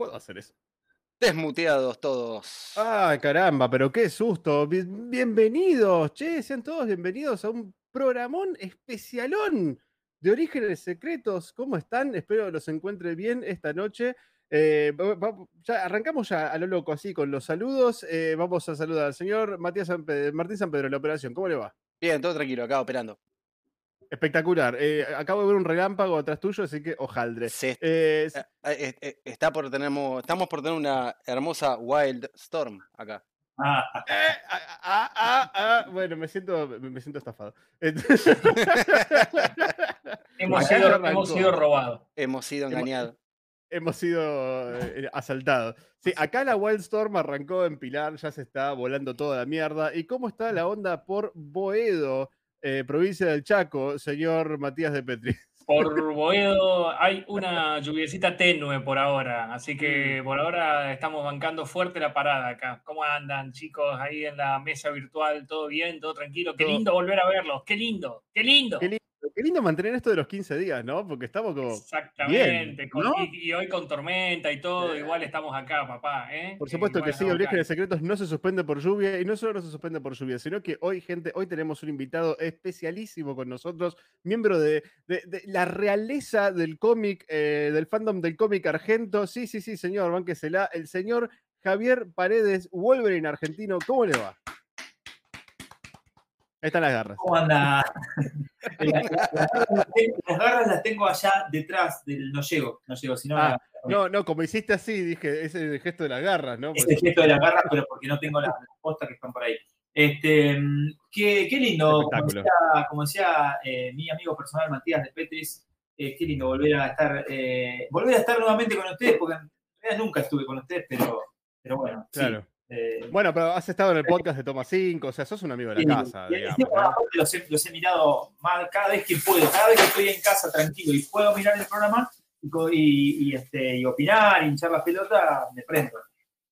Puedo hacer eso. Desmuteados todos. Ay, caramba, pero qué susto. bienvenidos, che, sean todos bienvenidos a un programón especialón de Orígenes Secretos. ¿Cómo están? Espero los encuentre bien esta noche. Eh, ya arrancamos ya a lo loco, así con los saludos. Eh, vamos a saludar al señor Matías Martín San Pedro de la operación. ¿Cómo le va? Bien, todo tranquilo, acá operando. Espectacular. Eh, acabo de ver un relámpago atrás tuyo, así que ojaldre. está por tenemos, estamos por tener una hermosa Wild Storm acá. Ah, ah, ah, ah, bueno, me siento, me siento estafado. hemos, sido, hemos sido robados. Hemos sido engañados hemos sido eh, asaltados. Sí, acá la Wildstorm arrancó en Pilar, ya se está volando toda la mierda. ¿Y cómo está la onda por Boedo, eh, provincia del Chaco, señor Matías de Petri? Por Boedo hay una lluviecita tenue por ahora, así que mm. por ahora estamos bancando fuerte la parada acá. ¿Cómo andan, chicos, ahí en la mesa virtual? ¿Todo bien? ¿Todo tranquilo? Qué lindo volver a verlos, qué lindo, qué lindo. Qué lindo qué lindo mantener esto de los 15 días, ¿no? Porque estamos como. Exactamente. y, hoy con tormenta y todo, igual estamos acá, papá. ¿eh? Por supuesto que sí, de Secretos no se suspende por lluvia y no solo no se suspende por lluvia, sino que hoy, gente, hoy tenemos un invitado especialísimo con nosotros, miembro de, la realeza del cómic, eh, del fandom del cómic argento. Sí, sí, sí, señor, bánquesela. El señor Javier Paredes, Wolverine argentino. ¿Cómo le va? Ahí están las garras. ¿Cómo anda? las, garras las tengo allá detrás del no llego, no llego, sino ah, no, no, como hiciste así, dije, ese es el gesto de las garras, ¿no? Es el gesto de las garras, pero porque no tengo las, postas que están por ahí. Este, qué, qué lindo, como decía, eh, mi amigo personal Matías de Petris, eh, qué lindo volver a estar, eh, volver a estar nuevamente con ustedes, porque en realidad nunca estuve con ustedes, pero, pero bueno, claro. Eh, bueno, pero has estado en el podcast de Toma 5, o sea, sos un amigo de la casa. los, he, mirado mal cada vez que puedo, cada vez que estoy en casa tranquilo y puedo mirar el programa y, este, y opinar, hinchar la pelota, me prendo.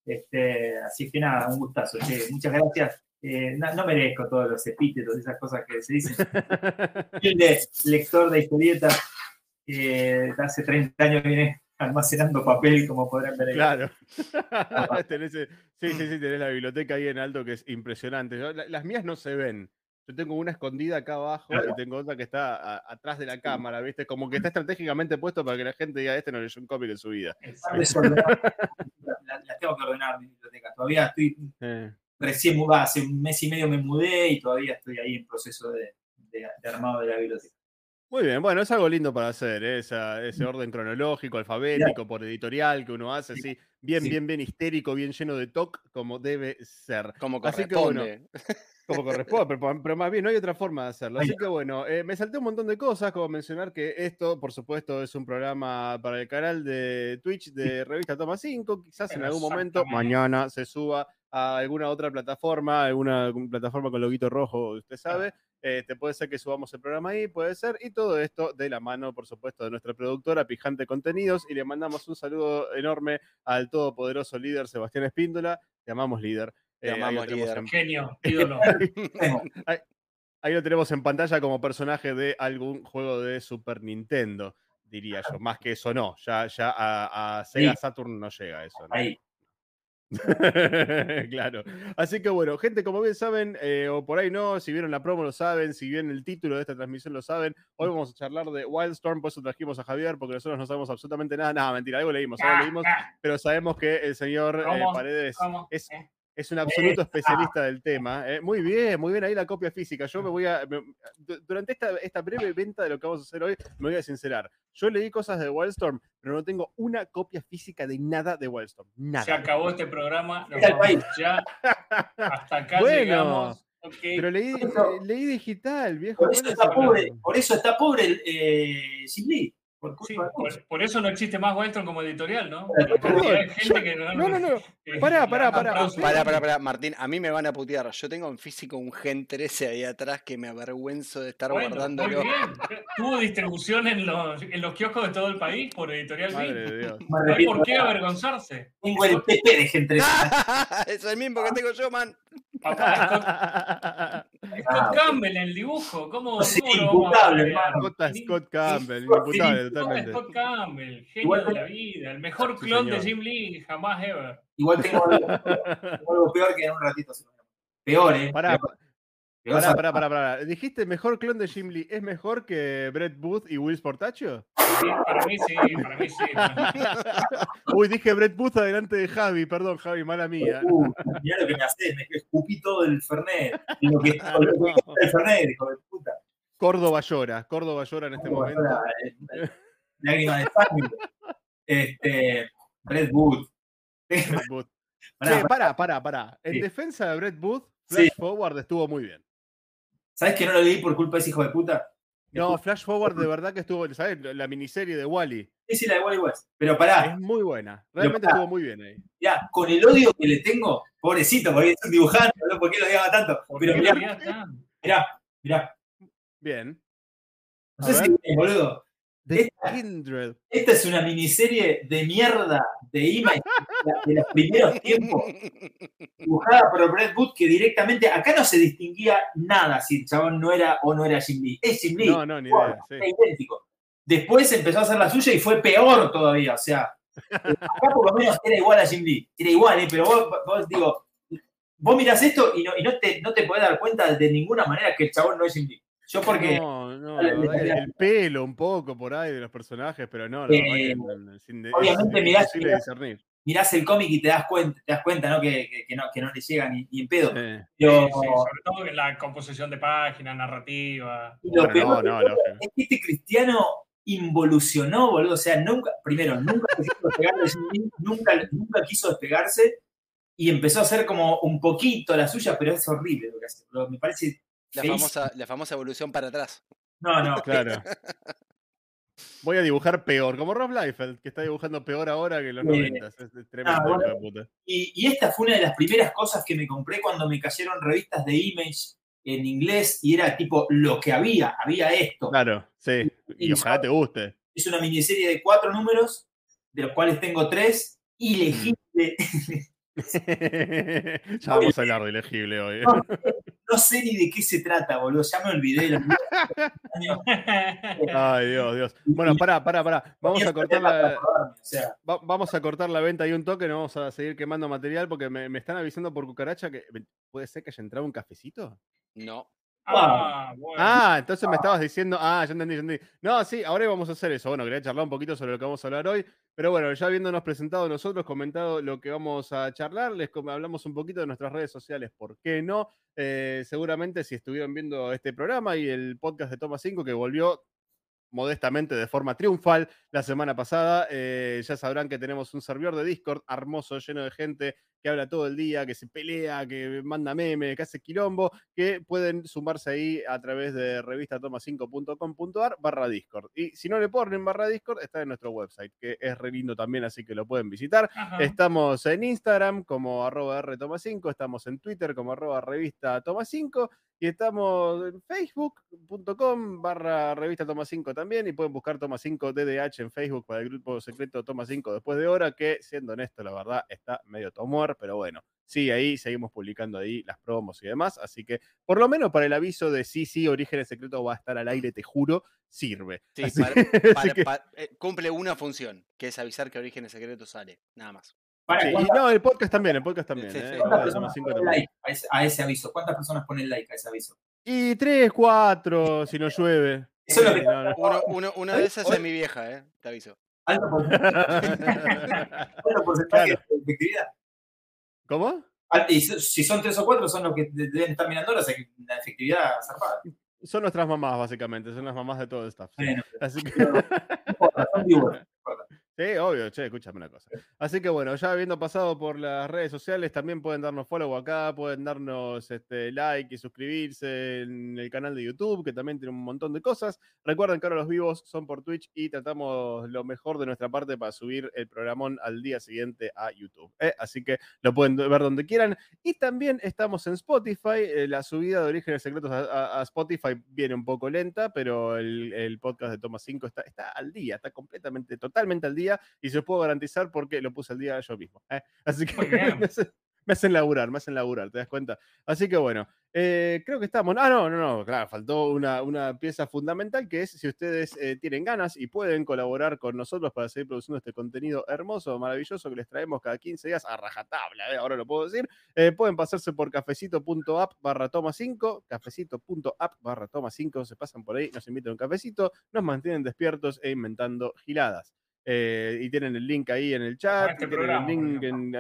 Este, así que nada, un gustazo. muchas gracias. Eh, no, merezco todos los epítetos y esas cosas que se dicen. de lector de historietas hace 30 años viene almacenando papel, como podrán ver ahí. Claro. sí, sí, sí, tenés la biblioteca ahí en alto que es impresionante. Las mías no se ven. Yo tengo una escondida acá abajo y tengo otra que está atrás de la cámara, ¿viste? Como que está estratégicamente puesto para que la gente diga, este no leyó un cómic en su vida. Las tengo que ordenar mi biblioteca. Todavía estoy recién mudada, hace un mes y medio me mudé y todavía estoy ahí en proceso de armado de la biblioteca. Muy bien, bueno, es algo lindo para hacer, ¿eh? ese orden cronológico, alfabético, por editorial que uno hace, sí, bien, bien, bien histérico, bien lleno de toc, como debe ser. Como corresponde. como corresponde, pero, más bien no hay otra forma de hacerlo. Así que bueno, eh, me salté un montón de cosas, como mencionar que esto, por supuesto, es un programa para el canal de Twitch de Revista Toma 5, quizás en algún momento, mañana, se suba a alguna otra plataforma, alguna plataforma con loguito rojo, usted sabe. Este, puede ser que subamos el programa ahí, puede ser. Y todo esto de la mano, por supuesto, de nuestra productora Pijante Contenidos. Y le mandamos un saludo enorme al todopoderoso líder Sebastián Espíndola. Te amamos líder. Te amamos líder. Genio, ídolo. ahí, lo tenemos en pantalla como personaje de algún juego de Super Nintendo, diría yo. Más que eso no. Ya, ya a, Sega Saturn no llega eso. Ahí. claro. Así que bueno, gente, como bien saben, eh, o por ahí no, si vieron la promo lo saben, si bien el título de esta transmisión lo saben, hoy vamos a charlar de Wildstorm, por eso trajimos a Javier, porque nosotros no sabemos absolutamente nada. Nada, mentira, algo leímos, algo leímos, pero sabemos que el señor eh, Paredes es, eh es un absoluto especialista del tema. ¿eh? Muy bien, muy bien ahí la copia física. Yo me voy a. durante esta, esta, breve venta de lo que vamos a hacer hoy, me voy a sincerar. Yo leí cosas de Wildstorm, pero no tengo una copia física de nada de Wildstorm. Nada. Se acabó este programa. ya. Hasta acá bueno, llegamos. Pero leí, leí, digital, viejo. Por eso está pobre, por eso está pobre el eh, por, eso no existe más Western como editorial, ¿no? no, no, no. Pará, pará, pará. Pará, pará, pará. Martín, a mí me van a putear. Yo tengo en físico un Gen 13 ahí atrás que me avergüenzo de estar guardando. Tuvo distribución en los, en los kioscos de todo el país por editorial No hay por qué avergonzarse. Tengo el PP de Gen 13. es el mismo que tengo yo, man. Papá, Scott Campbell en el dibujo. ¿Cómo, Sí, cómo imputable, hermano. Scott, Campbell, imputable totalmente. Scott Campbell, genio Igual- de la vida, el mejor Sí, clon de. Jim Lee jamás ever. Igual tengo algo, tengo algo peor que en un ratito. Peor, ¿eh? Pará, Peor. Peor, pará, pará, pará, pará. ¿Dijiste mejor clon de Jim Lee es mejor que Brett Booth y Will Sportacho? Sí, para mí sí, para mí sí. Uy, dije Brett Booth adelante de Javi, perdón, Javi, mala mía. Uh, mirá lo que me haces, me escupí todo el Fernet. Lo que, lo que del Fernet, hijo de puta. Córdoba llora, Córdoba llora en este momento. Ahora, eh, Lágrimas de sangre. Este, Red Bull. Brett Booth. Pará, Che, pará, pará, pará. En Sí. defensa de Brett Booth, Sí. Flash Forward estuvo muy bien. ¿Sabes que no lo leí por culpa de ese hijo de puta? No, Flash Forward de verdad que estuvo, ¿sabes? La miniserie de Wally Sí, sí, la de Wally West. Pero pará, es muy buena. Realmente estuvo muy bien ahí. mirá, con el odio que le tengo, pobrecito, porque es un dibujante, ¿no? ¿por qué lo odiaba tanto? ¿Por Pero mirá, tanto? mirá, mirá. Bien. No sé si bien, boludo. Esta- es una miniserie de mierda de Image de los primeros tiempos, dibujada por Brett Wood, que directamente acá no se distinguía nada si el chabón no era o no era Jim Lee. Es Jim Lee, No, no, ni idea. sí. era idéntico. Después empezó a hacer la suya y fue peor todavía. O sea, acá por lo menos era igual a Jim Lee. Era igual, ¿eh? pero vos, vos, digo, vos mirás esto y no, y no te, no te podés dar cuenta de ninguna manera que el chabón no es Jim Lee. Yo porque No, no, el pelo un poco por ahí de los personajes, pero no, la Eh, verdad que de- obviamente es mirás- imposible mirás- discernir. mirás el cómic y te das cuenta, te das cuenta ¿no? Que, que- que no, que no le llega ni, ni en pedo. Sí. Pero, Sí, sí, sobre todo en la composición de página, narrativa. y lo Bueno, peor no, no, es que este cristiano involucionó, boludo. O sea, nunca, primero, nunca se quiso despegar de Jim Lee, nunca, nunca quiso despegarse y empezó a hacer como un poquito la suya, pero es horrible lo que hace. Me parece. La famosa, la famosa evolución para atrás. No, no. Claro. Voy a dibujar peor, como Rob Liefeld, que está dibujando peor ahora que en los Sí. 90. Es, es tremendo, Ah, bueno. hijo de puta. Y, y esta fue una de las primeras cosas que me compré cuando me cayeron revistas de Image en inglés y era tipo lo que había, había esto. Claro, sí. Y Y ojalá te guste. Es una miniserie de cuatro números, de los cuales tengo tres, ilegible. ya vamos a hablar de elegible hoy. No, sé ni de qué se trata, boludo. Ya me olvidé. Ay, Dios, Dios. Bueno, pará, pará, pará. Vamos a cortar la, va- vamos a cortar la venta y un toque, no vamos a seguir quemando material porque me, me están avisando por cucaracha que puede ser que haya entrado un cafecito. No. Ah, bueno. Ah, entonces me estabas diciendo, ah, ya entendí, ya entendí. No, sí, ahora vamos a hacer eso. Bueno, quería charlar un poquito sobre lo que vamos a hablar hoy, pero bueno, ya habiéndonos presentado nosotros, comentado lo que vamos a charlar, les hablamos un poquito de nuestras redes sociales, ¿por qué no? Eh, seguramente si estuvieron viendo este programa y el podcast de Toma 5 que volvió modestamente de forma triunfal la semana pasada, eh, ya sabrán que tenemos un servidor de Discord hermoso, lleno de gente que habla todo el día, que se pelea, que manda memes, que hace quilombo, que pueden sumarse ahí a través de revistatoma5.com.ar barra Discord. Y si no le ponen barra Discord, está en nuestro website, que es re lindo también, así que lo pueden visitar. Ajá. Estamos en Instagram como arroba rtoma5, estamos en Twitter como arroba revista toma5 y estamos en facebook.com barra revista toma 5 también y pueden buscar toma 5 DDH en Facebook para el grupo secreto toma 5 después de hora que siendo honesto la verdad está medio pero bueno sí ahí seguimos publicando ahí las promos y demás así que por lo menos para el aviso de sí sí Orígenes Secreto va a estar al aire te juro sirve Sí, Así para- que- para- así que- pa- eh, cumple una función, que es avisar que Orígenes Secretos sale. Nada más. sí, y ¿cuántas, no el podcast también el podcast también Sí, sí. ¿eh? cuántas Arroba de Toma personas 5 ponen también. like a ese, a ese aviso? ¿Cuántas personas ponen like a ese aviso? y tres cuatro si no llueve Eso es lo que- no, no. Uno, uno- una de esas es mi vieja, ¿eh? Te aviso. Alto porcentaje, alto porcentaje Claro. de efectividad. ¿Cómo? Ah, Y si son tres o cuatro, son los que de- deben estar mirando la la efectividad zarpada. Son nuestras mamás, básicamente, son las mamás de todo el staff. sí. Bueno, Así que, no no importa. Sí, obvio, che, escúchame una cosa. Así que bueno, ya habiendo pasado por las redes sociales, también pueden darnos follow acá, pueden darnos este, like y suscribirse en el canal de YouTube, que también tiene un montón de cosas. Recuerden que ahora los vivos son por Twitch y tratamos lo mejor de nuestra parte para subir el programón al día siguiente a YouTube. ¿eh? Así que lo pueden ver donde quieran. Y también estamos en Spotify. eh, la subida de Orígenes Secretos a, a- a Spotify viene un poco lenta, pero el, el podcast de Toma 5 está, está al día, está completamente, totalmente al día. Y se puedo garantizar porque lo puse al día yo mismo. ¿eh? Así que me hacen laburar, me hacen laburar, ¿te das cuenta? Así que bueno, eh, creo que estamos. Ah, no, no, no, claro, faltó una, una pieza fundamental que es si ustedes eh, tienen ganas y pueden colaborar con nosotros para seguir produciendo este contenido hermoso, maravilloso que les traemos cada 15 días a rajatabla, ahora lo puedo decir. pueden pasarse por cafecito.app barra toma 5, cafecito.app barra toma 5, se pasan por ahí, nos invitan un cafecito, nos mantienen despiertos e inventando giladas. Y tienen el link ahí en el chat. Este programa, el link en,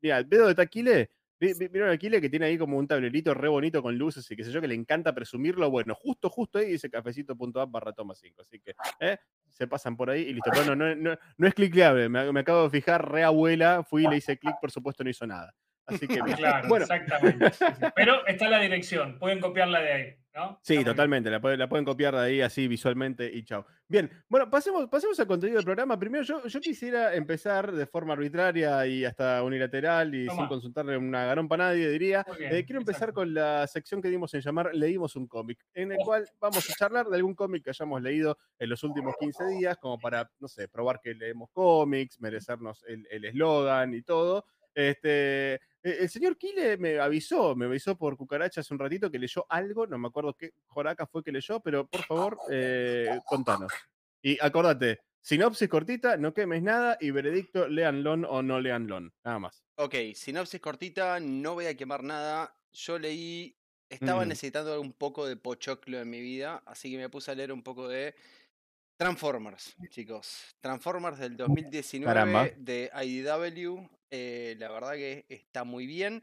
mira, el pedo de Taquile Vi- vi- ¿Vieron Aquile que tiene ahí como un tablerito re bonito con luces y qué sé yo, que le encanta presumirlo? Bueno, justo, justo ahí dice cafecito.app barra toma 5. Así que ¿eh? se pasan por ahí y listo. Pero no, no, no, no es clicleable. Me, me acabo de fijar, re abuela, fui y le hice clic, por supuesto no hizo nada. Así que bien. Claro, Bueno, exactamente. sí, sí. Pero está la dirección, pueden copiarla de ahí, ¿no? Sí, totalmente. La pueden, la pueden copiar de ahí así visualmente y chao. Bien, bueno, pasemos, pasemos al contenido del programa. Primero, yo, yo quisiera empezar de forma arbitraria y hasta unilateral y sin consultarle una garompa a nadie, diría. Bien, Eh, quiero empezar exacto. con la sección que dimos en llamar Leímos un cómic, en el cual vamos a charlar de algún cómic que hayamos leído en los últimos 15 días, como para, no sé, probar que leemos cómics, merecernos el el eslogan y todo. Este, eh, el señor Kile me avisó, me avisó por cucaracha hace un ratito que leyó algo, no me acuerdo qué Joraca fue que leyó, pero por favor, eh, contanos. Y acordate, sinopsis cortita, no quemes nada y veredicto, leanlo o no leanlo, nada más. Ok, sinopsis cortita, no voy a quemar nada. Yo leí, estaba Mm. necesitando un poco de pochoclo en mi vida, así que me puse a leer un poco de Transformers, chicos. Transformers del 2019 Caramba. de IDW. eh, la verdad que está muy bien.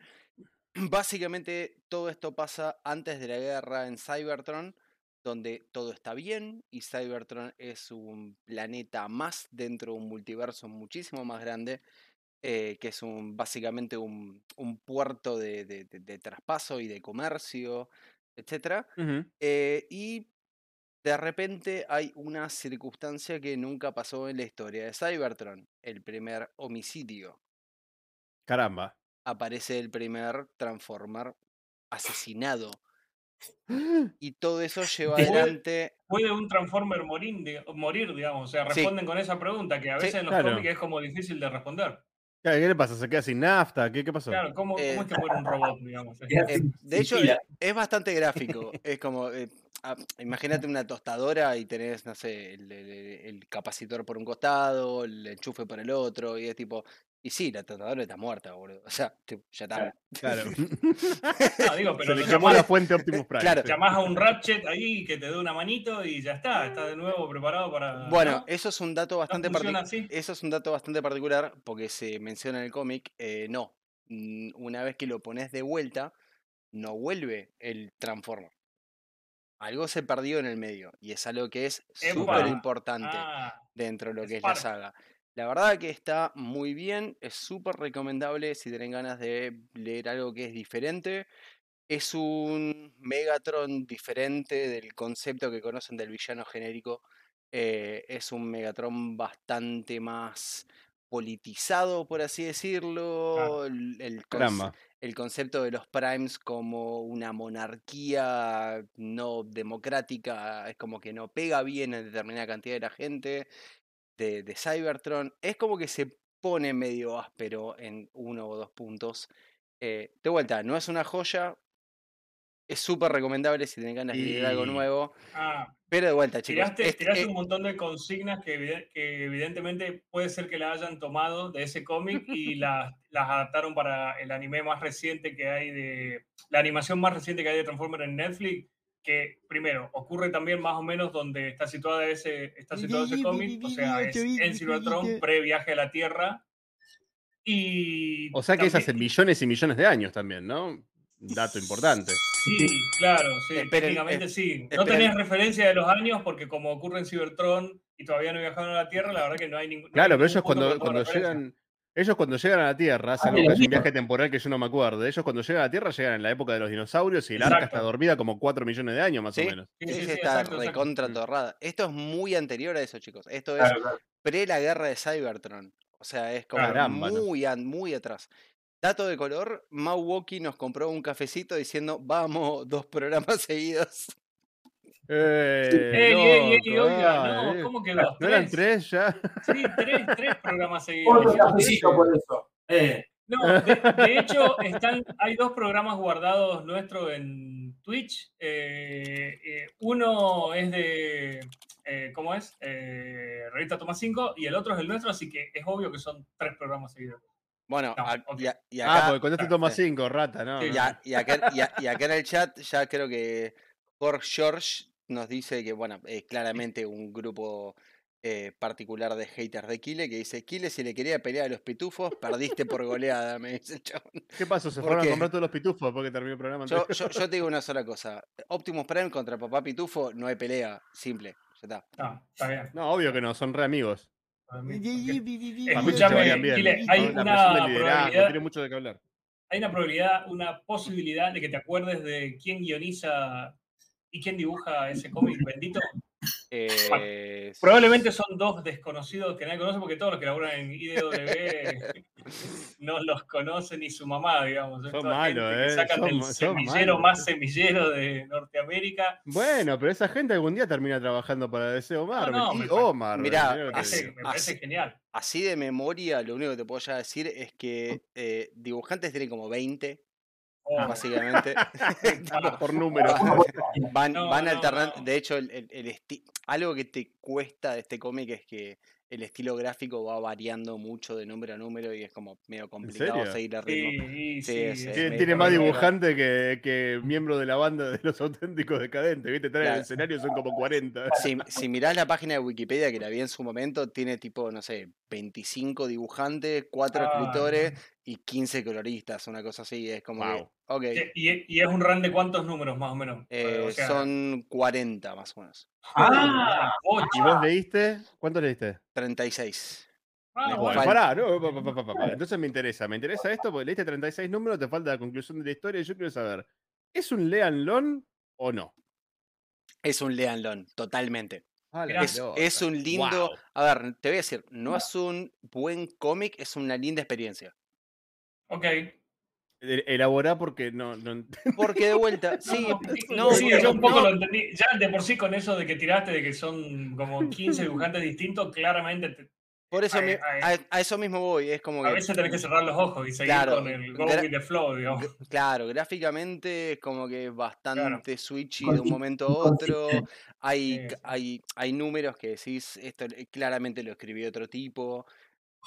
Básicamente todo esto pasa antes de la guerra en Cybertron, donde todo está bien y Cybertron es un planeta más dentro de un multiverso muchísimo más grande, eh, que es un, básicamente un, un puerto de, de- de- de traspaso y de comercio, etc. Eh, y de repente hay una circunstancia que nunca pasó en la historia de Cybertron, el primer homicidio Caramba. aparece el primer Transformer asesinado. Y todo eso lleva ¿Puede- adelante. ¿Puede un Transformer morir, di- morir, digamos? O sea, Sí. responden con esa pregunta, que a Sí, veces en los claro. cómics es como difícil de responder. ¿Qué qué le pasa? ¿Se queda sin nafta? ¿Qué, qué pasó? Claro, ¿cómo, cómo Eh, es que muere un robot, digamos? Eh, de hecho, es bastante gráfico. Es como. eh, ah, imagínate una tostadora y tenés, no sé, el, el- el capacitor por un costado, el enchufe por el otro, y es tipo. Y sí, la tostadora está muerta, boludo. O sea, tipo, ya está. Claro. No, digo, Se pero le lo quemó la fuente Optimus Prime. Claro. llamás a un Ratchet ahí que te dé una manito y ya está, está de nuevo preparado para. Bueno, ¿no? eso es un dato bastante particular. Eso es un dato bastante particular porque se menciona en el cómic. eh, no. Mm, Una vez que lo pones de vuelta, no vuelve el Transformer. Algo se perdió en el medio. Y es algo que es súper importante Ah, dentro de lo que es la saga. La verdad que está muy bien, es súper recomendable si tienen ganas de leer algo que es diferente. Es un Megatron diferente del concepto que conocen del villano genérico. eh, es un Megatron bastante más politizado, por así decirlo. El, el conce-. El concepto de los primes como una monarquía no democrática es como que no pega bien en determinada cantidad de la gente de, Cybertron. Es como que se pone medio áspero en uno o dos puntos. Eh, de vuelta, no es una joya. Es súper recomendable si tienen ganas de leer algo nuevo. ah, Pero de vuelta, chicos. tiraste, este- tiraste eh, un montón de consignas que, evide- que evidentemente puede ser que la hayan tomado de ese cómic y las, las adaptaron para el anime más reciente que hay de. La animación más reciente que hay de Transformers en Netflix. Que primero ocurre también más o menos donde está situada ese, está situado ese cómic, o sea, es en Cybertron pre-viaje a la Tierra. Y. O sea que es también- hace millones y millones de años también, ¿no? Dato importante. Sí, claro, sí, Esperen, técnicamente sí. No esperen. tenés referencia de los años porque como ocurre en Cybertron y todavía no viajaron a la Tierra, la verdad que no hay ningún... no hay Claro, pero ellos cuando, cuando llegan. Ellos cuando llegan a la Tierra, salvo de que la haya un viaje temporal que yo no me acuerdo, ellos cuando llegan a la Tierra llegan en la época de los dinosaurios y el arca está dormida como 4 millones de años más Sí. o menos. Sí, sí, sí, sí, sí, está recontra Mm. torrada. Esto es muy anterior a eso, chicos. Esto es Claro, claro. pre la guerra de Cybertron. O sea, es como Caramba, muy, muy atrás. Dato de color, Mau Woki nos compró un cafecito diciendo, vamos, dos programas seguidos. Eh, Ey, ey, ey, loco, oiga, no, ¿cómo que dos? ¿No eran tres ya? Sí, tres, tres programas seguidos. Otro cafecito por eso. Eh, No, de, de hecho, están, hay dos programas guardados nuestros en Twitch. Eh, eh, uno es de, eh, ¿cómo es? Eh, Revista Toma 5 y el otro es el nuestro, así que es obvio que son tres programas seguidos. Bueno, No, a- y, a- y Ah, acá, porque con este ah, toma sí. 5, rata, ¿no? Y a- y acá- y a- y acá en el chat ya creo que Jorge George nos dice que, bueno, es claramente un grupo eh, particular de haters de Kile que dice, Kile si le quería pelear a los pitufos, perdiste por goleada, me dice el chabón. ¿Qué pasó? ¿Se ¿Por fueron qué? a comprar todos los pitufos porque terminó el programa? Yo, yo, yo te digo una sola cosa, Optimus Prime contra Papá Pitufo no hay pelea, simple, ya está. No, está bien. No, obvio que no, son re amigos. Escúchame, ¿no? hay una tiene mucho de qué hablar. Hay una probabilidad, una posibilidad de que te acuerdes de quién guioniza y quién dibuja ese cómic bendito. Eh, Probablemente son dos desconocidos que nadie conoce porque todos los que laburan en IDW no los conoce ni su mamá, digamos. Son malos, eh, sacan son son semillero más semillero de Norteamérica. Bueno, pero esa gente algún día termina trabajando para DC o Marvel. no, y Omar. Mirá, parece, me parece así- genial. Así de memoria, lo único que te puedo ya decir es que eh, dibujantes tienen como 20, Oh, básicamente. ah, Por número. Van, No, van no, alternando. no. De hecho, el, el- el esti- algo que te cuesta de este cómic es que el estilo gráfico va variando mucho de número a número y es como medio complicado seguir el ritmo. sí, sí, Sí, sí, sí, es- sí. Tiene, más dibujante que, que miembro de la banda de los auténticos decadentes. ¿Viste? Están en el escenario, son como 40. Si, si mirás la página de Wikipedia que la vi en su momento, tiene tipo, no sé, 25 dibujantes, 4 Ah, escritores y 15 coloristas, una cosa así. Es como que, Wow. ok, Y, y es un run de cuántos números más o menos. eh, O sea, son 40 más o menos. Ah, ocho. ¿Y vos leíste? ¿Cuánto leíste? 36. Ah, bueno. Pará, no, pa, pa, pa, pa, pa, pa. entonces me interesa. Me interesa esto porque leíste 36 números, te falta la conclusión de la historia y yo quiero saber, ¿es un Lean Lon o no? Es un Leanlon, totalmente. Ah, la Mirá. Es, pelota. es un lindo. Wow. A ver, te voy a decir, no es un buen cómic, es una linda experiencia. Ok. E- Elaborá porque no. no- Porque de vuelta, sí, No, no, sí, yo un poco no, lo entendí. Ya de por sí con eso de que tiraste de que son como 15 dibujantes distintos, claramente te- por eso Ay, mi- ay. a, a eso mismo voy. Es como a que. veces tenés que cerrar los ojos y seguir Claro, con el go with the flow, digamos. Claro, gráficamente es como que es bastante switchy de un momento a otro. Hay, Sí, ca- sí. hay, hay números que decís, esto eh, claramente lo escribió otro tipo.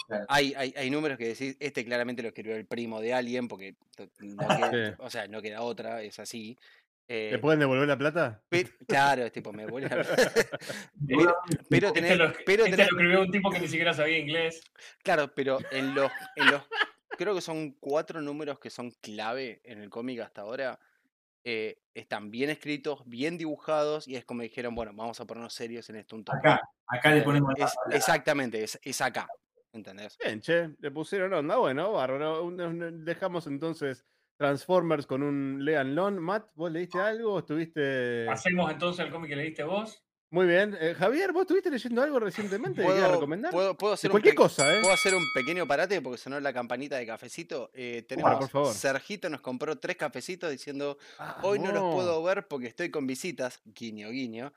Claro. Hay, hay, hay números que decís, este claramente lo escribió el primo de alguien, porque no queda, Sí. o sea, no queda otra, es así. ¿Te Eh, pueden devolver la plata? claro, es tipo, me vuelve a... Seguro- pero Este, tenés, lo, pero este tenés- lo escribió un tipo que ni siquiera sabía inglés. claro, pero en los, en los, creo que son cuatro números que son clave en el cómic hasta ahora. eh, están bien escritos, bien dibujados, y es como dijeron, bueno, vamos a ponernos serios en esto un toque. Acá, acá le ponemos la exactamente, es, es acá. ¿Entendés? Bien, che, le pusieron onda. Bueno, bárbaro. Un- un- Dejamos entonces Transformers con un Lean Lon. Matt, ¿vos leíste algo? ¿Estuviste.? Hacemos entonces el cómic que leíste vos. Muy bien. Eh, Javier, ¿vos estuviste leyendo algo recientemente ¿Puedo, recomendar? puedo- hacer un cualquier pe- cosa, ¿eh? ¿Puedo hacer un pequeño parate? Porque sonó la campanita de cafecito. Eh, por tenemos favor. Sergito nos compró tres cafecitos diciendo hoy no los puedo ver porque estoy con visitas, guiño guiño.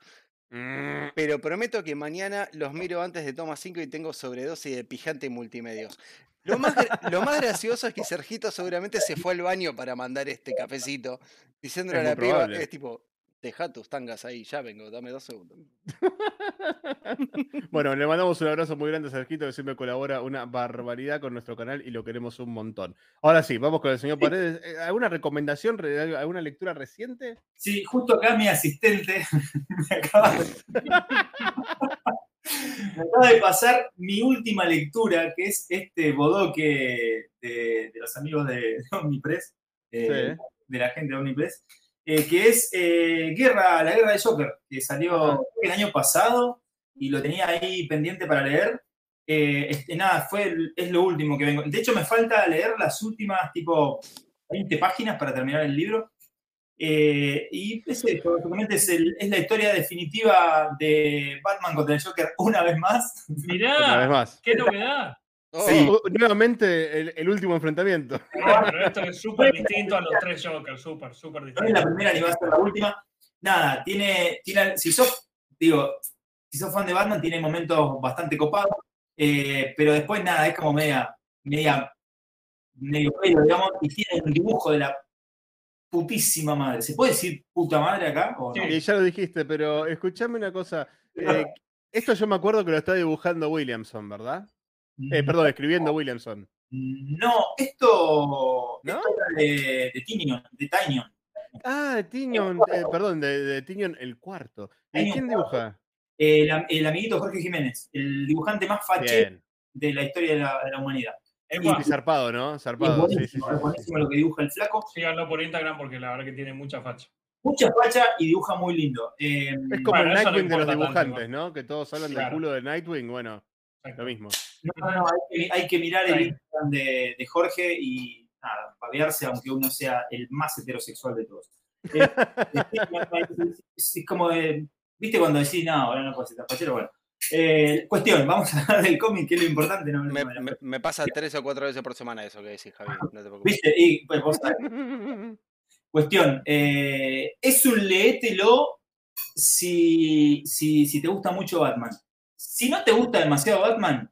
Mm, Pero prometo que mañana los miro antes de toma 5 y tengo sobredosis de pijante multimedios. Lo más, lo más gracioso es que Sergito seguramente se fue al baño para mandar este cafecito, diciéndole Es a la piba, es tipo, deja tus tangas ahí, ya vengo, dame dos segundos. bueno, le mandamos un abrazo muy grande a Sergito que siempre colabora una barbaridad con nuestro canal y lo queremos un montón. Ahora sí, vamos con el señor Paredes. Eh, ¿Alguna recomendación, re- alguna lectura reciente? Sí, justo acá mi asistente me acaba de, me acaba de pasar mi última lectura, que es este bodoque de, de los amigos de, de Omnipress, eh, Sí. de la gente de Omnipress, eh, que es eh, Guerra, la Guerra de Joker, que salió que el año pasado y lo tenía ahí pendiente para leer. Eh, este, nada, fue el- es lo último que vengo. De hecho, me falta leer las últimas, tipo, 20 páginas para terminar el libro. Eh, y es el- es la historia definitiva de Batman contra el Joker una vez más. Una vez Mirá, más. qué novedad. Oh, Sí, nuevamente el, el último enfrentamiento. No, pero esto es súper distinto a los tres Jokers, súper, súper No es distinto. la primera ni va a ser la última. Nada, tiene, tiene si sos, digo, si sos fan de Batman, tiene momentos bastante copados, eh, pero después nada, es como media, media medio pelo, digamos, y tiene un dibujo de la putísima madre. ¿Se puede decir puta madre acá? O no? Y ya lo dijiste, pero escúchame una cosa. eh, esto yo me acuerdo que lo está dibujando Williamson, ¿verdad? Eh, perdón, escribiendo Williamson. No, esto, ¿No? esto era de, de Tinion, de Tinyon. Ah, de Tinion, eh, perdón, de, de Tinion el cuarto. ¿Y Tinion quién dibuja? El, am- el amiguito Jorge Jiménez, el dibujante más fache Bien. de la historia de la, de la humanidad. Es Y- zarpado, ¿no? Es Zarpado, sí, sí, buenísimo, sí, es buenísimo sí. lo que dibuja el flaco. Síganlo por Instagram porque la verdad que tiene mucha facha. Mucha facha y dibuja muy lindo. Eh, Es como Bueno, el no Nightwing de los tanto, dibujantes. ¿no? Que todos hablan del culo de Nightwing, bueno. Lo mismo. No, no, no, hay que, hay que mirar el. Instagram de, de Jorge y nada, babearse aunque uno sea el más heterosexual de todos. Eh, es, es- es como de, ¿viste cuando decís, no, ahora no puedo ser tan fachero? Bueno, Eh, cuestión, vamos a hablar del cómic, que es lo importante. No, Me, me- me pasa tres o cuatro veces por semana eso que decís, Javi. No te preocupes. ¿Viste? Y, pues, vos sabés. Cuestión, eh, es un leételo si, si, si te gusta mucho Batman. Si no te gusta demasiado Batman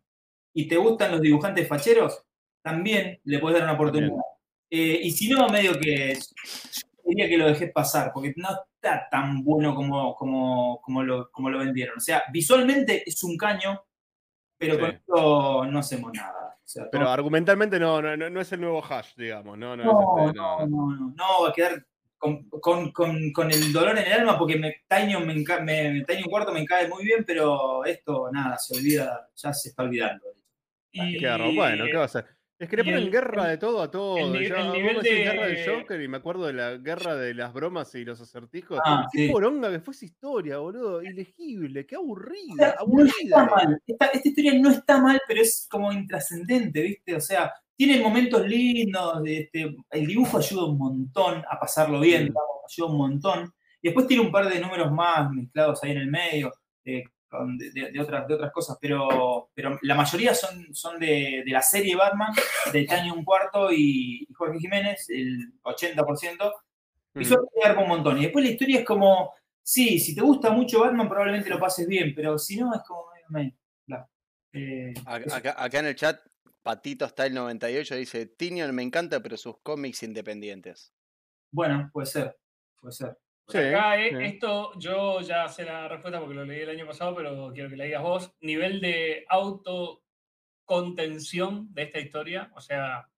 y te gustan los dibujantes facheros, también le puedes dar una oportunidad. Eh, y si no, medio que diría que lo dejes pasar, porque no está tan bueno como, como, como, lo, como lo vendieron. O sea, visualmente es un caño, pero Sí. con esto no hacemos nada. O sea, Pero todo- argumentalmente no, no, no no es el nuevo hash, digamos. No, no, no, es este, no, no, no. no, no, no, va a quedar con, con- con- con el dolor en el alma porque me, Tinyon, me, me, Tinyon Cuarto me cae muy bien, pero esto nada, se olvida, ya se está olvidando. Y, Qué garro. Bueno, ¿qué va a hacer? Es que le ponen el- guerra el- de todo a todo. ni- Ya, el nivel de- guerra del Joker y me acuerdo de la guerra de las bromas y los acertijos. Ah, qué sí. poronga que fue esa historia, boludo. Ilegible, qué O aburrida, no está aburrida. mal, esta, esta historia no está mal, pero es como intrascendente, ¿viste? O sea, tiene momentos lindos, este, el dibujo ayuda un montón a pasarlo bien, Mm. digamos, ayuda un montón. Y después tiene un par de números más mezclados ahí en el medio, eh, de, de- de otras, de otras cosas, pero, pero la mayoría son, son de, de la serie Batman, de Tania Un Cuarto y, y Jorge Jiménez, el 80%. Mm. Visualmente garpa un montón. Y después la historia es como, sí, si te gusta mucho Batman probablemente lo pases bien, pero si no es como. Eh. Acá, acá en el chat, Patito Style 98 dice: Tinion me encanta, pero sus cómics independientes. Bueno, puede ser, puede ser. Sí, Acá eh, sí. esto yo ya sé la respuesta porque lo leí el año pasado, pero quiero que la digas vos. Nivel de autocontención de esta historia, o sea,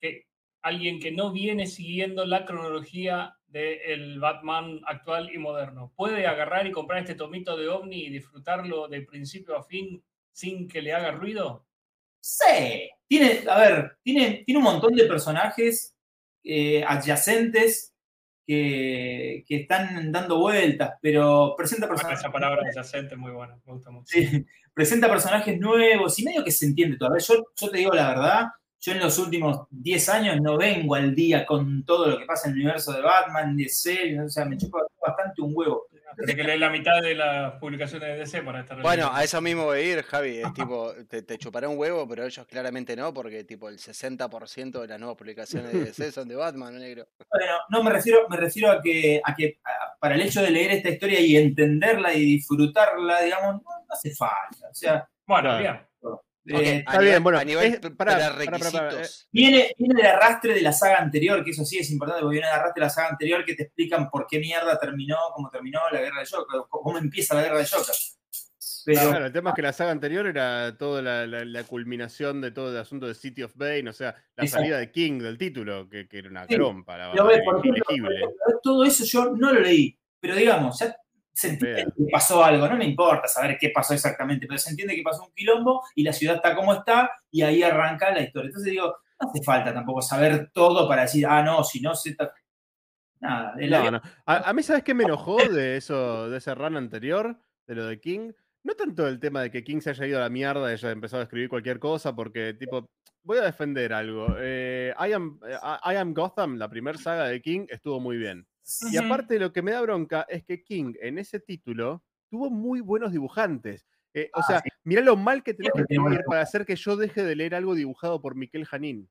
que alguien que no viene siguiendo la cronología del Batman actual y moderno, ¿puede agarrar y comprar este tomito de OVNI y disfrutarlo de principio a fin sin que le haga ruido? Sí, tiene, a ver, tiene, tiene un montón de personajes eh, adyacentes que, que están dando vueltas, pero presenta Bueno, personajes. esa palabra adyacente muy buena, me gusta mucho. Sí, presenta personajes nuevos y medio que se entiende todavía. Yo, yo te digo la verdad, yo en los últimos 10 años no vengo al día con todo lo que pasa en el universo de Batman, de series, o sea, me chupa bastante un huevo. Tendré que leer la mitad de las publicaciones de DC para estar Bueno, a eso mismo voy a ir, Javi. Es tipo, te, te chupará un huevo, pero ellos claramente no, porque tipo el 60% de las nuevas publicaciones de DC son de Batman, negro. Bueno, no me refiero, me refiero a que, a que a- para el hecho de leer esta historia y entenderla y disfrutarla, digamos, no, no hace falta. O sea, Bueno, bien. Eh, está bien, bueno, A nivel es- pará, pará, prerequisitos. Viene, viene de arrastre de la saga anterior, que eso sí es importante, porque viene de arrastre de la saga anterior que te explican por qué mierda terminó, cómo terminó la guerra de Joker, cómo empieza la guerra de Joker. Pero, Claro, el tema es que la saga anterior era toda la, la- la culminación de todo el asunto de City of Bane, o sea, la Exacto. salida de King del título, que, que era una Sí, crompa, la verdad, ejemplo, todo eso yo no lo leí, pero digamos, ya se entiende que pasó algo, no me importa saber qué pasó exactamente, pero se entiende que pasó un quilombo y la ciudad está como está y ahí arranca la historia. Entonces digo, no hace falta tampoco saber todo para decir, ah, no, si no se... ta-". Nada, el No, avión- no. A, a mí, ¿sabes qué me enojó de eso, de ese run anterior, de lo de King? No tanto el tema de que King se haya ido a la mierda y haya empezado a escribir cualquier cosa, porque, tipo, voy a defender algo. Eh, I, am, eh, I Am Gotham, la primera saga de King, estuvo muy bien. Y aparte, lo que me da bronca es que King, en ese título, tuvo muy buenos dibujantes. Eh, o Ah, sea, sí. mirá lo mal que tenés que escribir para hacer que yo deje de leer algo dibujado por Miquel Janín.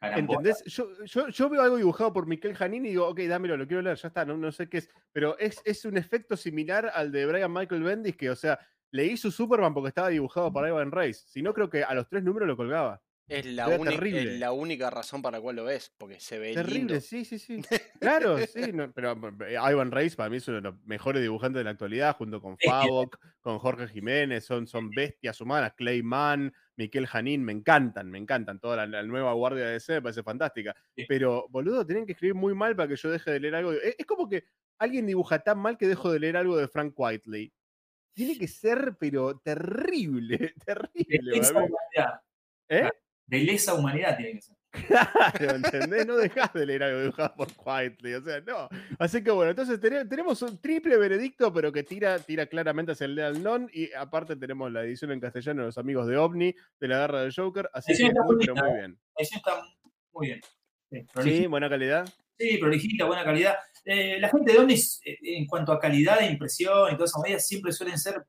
¿Entendés? Yo, yo, yo veo algo dibujado por Miquel Janín y digo, ok, dámelo, lo quiero leer, ya está, no, no sé qué es. Pero es, es un efecto similar al de Brian Michael Bendis, que, o sea, leí su Superman porque estaba dibujado por Ivan Reis. Si no, creo que a los tres números lo colgaba. Es la, es la única razón para la cual lo ves, porque se ve Terrible, lindo. sí, sí, sí. Claro, sí. no, pero eh, Ivan Reis para mí es uno de los mejores dibujantes de la actualidad, junto con Favok, con Jorge Jiménez, son, son bestias humanas, Clay Mann, Miquel Janín, me encantan, me encantan. Toda la, la nueva guardia de DC me parece fantástica. Sí. Pero, boludo, tienen que escribir muy mal para que yo deje de leer algo. Es, es como que alguien dibuja tan mal que dejo de leer algo de Frank Whiteley. Tiene que ser, pero terrible, terrible. ¿Eh? De lesa humanidad tiene que ser. Claro, ¿entendés? No dejás de leer algo dibujado por Quietly, o sea, no. Así que bueno, entonces tene- tenemos un triple veredicto, pero que tira, tira claramente hacia el Leal Non, y aparte tenemos la edición en castellano de los amigos de OVNI, de la Guerra del Joker, así Sí, que está muy, muy pero muy bien. La edición está muy bien. Sí, Sí, buena calidad. sí, prolijita, buena calidad. Eh, la gente de Omnis, eh, en cuanto a calidad de impresión y todas esas medidas, siempre suelen ser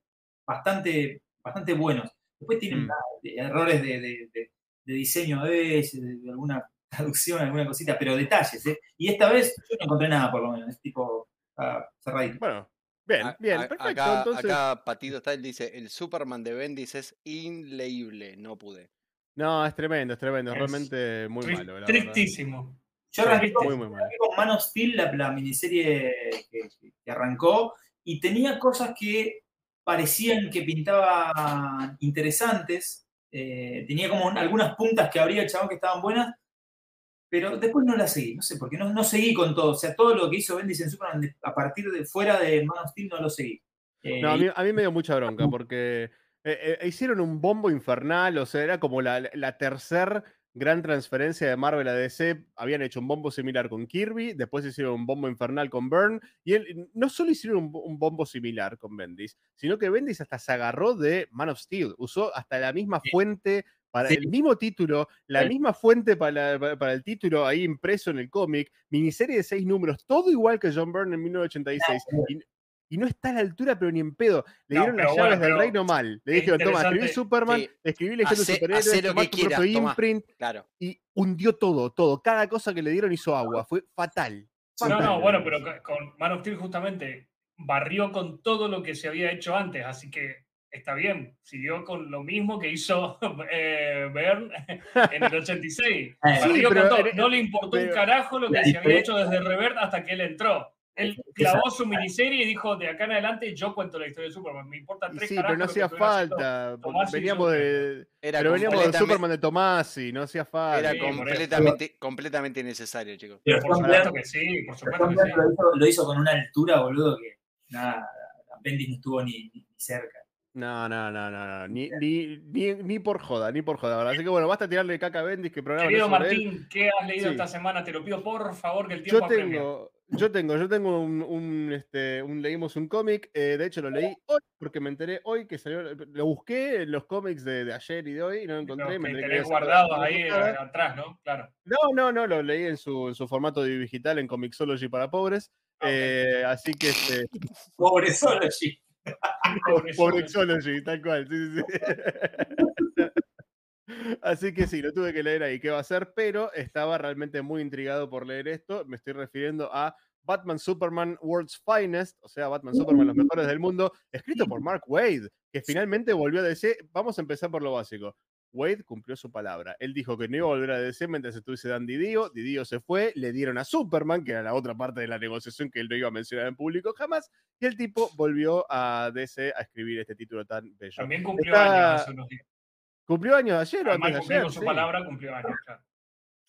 bastante, bastante buenos. Después tienen Mm. errores de, de- de- de diseño a veces, de, de alguna traducción, alguna cosita, pero detalles. ¿eh? Y esta vez yo no encontré nada, por lo menos. Es tipo ah, cerradito. Bueno, bien, A- bien, a- perfecto. acá, entonces, acá Patito está, él dice, el Superman de Bendis es inleíble, no pude. no, es tremendo, es tremendo, es realmente muy malo, la verdad. Tristísimo. Yo arranqué con, arranqué Man of Steel, la, la miniserie que, que arrancó, y tenía cosas que parecían que pintaban interesantes. Eh, tenía como un- algunas puntas que abría el chabón que estaban buenas, pero después no las seguí. No sé, porque no, no seguí con todo. O sea, todo lo que hizo Bendis en Superman a partir de fuera de Man of Steel no lo seguí. Eh, No, a mí, a mí me dio mucha bronca porque eh, hicieron un bombo infernal, o sea, era como la, la tercer gran transferencia de Marvel a DC. Habían hecho un bombo similar con Kirby, después hicieron un bombo infernal con Byrne, y él, no solo hicieron un, bo- un bombo similar con Bendis, sino que Bendis hasta se agarró de Man of Steel, usó hasta la misma Sí. fuente. Para Sí. el mismo título, la Sí. misma fuente para, la- para- para el título ahí impreso en el cómic, miniserie de seis números, todo igual que John Byrne en 1986. Y, y no está a la altura, pero ni en pedo. Le No, dieron las llaves del reino mal. Le dijeron, toma, escribí. Superman, Sí. escribí leyendo Hacé- superhéroes, tomá que tu quieras, propio tomá. imprint, Claro. y hundió todo, todo. Cada cosa que le dieron hizo agua. Fue fatal. No, fatal. no, bueno, pero co- con Man of Steel justamente barrió con todo lo que se había hecho antes, así que está bien, siguió con lo mismo que hizo eh, en el 86. Eh, Sí, Barrió pero- con todo. No le importó un carajo lo que se había hecho desde Revert hasta que él entró. Él clavó su miniserie y dijo, de acá en adelante yo cuento la historia de Superman, me importa tres sí, carajos pero no hacía estuvieron haciendo". falta. Veníamos de. Era Pero veníamos del completamente- Superman de Tomás y no hacía falta. Era completamente, completamente innecesario, chicos. pero Por supuesto que sí, por supuesto que sí. Lo, hizo, lo hizo con una altura, boludo, que nada, Bendis no estuvo ni, cerca. No, no, no, no, no. Ni, ni, ni, ni por joda, ni por joda. ¿verdad? Así que bueno, basta tirarle caca a Bendis que programa Querido él. Martín, ¿qué has leído Sí. esta semana? Te lo pido por favor, que el tiempo Yo apremia. Yo tengo, yo tengo un, un, este, un leímos un cómic, eh, de hecho lo leí hoy porque me enteré hoy que salió, lo busqué en los cómics de, de ayer y de hoy y no lo encontré. Me que tenés guardados ahí eh, atrás, ¿no? Claro. No, no, no, lo leí en su, en su formato digital en Comixology para pobres. Ah, eh, así que este, Pobre solo, sí. Pobre Comixology, tal cual, sí, sí, sí. Así que sí, lo tuve que leer ahí, ¿qué va a ser? Pero estaba realmente muy intrigado por leer esto. Me estoy refiriendo a Batman Superman World's Finest, o sea, Batman Superman, los mejores del mundo, escrito por Mark Wade, que finalmente volvió a DC. Vamos a empezar por lo básico. Wade cumplió su palabra. Él dijo que no iba a volver a DC mientras estuviese Dan Didio. Didio se fue, le dieron a Superman, que era la otra parte de la negociación que él no iba a mencionar en público jamás. Y el tipo volvió a DC a escribir este título tan bello. También cumplió Está- años hace unos días. ¿Cumplió años ayer o Además, antes de ayer? con su Sí. palabra, cumplió años. claro.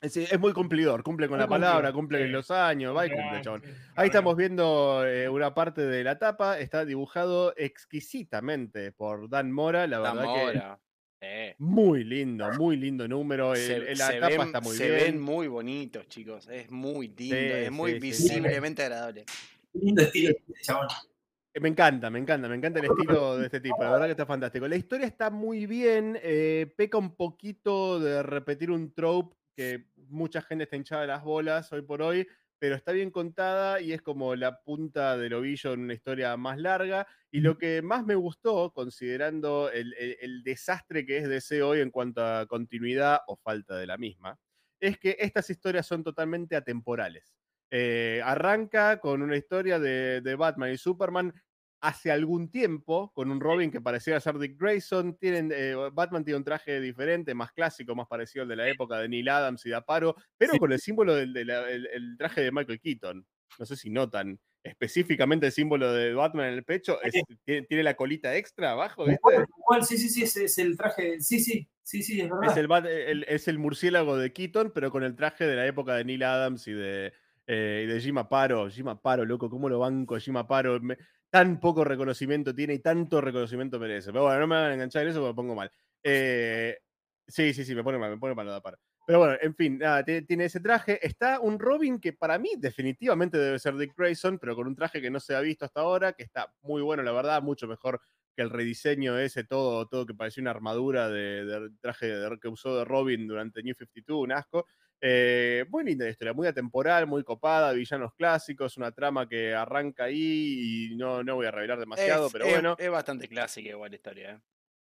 Es, es muy cumplidor, cumple con Muy la palabra, cumple sí. los años, va y cumple, chabón. sí, Ahí estamos viendo eh, una parte de la tapa, está dibujado exquisitamente por Dan Mora, la La verdad que mora. Eh. muy lindo, muy lindo número, el- Se, el- la se tapa ven, está muy se bien. ven muy bonitos, chicos. Es muy lindo, Sí, es muy sí, sí, sí. visiblemente agradable. Lindo estilo chabón. Eh, Me encanta, me encanta, me encanta el estilo de este tipo, la verdad que está fantástico. La historia está muy bien, eh, peca un poquito de repetir un trope que mucha gente está hinchada de las bolas hoy por hoy, pero está bien contada y es como la punta del ovillo en una historia más larga. Y lo que más me gustó, considerando el, el- el desastre que es DC hoy en cuanto a continuidad o falta de la misma, es que estas historias son totalmente atemporales. Eh, arranca con una historia de, de Batman y Superman hace algún tiempo, con un Robin que parecía ser Dick Grayson. Tienen, eh, Batman tiene un traje diferente, más clásico, más parecido al de la época de Neil Adams y de Aparo, pero con el símbolo del el traje de Michael Keaton. No sé si notan específicamente el símbolo de Batman en el pecho, tiene, la colita extra abajo. Sí, sí, sí, es, el traje. Sí, sí, sí, sí, es verdad. Es el, murciélago de Keaton, pero con el traje de la época de Neil Adams y de, eh, de Jim Aparo. Jim Aparo, loco, ¿cómo lo banco Jim Aparo? Tan poco reconocimiento tiene y tanto reconocimiento merece. Pero bueno, no me van a enganchar en eso porque me pongo mal. Eh, sí, sí, sí, me pone mal, me pone mal lo de Aparo. Pero bueno, en fin, tiene ese traje. Está un Robin que para mí definitivamente debe ser Dick Grayson, pero con un traje que no se ha visto hasta ahora, que está muy bueno, la verdad, mucho mejor que el rediseño ese, todo, todo que parecía una armadura de, traje que usó de Robin durante New 52, un asco. Eh, muy linda la historia, muy atemporal, muy copada, villanos clásicos, una trama que arranca ahí y no, no voy a revelar demasiado, pero bueno. Es bastante clásica igual la historia. ¿eh?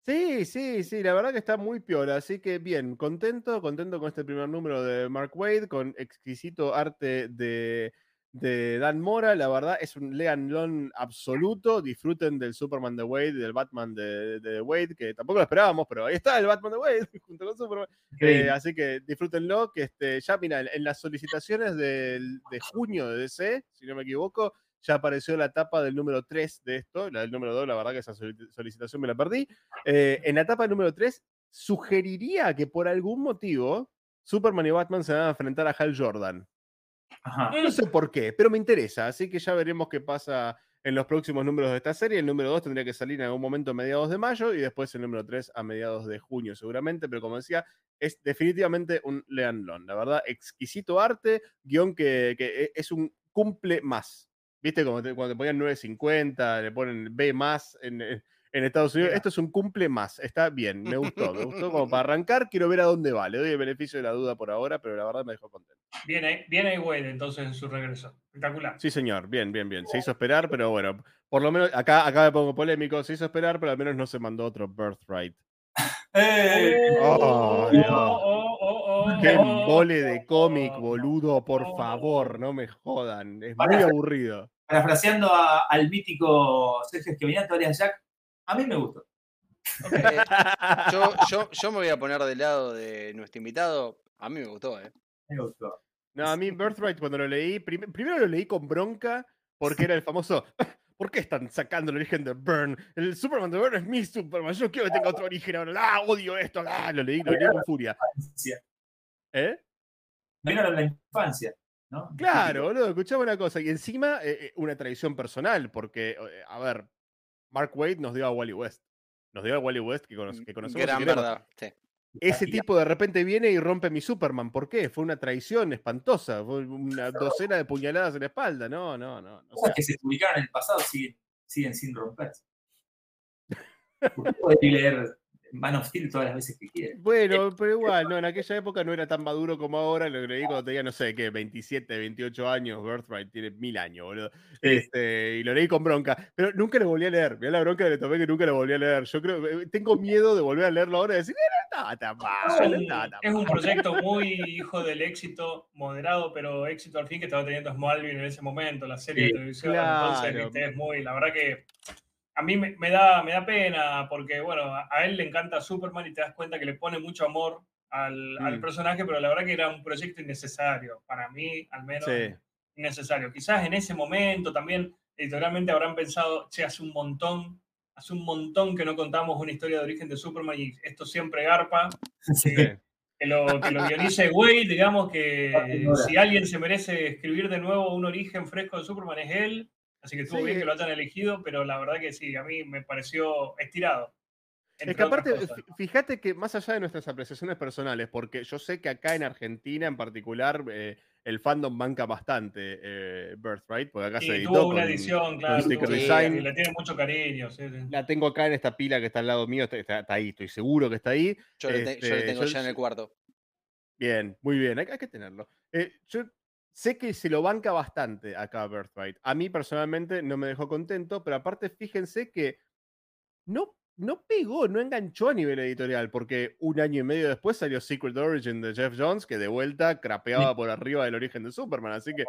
Sí, sí, sí, la verdad que está muy piola, así que bien, contento, contento con este primer número de Mark Wade, con exquisito arte de, Dan Mora, la verdad es un Lean Lon absoluto, disfruten del Superman de Wade, del Batman de, Wade, que tampoco lo esperábamos, pero ahí está el Batman de Wade junto con Superman, eh, así que disfrútenlo, que este, ya mira, en, las solicitaciones de junio de DC, si no me equivoco, ya apareció la etapa del número 3 de esto, la del número 2, la verdad que esa solicitación me la perdí. Eh, en la etapa número 3, sugeriría que por algún motivo Superman y Batman se van a enfrentar a Hal Jordan. No sé por qué, pero me interesa, así que ya veremos qué pasa en los próximos números de esta serie. El número 2 tendría que salir en algún momento a mediados de mayo y después el número 3 a mediados de junio seguramente, pero como decía, es definitivamente un Lean Lon. La verdad, exquisito arte, guion que, que e, es un cumple más. ¿Viste? Cuando te ponían 950, le ponen B más en Estados Unidos. Esto es un cumple más. Está bien, me gustó. Me gustó como para arrancar. Quiero ver a dónde va. Le doy el beneficio de la duda por ahora, pero la verdad me dejó contento. Viene, viene Wade entonces en su regreso. Espectacular. Sí, señor. Bien, bien, bien. Se hizo esperar, pero bueno. Por lo menos, acá, acá me pongo polémico. Se hizo esperar, pero al menos no se mandó otro Birthright. ¡Eh! Oh, oh, oh, Qué mole de cómic, boludo, por favor, no me jodan. Es muy aburrido. Parafraseando al mítico Sergio Esquivinato alias Jack, a mí me gustó. yo, yo, me voy a poner del lado de nuestro invitado. A mí me gustó, ¿eh? Me gustó. No, a mí Birthright cuando lo leí, primero lo leí con bronca porque era el famoso ¿Por qué están sacando el origen de Burn? El Superman de Burn es mi Superman. Yo quiero que tenga otro origen ahora. ¡Ah, odio esto! ¡Ah! Lo leí, lo leí con furia. ¿Eh? Menos la infancia. ¿no? Claro, boludo, escuchaba una cosa. Y encima, eh, eh, una tradición personal, porque, eh, a ver, Mark Wade nos dio a Wally West. Nos dio a Wally West que, que conocemos. Gran verdad, sí. Ese tipo de repente viene y rompe mi Superman. ¿Por qué? Fue una traición espantosa. Fue una docena de puñaladas en la espalda. No, no, no. Cosas que se publicaron en el pasado siguen, siguen sin romperse. Usted leer Man of Steel todas las veces que quiere. Bueno, pero igual, no, en aquella época no era tan maduro como ahora. Lo leí cuando tenía, no sé qué, 27, 28 años. Birthright tiene mil años, boludo. Este, y lo leí con bronca. Pero nunca lo volví a leer. Mira la bronca que le tomé que nunca lo volví a leer. Yo creo, eh, tengo miedo de volver a leerlo ahora y decir, no, tan mal. Es un proyecto muy hijo del éxito, moderado, pero éxito al fin que estaba teniendo Smallville en ese momento, la serie de televisión. Entonces, es muy, la verdad que a mí me, da, me da pena porque, bueno, a, él le encanta Superman y te das cuenta que le pone mucho amor al, al, mm. personaje, pero la verdad que era un proyecto innecesario, para mí al menos innecesario. Quizás en ese momento también editorialmente habrán pensado, che, hace un montón, hace un montón que no contamos una historia de origen de Superman y esto siempre garpa. Que, lo, que lo guionice Wade, digamos que si alguien se merece escribir de nuevo un origen fresco de Superman es él. Así que estuvo bien que lo hayan elegido, pero la verdad que sí, a mí me pareció estirado. Es que aparte, fíjate que más allá de nuestras apreciaciones personales, porque yo sé que acá en Argentina en particular eh, el fandom banca bastante eh, Birthright, porque acá se editó. Tuvo una edición, claro. Design. le tiene mucho cariño. La tengo acá en esta pila que está al lado mío, está, ahí, estoy seguro que está ahí. Yo, le, este, tengo ya en el cuarto. Bien, muy bien, hay, que tenerlo. Eh, yo Sé que se lo banca bastante acá Birthright. A mí personalmente no me dejó contento, pero aparte fíjense que no, no pegó, no enganchó a nivel editorial, porque un año y medio después salió Secret Origin de Jeff Jones, que de vuelta crapeaba por arriba del origen de Superman. Así que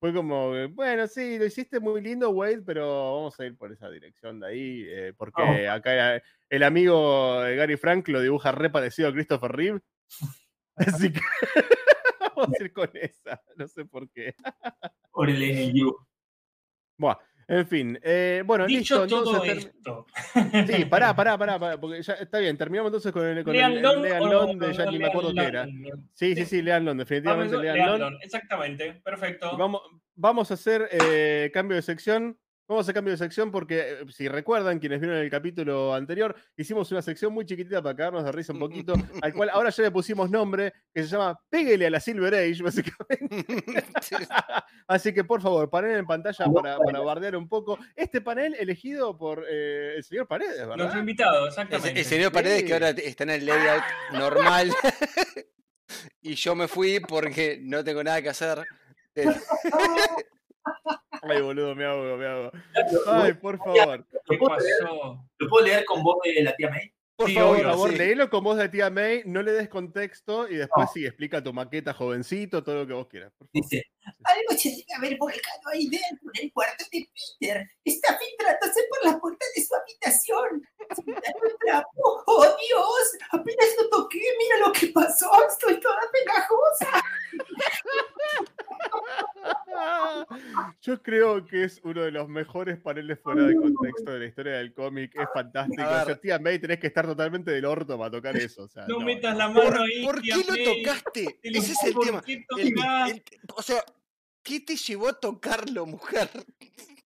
Fue como, eh, bueno, sí, lo hiciste muy lindo, Wade, pero vamos a ir por esa dirección de ahí, eh, porque Oh. acá el amigo de Gary Frank lo dibuja re parecido a Christopher Reeve. Así que vamos a ir con esa, no sé por qué. Por el NU. Buah, en fin, eh, bueno, Dicho listo, todo entonces esto. Sí, pará, pará, pará, pará, porque ya está bien, terminamos entonces con el, con el- el Lean Lon de ya ni me acuerdo qué era. Sí, sí, sí, Leanlon, definitivamente Vamos, Leanlon. Leanlon, Exactamente, perfecto. Vamos, vamos a hacer eh, cambio de sección. Vamos a cambio de sección porque, eh, si recuerdan, quienes vieron el capítulo anterior, hicimos una sección muy chiquitita para cagarnos de risa un poquito, al cual ahora ya le pusimos nombre, que se llama Péguele a la Silver Age, básicamente. Sí. Así que, por favor, panel en pantalla para, para bardear un poco. Este panel elegido por eh, el señor Paredes, ¿verdad? Nuestro invitado, El, exactamente. el señor Paredes Sí. que ahora está en el layout normal. y yo me fui porque no tengo nada que hacer. Ay, boludo, me hago, me hago. Ay, por favor. ¿Qué ¿Lo puedo, leer, pasó? lo puedo leer con voz de la tía May? Por Sí, favor, obvio, por favor, sí. léelo con voz de tía May, no le des contexto y después No. sí, explica tu maqueta, jovencito, todo lo que vos quieras. Dice, Algo se debe haber volcado ahí dentro, en el cuarto de Peter. Está filtrándose por la puerta de su habitación. ¡Oh, Dios! Apenas lo toqué. Mira lo que pasó. Estoy toda pegajosa. Yo creo que es uno de los mejores paneles fuera de contexto de la historia del cómic. Es fantástico. O sea, tía May, tenés que estar totalmente del orto para tocar eso. O sea, No no, metas la mano ¿Por, ahí. por tía qué lo tocaste? Te Ese es el tema. o sea, ¿qué te llevó a tocarlo, mujer?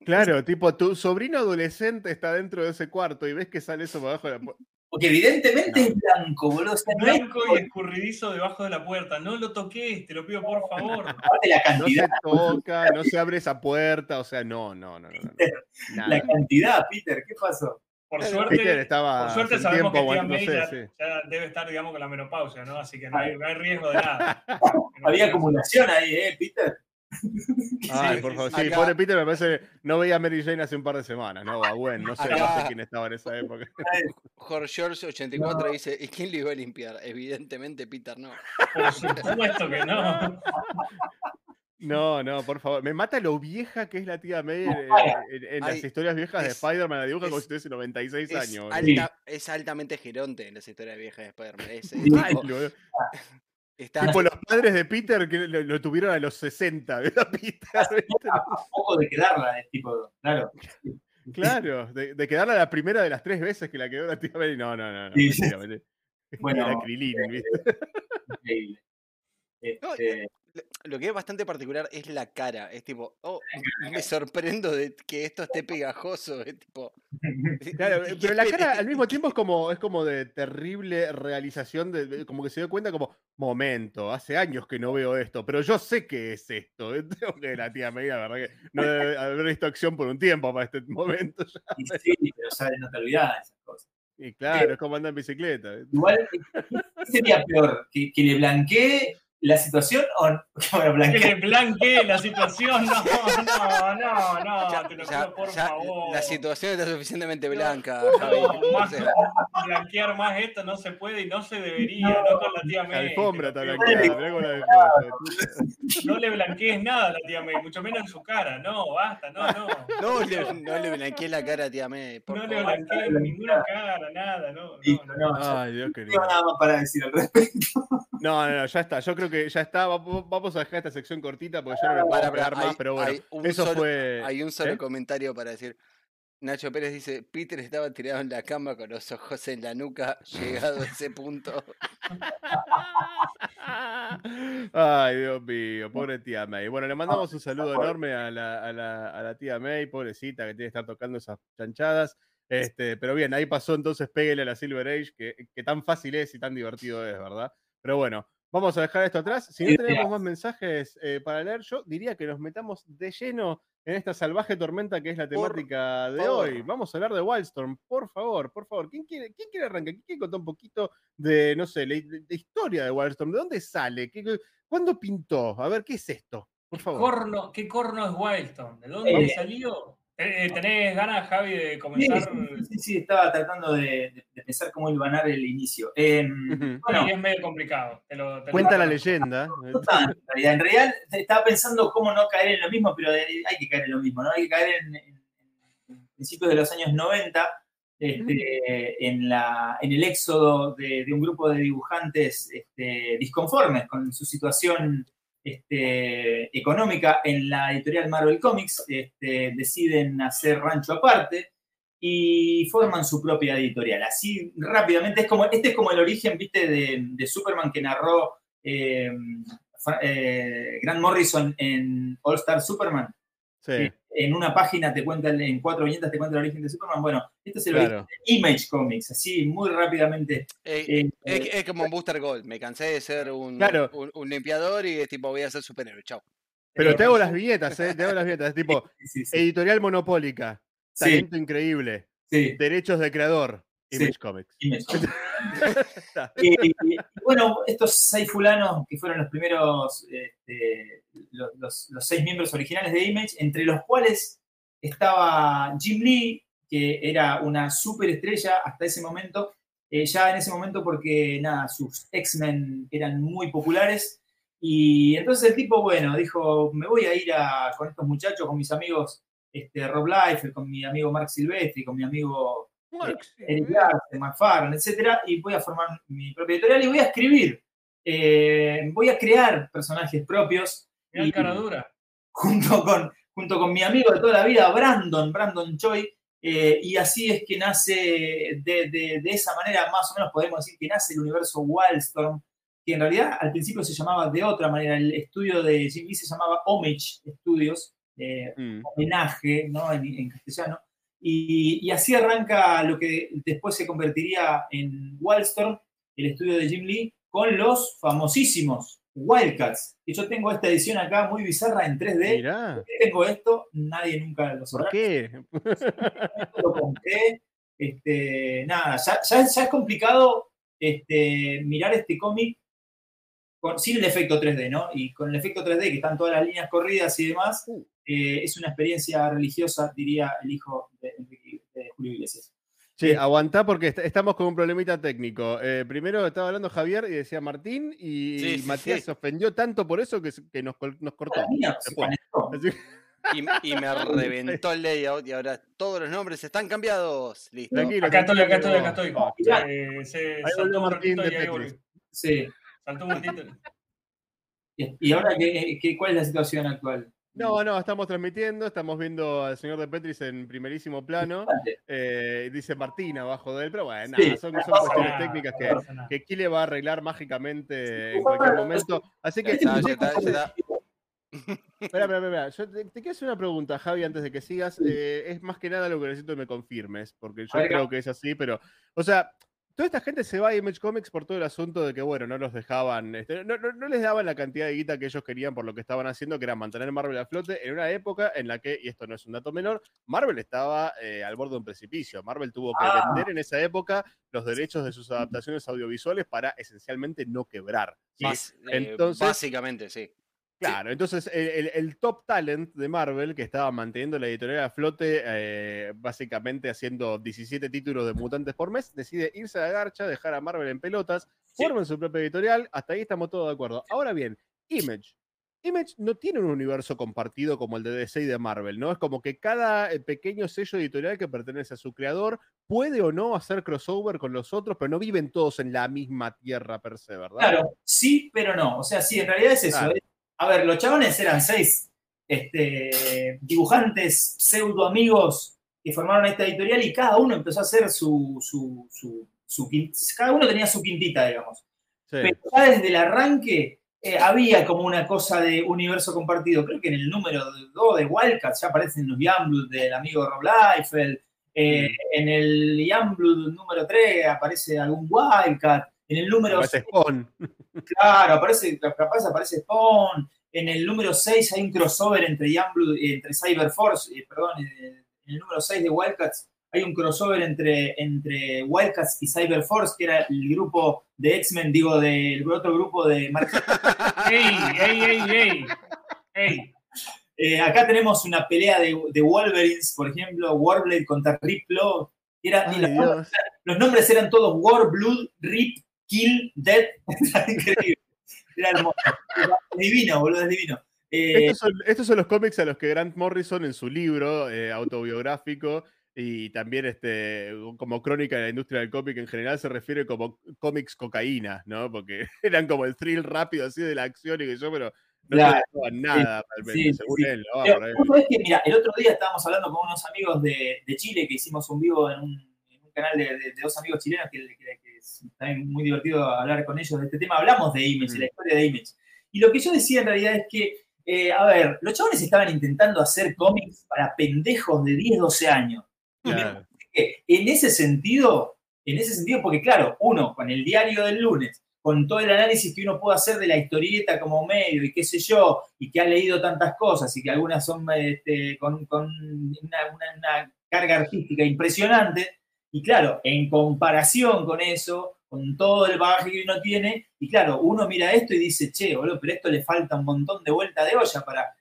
Claro, tipo, tu sobrino adolescente está dentro de ese cuarto y ves que sale eso por abajo de la puerta. Porque evidentemente es blanco, boludo. O sea, no es Blanco y escurridizo debajo de la puerta. No lo toques, te lo pido por favor. la No cantidad. se toca, no se abre esa puerta, o sea, no, no, no, no. no, La cantidad, Peter, ¿qué pasó? Por Peter suerte, Peter estaba por suerte sabemos que tiempo tía aguantando, May no ya, sé, sí. ya debe estar, digamos, con la menopausia, ¿no? Así que no hay, no hay riesgo de nada. Había acumulación ahí, ¿eh, Peter? Ay, Sí, por favor, sí. Acá- pobre Peter me parece, no veía a Mary Jane hace un par de semanas, ¿no? A Gwen, no sé, no sé quién estaba en esa época. Jorge George 84 dice, ¿y quién le iba a limpiar? Evidentemente Peter no. Por supuesto que no. No, no, por favor. Me mata lo vieja que es la tía May eh, en, en las historias viejas de Spider-Man. La dibuja como si tuviese 96 Es, años. es altamente geronte en las historias viejas de Spider-Man. Es, está, Tipo los padres de Peter que lo, lo tuvieron a los 60, ¿ves? A Peter. A poco de quedarla, es tipo, claro. Claro, de, de quedarla la primera de las tres veces que la quedó la tía May. No, no, no. no Sí. mentira, mentira. Bueno, Era Krilin, ¿viste? Increíble. Este, lo- lo que es bastante particular es la cara. Es tipo, oh, me sorprendo de que esto esté pegajoso. Es tipo. Claro, ¿qué- pero la qué cara esperé? al mismo tiempo es como, es como de terrible realización, de, de- como que se dio cuenta como, momento, hace años que no veo esto, pero yo sé que es esto. Tengo que la tía May, la verdad que no debe haber visto acción por un tiempo para este momento. ya. y sí, pero sabes, no te olvidas de esas cosas. Y claro, es como andar en bicicleta. Igual, ¿qué sería peor? ¿Que, que le blanquee la situación o no? que me Que blanquee? le blanquee la situación. No, no, no, no. Ya- te lo ya- por ya favor. La situación está suficientemente blanca, No, Javi. más, blanquear más esto no se puede y no se debería, no, con la tía La May. alfombra está blanqueada, la. No le blanquees nada a la tía May, mucho menos en su cara. No, basta, no, no. no, le, no le blanqueé la cara a tía May, por No le blanquees ninguna cara, nada, no. no, no. Ay, Dios no tengo querido. nada más para decir al respecto. No, no, no, ya está. Yo creo que ya está. Va- Vamos a dejar esta sección cortita porque ya no le puedo Para, para, pegar más, hay- pero bueno. hay Eso solo- fue. Hay un solo ¿Eh? comentario para decir. Nacho Pérez dice, Peter estaba tirado en la cama con los ojos en la nuca, llegado a ese punto. Ay, Dios mío, pobre tía May. Bueno, le mandamos un saludo enorme a la, a la- a la tía May, pobrecita, que tiene que estar tocando esas chanchadas. Este, pero bien, ahí pasó entonces Pégale a la Silver Age, que, que tan fácil es y tan divertido es, ¿verdad? Pero bueno, vamos a dejar esto atrás. Si no tenemos más mensajes eh, para leer, yo diría que nos metamos de lleno en esta salvaje tormenta que es la Por temática de favor. hoy. Vamos a hablar de Wildstorm, por favor, por favor. ¿Quién quiere, quién quiere arrancar? ¿Quién quiere contar un poquito de, no sé, la, la historia de Wildstorm? ¿De dónde sale? ¿Qué- qué- ¿Cuándo pintó? A ver, ¿qué es esto? Por favor. Corno, ¿Qué corno es Wildstone? ¿De dónde Eh, salió? Eh, eh, ¿Tenés ganas, Javi, de comenzar? Sí, sí, sí, estaba tratando de, pensar cómo iluminar el inicio. Eh, Ujú. bueno, Sí, es medio complicado. te lo- te lo- Cuenta la leyenda. tanto, en realidad. Estaba pensando cómo no caer en lo mismo, pero de- hay que caer en lo mismo, ¿no? Hay que caer en, en- en principios de los años 90, este, en, la, en el éxodo de, de un grupo de dibujantes este, disconformes con su situación este, económica en la editorial Marvel Comics, este, deciden hacer rancho aparte y forman su propia editorial. Así rápidamente, es como, este es como el origen, viste, de, de Superman que narró eh, eh, Grant Morrison en All Star Superman. Sí, En una página te cuenta, el- en cuatro viñetas te cuenta el origen de Superman. Bueno, este es el origen claro. de Image Comics, así muy rápidamente. Eh, eh, es, es como un Booster Gold. Me cansé de ser un, Claro. un, un limpiador y es tipo, voy a ser superhéroe. Chao. Pero eh, te hago las viñetas, ¿eh? Te hago las viñetas. Tipo, sí, sí, editorial monopólica, sí, talento increíble, sí, derechos de creador, Sí. Image Comics. Image Comics. Y, bueno, estos seis fulanos que fueron los primeros, este, los, los- los seis miembros originales de Image, entre los cuales estaba Jim Lee, que era una superestrella hasta ese momento, eh, ya en ese momento porque nada, sus X-Men eran muy populares. Y entonces el tipo, bueno, dijo, me voy a ir a- con estos muchachos, con mis amigos este, Rob Liefeld, con mi amigo Mark Silvestri, con mi amigo Eric Larsen, McFarlane, etcétera, y voy a formar mi propia editorial y voy a escribir. Eh, voy a crear personajes propios y- el cara dura. junto con, junto con mi amigo de toda la vida, Brandon, Brandon Choi, eh, y así es que nace, de, de- de esa manera más o menos podemos decir que nace el universo Wildstorm, que en realidad al principio se llamaba de otra manera, el estudio de Jim Lee se llamaba Homage Studios, eh, Mm. homenaje ¿no? en, en castellano. Y, y así arranca lo que después se convertiría en Wildstorm, el estudio de Jim Lee, con los famosísimos Wildcats. Y yo tengo esta edición acá muy bizarra en 3D. Mirá, ¿Por qué tengo esto? Nadie nunca lo ¿por sabrá. qué? Lo compré. Este, nada, ya, ya- ya es complicado este, mirar este cómic con- sin el efecto 3D, ¿no? Y con el efecto 3D, que están todas las líneas corridas y demás, eh, es una experiencia religiosa, diría el hijo de, de Julio Iglesias. Sí, aguantá porque est- estamos con un problemita técnico. Eh, primero estaba hablando Javier y decía Martín y Sí, sí, Matías sí. se ofendió tanto por eso que, nos, cortó. Mía, se Y, y me reventó el layout y ahora todos los nombres están cambiados. Listo. Tranquilo. Acá estoy, acá estoy, acá estoy. Eh, se Ahí volvió Martín de. Sí. Un ratito. Y y ahora, ¿qué, qué- cuál es la situación actual? No, no, estamos transmitiendo, estamos viendo al señor de Petris en primerísimo plano. eh, dice Martín abajo de él, pero bueno, Sí, nada, son, son no cuestiones nada, técnicas no que, que Kile va a arreglar mágicamente en cualquier momento. Así Ya que, está, ya está, ya está. Espera, espera, espera. Yo te, te quiero hacer una pregunta, Javi, antes de que sigas. Eh, es más que nada lo que necesito que me confirmes, porque yo creo que es así, pero. O sea, toda esta gente se va a Image Comics por todo el asunto de que, bueno, no los dejaban. este, no, no- no les daban la cantidad de guita que ellos querían por lo que estaban haciendo, que era mantener Marvel a flote en una época en la que, y esto no es un dato menor, Marvel estaba eh, al borde de un precipicio. Marvel tuvo que Ah. vender en esa época los derechos de sus adaptaciones audiovisuales para esencialmente no quebrar. ¿sí? Eh, Entonces- básicamente, sí. Claro, entonces el, top talent de Marvel, que estaba manteniendo la editorial a flote, eh, básicamente haciendo 17 títulos de mutantes por mes, decide irse a la garcha, dejar a Marvel en pelotas, Sí. forman su propia editorial, hasta ahí estamos todos de acuerdo. Ahora bien, Image. Image no tiene un universo compartido como el de DC y de Marvel, ¿no? Es como que cada eh, pequeño sello editorial que pertenece a su creador puede o no hacer crossover con los otros, pero no viven todos en la misma tierra per se, ¿verdad? Claro, sí, pero no. O sea, sí, en realidad es eso. Claro. A ver, los chabones eran seis este, dibujantes pseudo amigos que formaron esta editorial y cada uno empezó a hacer su, su, su, cada uno tenía su quintita, digamos. Sí. Pero ya desde el arranque eh, había como una cosa de universo compartido. Creo que en el número 2 de Wildcats ya aparecen los Youngblood del amigo Rob Liefeld. Eh, En el Youngblood número 3 aparece algún Wildcat. En el número Aparece Spawn. Claro, aparece, capaz aparece Spawn. En el número 6 hay un crossover entre Youngblood, eh, entre Cyberforce, eh, perdón, eh, en el número 6 de Wildcats hay un crossover entre, entre Wildcats y Cyberforce, que era el grupo de X-Men, digo, del otro grupo de Mark ¡Ey, ey, ey, ey! ¡Ey! Eh, acá tenemos una pelea de, de Wolverines, por ejemplo, Warblade contra Riplo. era- y los, nombres, los nombres eran todos War, Blood, Rip, Kill, Dead. Increíble. Era hermoso. Divino, boludo, es divino. Eh, Estos son, estos son los cómics a los que Grant Morrison en su libro eh, autobiográfico y también este, como crónica de la industria del cómic en general se refiere como cómics cocaína, ¿no? Porque eran como el thrill rápido así de la acción y que yo, pero no Claro, nada realmente, sí, según sí. él, ¿no? Pero, sabés que, mira, el otro día estábamos hablando con unos amigos de, de Chile que hicimos un vivo en un, en un canal de, de- de dos amigos chilenos que, que- que es también muy divertido hablar con ellos de este tema. Hablamos de Image, de la Mm. historia de Image. Y lo que yo decía en realidad es que, eh, a ver, los chavales estaban intentando hacer cómics para pendejos de 10, 12 años. Claro. en ese sentido, en ese sentido, porque claro, uno con el diario del lunes, con todo el análisis que uno puede hacer de la historieta como medio y qué sé yo, y que ha leído tantas cosas y que algunas son este, con, con una, una- una carga artística impresionante, y claro, en comparación con eso, con todo el bagaje que uno tiene, y claro, uno mira esto y dice, che, boludo, pero esto le falta un montón de vuelta de olla para...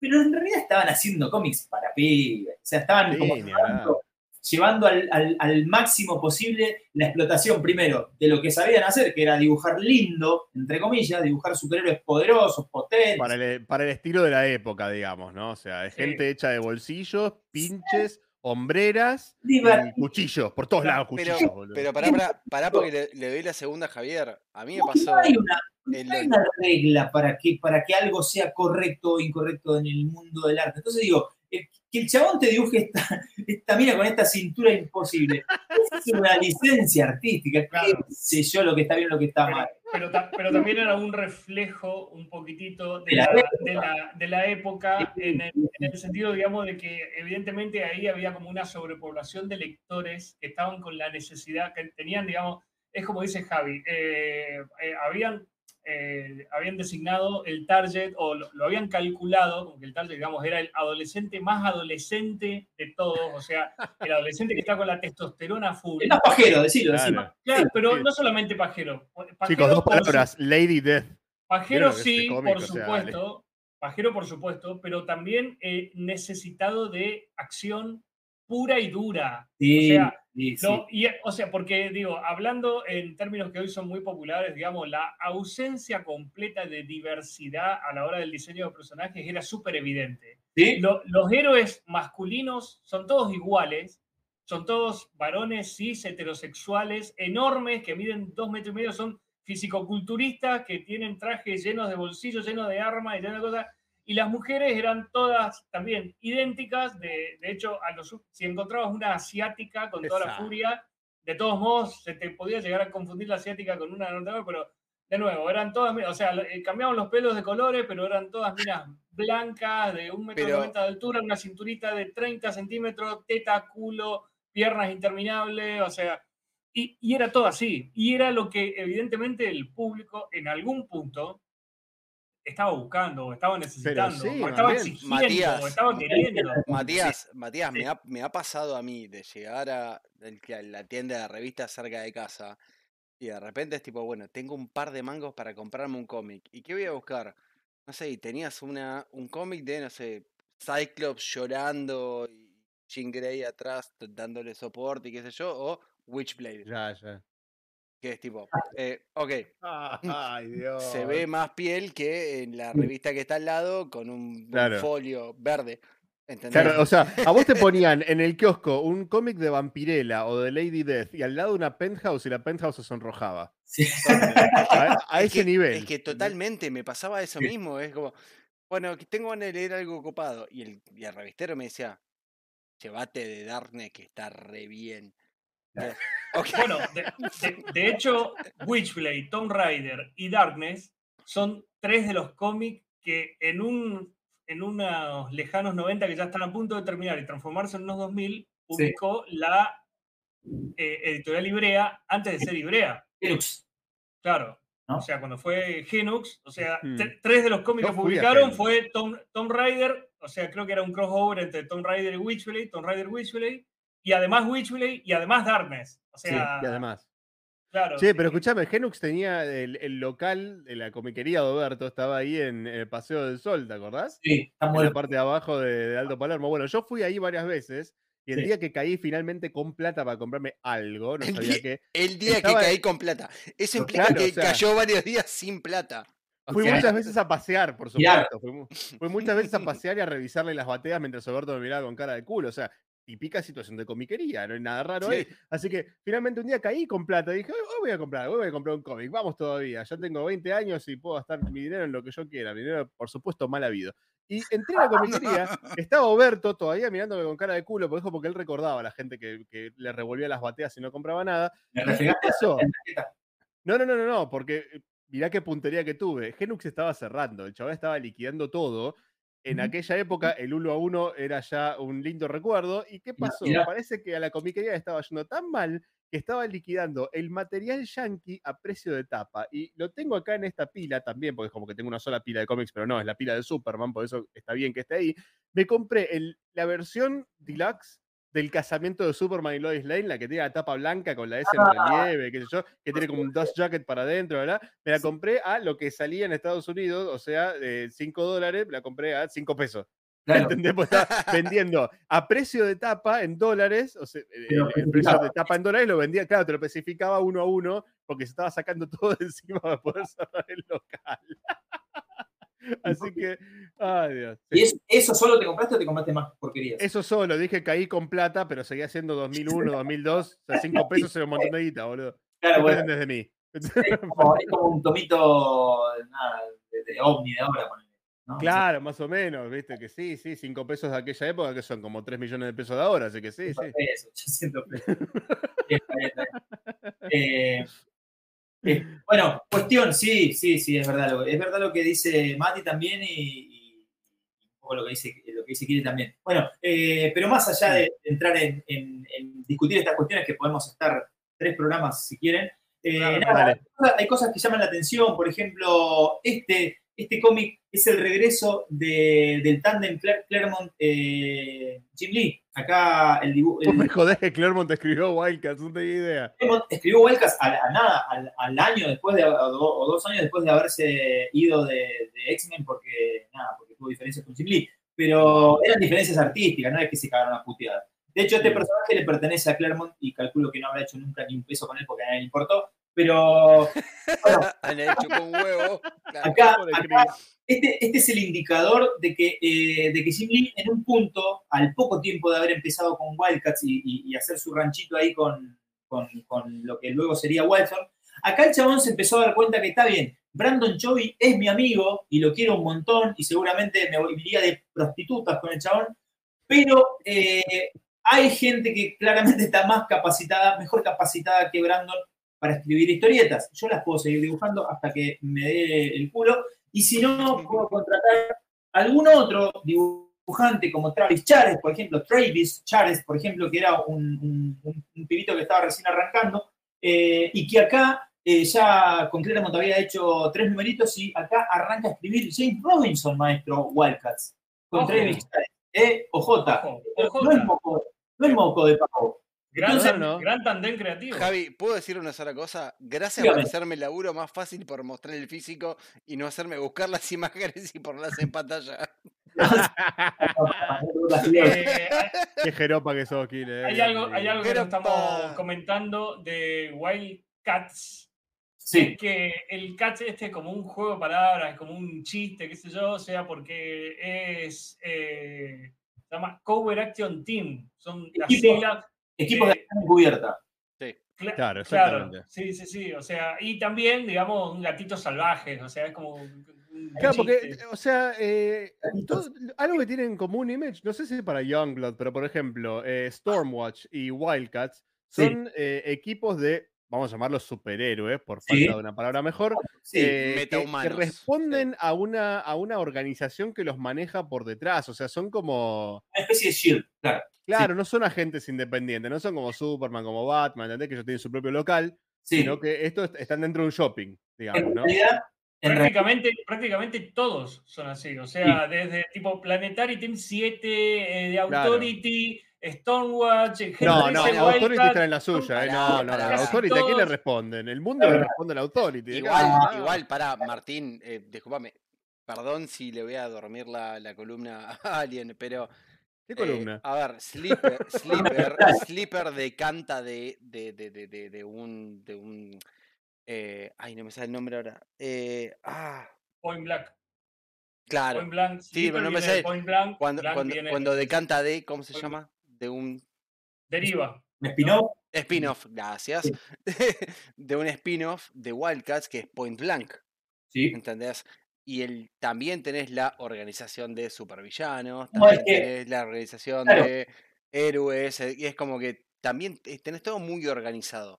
Pero en realidad estaban haciendo cómics para pibes, o sea, estaban Sí, como llevando, llevando al, al- al máximo posible la explotación primero de lo que sabían hacer, que era dibujar lindo, entre comillas, dibujar superhéroes poderosos, potentes. Para el, para el estilo de la época, digamos, ¿no? O sea, de Sí. gente hecha de bolsillos, pinches, hombreras y cuchillos, por todos lados Pero, cuchillos, boludo. pero pará, pará, pará porque le, le doy la segunda a Javier. A mí me No pasó. hay una, el- no hay una regla para que, para que algo sea correcto o incorrecto en el mundo del arte. Entonces digo, eh, que el chabón te dibuje esta, esta mina con esta cintura imposible. Es una licencia artística. ¿Qué Claro. sé yo lo que está bien lo que está Pero, mal? Pero ta- pero también era un reflejo un poquitito de la de la- de la época, en el, en el sentido, digamos, de que evidentemente ahí había como una sobrepoblación de lectores que estaban con la necesidad, que tenían, digamos, es como dice Javi, eh, eh, habían, eh, habían designado el target o lo, lo habían calculado, como que el target, digamos, era el adolescente más adolescente de todos, o sea, el adolescente que está con la testosterona full. Es más pajero, decirlo, Claro. decirlo. Claro, pero sí. no solamente pajero. pajero Chicos, dos por su- palabras, Lady Death. Pajero sí, cómic, por o sea, supuesto. Pajero, por supuesto, pero también eh, necesitado de acción pura y dura. Sí, O sea, sí, sí. No, y, o sea, porque digo, hablando en términos que hoy son muy populares, digamos, la ausencia completa de diversidad a la hora del diseño de personajes era súper evidente. Lo- los héroes masculinos son todos iguales, son todos varones cis, heterosexuales, enormes, que miden dos metros y medio, son fisicoculturistas, que tienen trajes llenos de bolsillos, llenos de armas y llenos de cosas. Y las mujeres eran todas también idénticas, de, de hecho, a los, si encontrabas una asiática con toda la furia, de todos modos se te podía llegar a confundir la asiática con una norteamericana, pero de nuevo, eran todas, o sea, eh, cambiaban los pelos de colores, pero eran todas minas blancas, de un metro Pero- de altura, una cinturita de 30 centímetros, teta, culo, piernas interminables, o sea, y, y era todo así. Y era lo que evidentemente el público en algún punto estaba buscando, o estaba necesitando, sí, o estaba exigiendo, Matías. o estaba queriendo. Matías, Matías, me ha, me ha pasado a mí de llegar a, el que- a la tienda de revistas cerca de casa y de repente es tipo, bueno, tengo un par de mangos para comprarme un cómic. ¿Y qué voy a buscar? No sé, y tenías una, un cómic de, no sé, Cyclops llorando y Jean Grey atrás dándole soporte y qué sé yo, o Witchblade, Ya, ya. Que es tipo, eh, ok, Ay, Dios. se ve más piel que en la revista que está al lado con un, folio verde. ¿Entendés? Claro, o sea, a vos te ponían en el kiosco un cómic de Vampirella o de Lady Death y al lado una penthouse y la penthouse se sonrojaba. Sí. A, a Es ese que- nivel. Es que totalmente me pasaba eso mismo. Es como, bueno, que tengo ganas de leer algo copado. Y el, y el revistero me decía, llévate de Darkness que está re bien. Y. Bueno, de, de- de hecho, Witchblade, Tomb Raider y Darkness son tres de los cómics que en, un, en unos lejanos 90 que ya están a punto de terminar y transformarse en unos 2000, publicó la eh, editorial Ibrea antes de ser Ibrea. Linux. Claro. ¿No? O sea, cuando fue Genux, o sea, Mm. tre- tres de los cómics que publicaron Genux. fue Tom, Tomb Raider, o sea, creo que era un crossover entre Tomb Raider y Witchblade, Tomb Raider Witchblade, y además Witchblade y además Darkness. O Sí, sea, Y además. Claro. Che, pero escúchame, Genux tenía el, el local de la comiquería de Oberto, estaba ahí en el Paseo del Sol, ¿te acordás? Sí, está En muy la parte de abajo de, de Alto Palermo. Bueno, yo fui ahí varias veces y el Sí. día que caí finalmente con plata para comprarme algo, no El sabía día- qué, El día Estaba- que caí con plata. Eso implica Claro, que o sea- cayó varios días sin plata. Fui muchas veces a pasear, por supuesto. Fui, fui muchas veces a pasear y a revisarle las bateas mientras Alberto me miraba con cara de culo. O sea, típica situación de comiquería, no hay nada raro ahí. sí. Así que finalmente un día caí con plata. Dije, hoy voy a comprar, hoy voy a comprar un cómic. Vamos todavía. Ya tengo 20 años y puedo gastar mi dinero en lo que yo quiera. Mi dinero, por supuesto, mal habido. Y entré a la comiquería, estaba Oberto todavía mirándome con cara de culo, por eso porque él recordaba a la gente que, que le revolvía las bateas y no compraba nada. Me ¿Y tarjeta. No, no, no, no, no, porque eh, mirá qué puntería que tuve. Genux estaba cerrando, el chaval estaba liquidando todo. En aquella época, el uno a uno era ya un lindo recuerdo. ¿Y qué pasó? Parece que a la comiquería estaba yendo tan mal que estaba liquidando el material yankee a precio de tapa. Y lo tengo acá en esta pila también, porque es como que tengo una sola pila de cómics, pero no, es la pila de Superman, por eso está bien que esté ahí. Me compré el- la versión deluxe del casamiento de Superman y Lois Lane, la que tiene la tapa blanca con la S en Ah. relieve, qué sé yo, que tiene como un dust jacket para adentro, ¿verdad? Me la compré a lo que salía en Estados Unidos, o sea, de 5 dólares, la compré a 5 pesos. Claro, ¿Entendés? Pues está vendiendo a precio de tapa en dólares, o sea, el- Pero el, precio especificaba. de tapa en dólares lo vendía, claro, te lo especificaba uno a uno, porque se estaba sacando todo de encima para poder cerrar el local. Así que, ay Dios. ¿Y es- eso solo te compraste o te compraste más porquerías? Eso solo, dije caí con plata, pero seguía siendo 2001, 2002, o sea, 5 pesos era un montón de guita, boludo. Claro, ¿Qué bueno, pretendés de mí? es como, es como un tomito nada, de, de ovni de ahora. ponele, ¿no? Claro, más o menos, viste que sí, sí, 5 pesos de aquella época que son como 3 millones de pesos de ahora, así que sí, sí. Eso, 800 pesos. Eh, bueno, cuestión, sí, sí, sí, es verdad. Lo, es verdad lo que dice Mati también y, un poco lo que dice, lo que dice Kiri también. Bueno, eh, pero más allá de entrar en, en- en discutir estas cuestiones, que podemos estar tres programas si quieren, eh, Claro, nada, hay cosas que llaman la atención. Por ejemplo, este, este cómic es el regreso de- del tándem Claremont eh, Jim Lee. Acá el dibujo. Vos me jodés que Clermont escribió Wildcats, no tenía idea. Claremont escribió Wildcats a, a nada, al, al año después de, o, do- o dos años después de haberse ido de, de X-Men porque, nada, porque tuvo diferencias con Jim Lee. Pero eran diferencias artísticas, no es que se cagaron a puteadas. De hecho, este personaje le pertenece a Claremont y calculo que no habrá hecho nunca ni un peso con él porque a nadie le importó. Pero Han hecho con huevo. acá, este, este es el indicador de que, eh, de que Jim Lee, en un punto, al poco tiempo de haber empezado con Wildcats y, y- y hacer su ranchito ahí con, con- con lo que luego sería Wildstorm, acá el chabón se empezó a dar cuenta que está bien, Brandon Chovy es mi amigo y lo quiero un montón y seguramente me iría de prostitutas con el chabón, pero eh, hay gente que claramente está más capacitada, mejor capacitada que Brandon para escribir historietas. Yo las puedo seguir dibujando hasta que me dé el culo y si no, puedo contratar a algún otro dibujante como Travis Chares, por ejemplo, Travis Chares, por ejemplo, que era un, un- un- un pibito que estaba recién arrancando, eh, y que acá eh, ya con Claremont había hecho tres numeritos y acá arranca a escribir James Robinson, maestro Wildcats, con Ojo. Travis Chares. Eh, OJ. Ojo, OJ. No es moco, no es moco de pavo. Gran, no. gran tandem creativo. Javi, ¿puedo decir una sola cosa? Gracias Dígame. por hacerme el laburo más fácil por mostrar el físico y no hacerme buscar las imágenes y ponerlas en pantalla. Eh, Qué jeropa que sos, Kile. eh, hay, algo, hay algo que estamos comentando de Wildcats. Sí, que el catch este es como un juego de palabras, como un chiste, qué sé yo, o sea, porque es, eh, se llama Cover Action Team, son las siglas. Equipos de acción encubierta. cla- Claro, exactamente. sí, sí, sí, o sea, y también, digamos, un gatito salvaje, o sea, es como Claro, porque, o sea, eh, todo- algo que tienen en común Image, no sé si para Youngblood, pero por ejemplo, eh, Stormwatch y Wildcats Sí. son eh, equipos de, vamos a llamarlos superhéroes, por Sí. falta de una palabra mejor, Sí, eh, que- responden a, una, a una organización que los maneja por detrás, o sea, son como... una especie de shield, claro. Claro, no son agentes independientes, no son como Superman, como Batman, ¿entendés? Que ellos tienen su propio local, Sí. sino que estos están dentro de un shopping, digamos, En ¿no? Prácticamente, prácticamente todos son así, o sea, desde tipo Planetary Team 7, eh, de Claro. Stormwatch, gente No, no, Wildcat, Authority está en la suya, eh. No, no, no. Authority, ¿a quién le responden? El mundo le responde a la Authority. Igual, Ah, igual, para Martín, eh, discúlpame. Perdón si le voy a dormir la, la columna a alguien, pero. ¿Qué eh, columna? a ver, Sleeper, Sleeper decanta de, de, de, de, de, de un. De un eh, ay, no me sale el nombre ahora. Eh, ah, Point Blank. claro. Point Blank. Sí, pero no me sale. Point Blank. Cuando, Blank cuando, viene- cuando decanta de. ¿Cómo se Point llama? De un Deriva. ¿Me spin-off? spin-off, gracias. Sí. de un spin-off de Wildcats que es Point Blank. Sí. ¿Entendés? Y el, también tenés la organización de supervillanos, No, es también que- tenés la organización claro. de héroes, eh, y es como que también te- tenés todo muy organizado.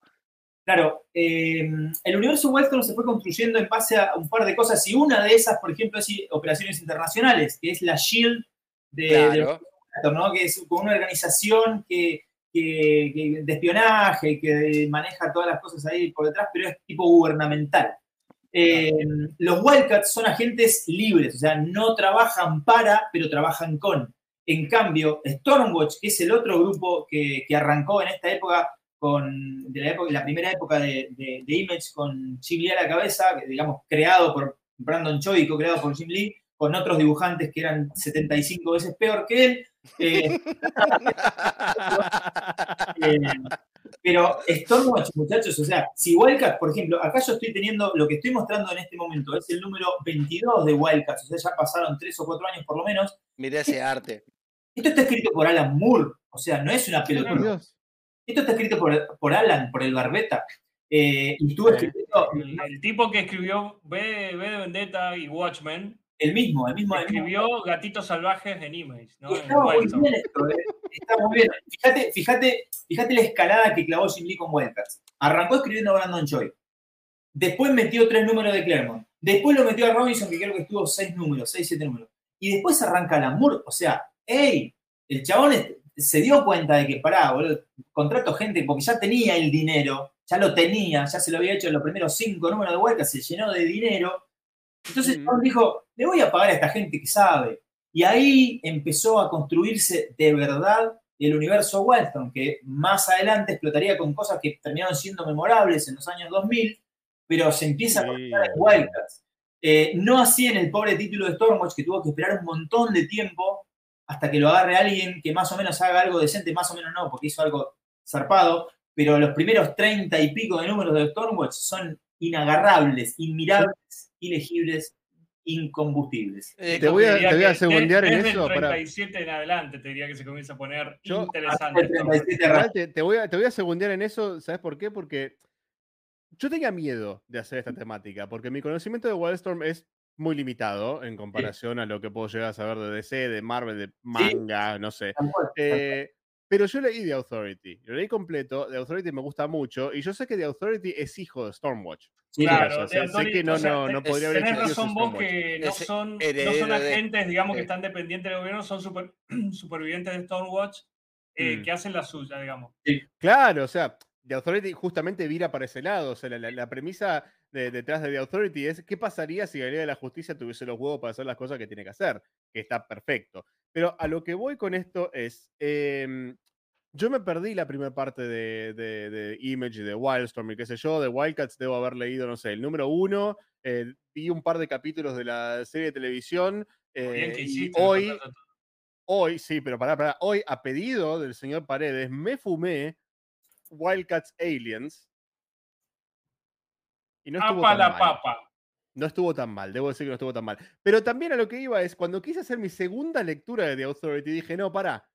Claro, eh, el universo Wildstone se fue construyendo en base a un par de cosas y una de esas, por ejemplo, es operaciones internacionales, que es la SHIELD de, de Claro. ¿No? que es con una organización que, que- que- de espionaje, que maneja todas las cosas ahí por detrás, pero es tipo gubernamental. Eh, los Wildcats son agentes libres, o sea, no trabajan para, pero trabajan con. En cambio, Stormwatch, que es el otro grupo que, que arrancó en esta época, con, de la, época, la primera época de, de- de Image con Jim Lee a la cabeza, digamos, creado por Brandon Choi, co-creado por Jim Lee, con otros dibujantes que eran 75 veces peor que él. eh, eh, pero Stormwatch, muchachos, o sea, si Wildcats, por ejemplo, acá yo estoy teniendo, lo que estoy mostrando en este momento es el número 22 de Wildcats, o sea, ya pasaron 3 o 4 años por lo menos. Mirá ese arte. Esto está escrito por Alan Moore, o sea, no es una. Dios. Esto está escrito por, por Alan, por el Barbeta. Eh, y estuvo Sí. escribiendo El, el tipo que escribió V, V de Vendetta y Watchmen el mismo, el mismo. el mismo. escribió Gatitos Salvajes en Image, ¿no? Está muy bien esto, eh. Está muy bien. Fíjate, fíjate, fíjate la escalada que clavó Jim Lee con Wildcats. Arrancó escribiendo a Brandon Choi. Después metió tres números de Claremont. Después lo metió a Robinson, que creo que estuvo seis números, seis, siete números. Y después arranca Alan Moore. O sea, ¡ey! El chabón se dio cuenta de que, pará, boludo, contrato gente porque ya tenía el dinero, ya lo tenía, ya se lo había hecho en los primeros cinco números de Wildcats, se llenó de dinero. Entonces el Mm. chabón dijo, le voy a pagar a esta gente que sabe. Y ahí empezó a construirse de verdad el universo Wildstorm, que más adelante explotaría con cosas que terminaron siendo memorables en los años 2000, pero se empieza a Sí. conectar en Wildcats. Eh, no así en el pobre título de Stormwatch, que tuvo que esperar un montón de tiempo hasta que lo agarre alguien que más o menos haga algo decente, más o menos no, porque hizo algo zarpado, pero los primeros treinta y pico de números de Stormwatch son inagarrables, inmirables, ilegibles, incombustibles. Eh, Te voy a- te voy a segundear en desde eso, el pará. 37 en adelante te diría que se comienza a poner Yo- interesante. Hasta el Stormwatch. 37 Igual rayos. te, te voy a, te voy a segundear en eso, ¿sabes por qué? Porque yo tenía miedo de hacer esta temática, porque mi conocimiento de Wildstorm es muy limitado en comparación a lo que puedo llegar a saber de DC, de Marvel, de manga, no sé. Eh, pero yo leí The Authority, lo leí completo, The Authority me gusta mucho, y yo sé que The Authority es hijo de Stormwatch. Sí, Claro, o sea, de sé Authority, que no, o sea, no, no podría haber Tenés razón vos que no son, no heredero son de- agentes, digamos, que eh. están dependientes del gobierno, son super- supervivientes de Stormwatch eh, Mm. que hacen la suya, digamos. Claro, o sea, The Authority justamente vira para ese lado. O sea, la, la- la premisa de- detrás de The Authority es qué pasaría si la Liga de la Justicia tuviese los huevos para hacer las cosas que tiene que hacer, que está perfecto. Pero a lo que voy con esto es, em, yo me perdí la primera parte de, de- de Image y de Wildstorm y qué sé yo, de Wildcats debo haber leído, no sé, el número uno, eh, vi un par de capítulos de la serie de televisión. Bien eh, y hoy, hoy, sí, pero pará, pará, hoy a pedido del señor Paredes me fumé Wildcats Aliens. Y no estuvo Apa tan la mal. papa. No estuvo tan mal, debo decir que no estuvo tan mal. Pero también a lo que iba es, cuando quise hacer mi segunda lectura de The Authority, dije, no, pará,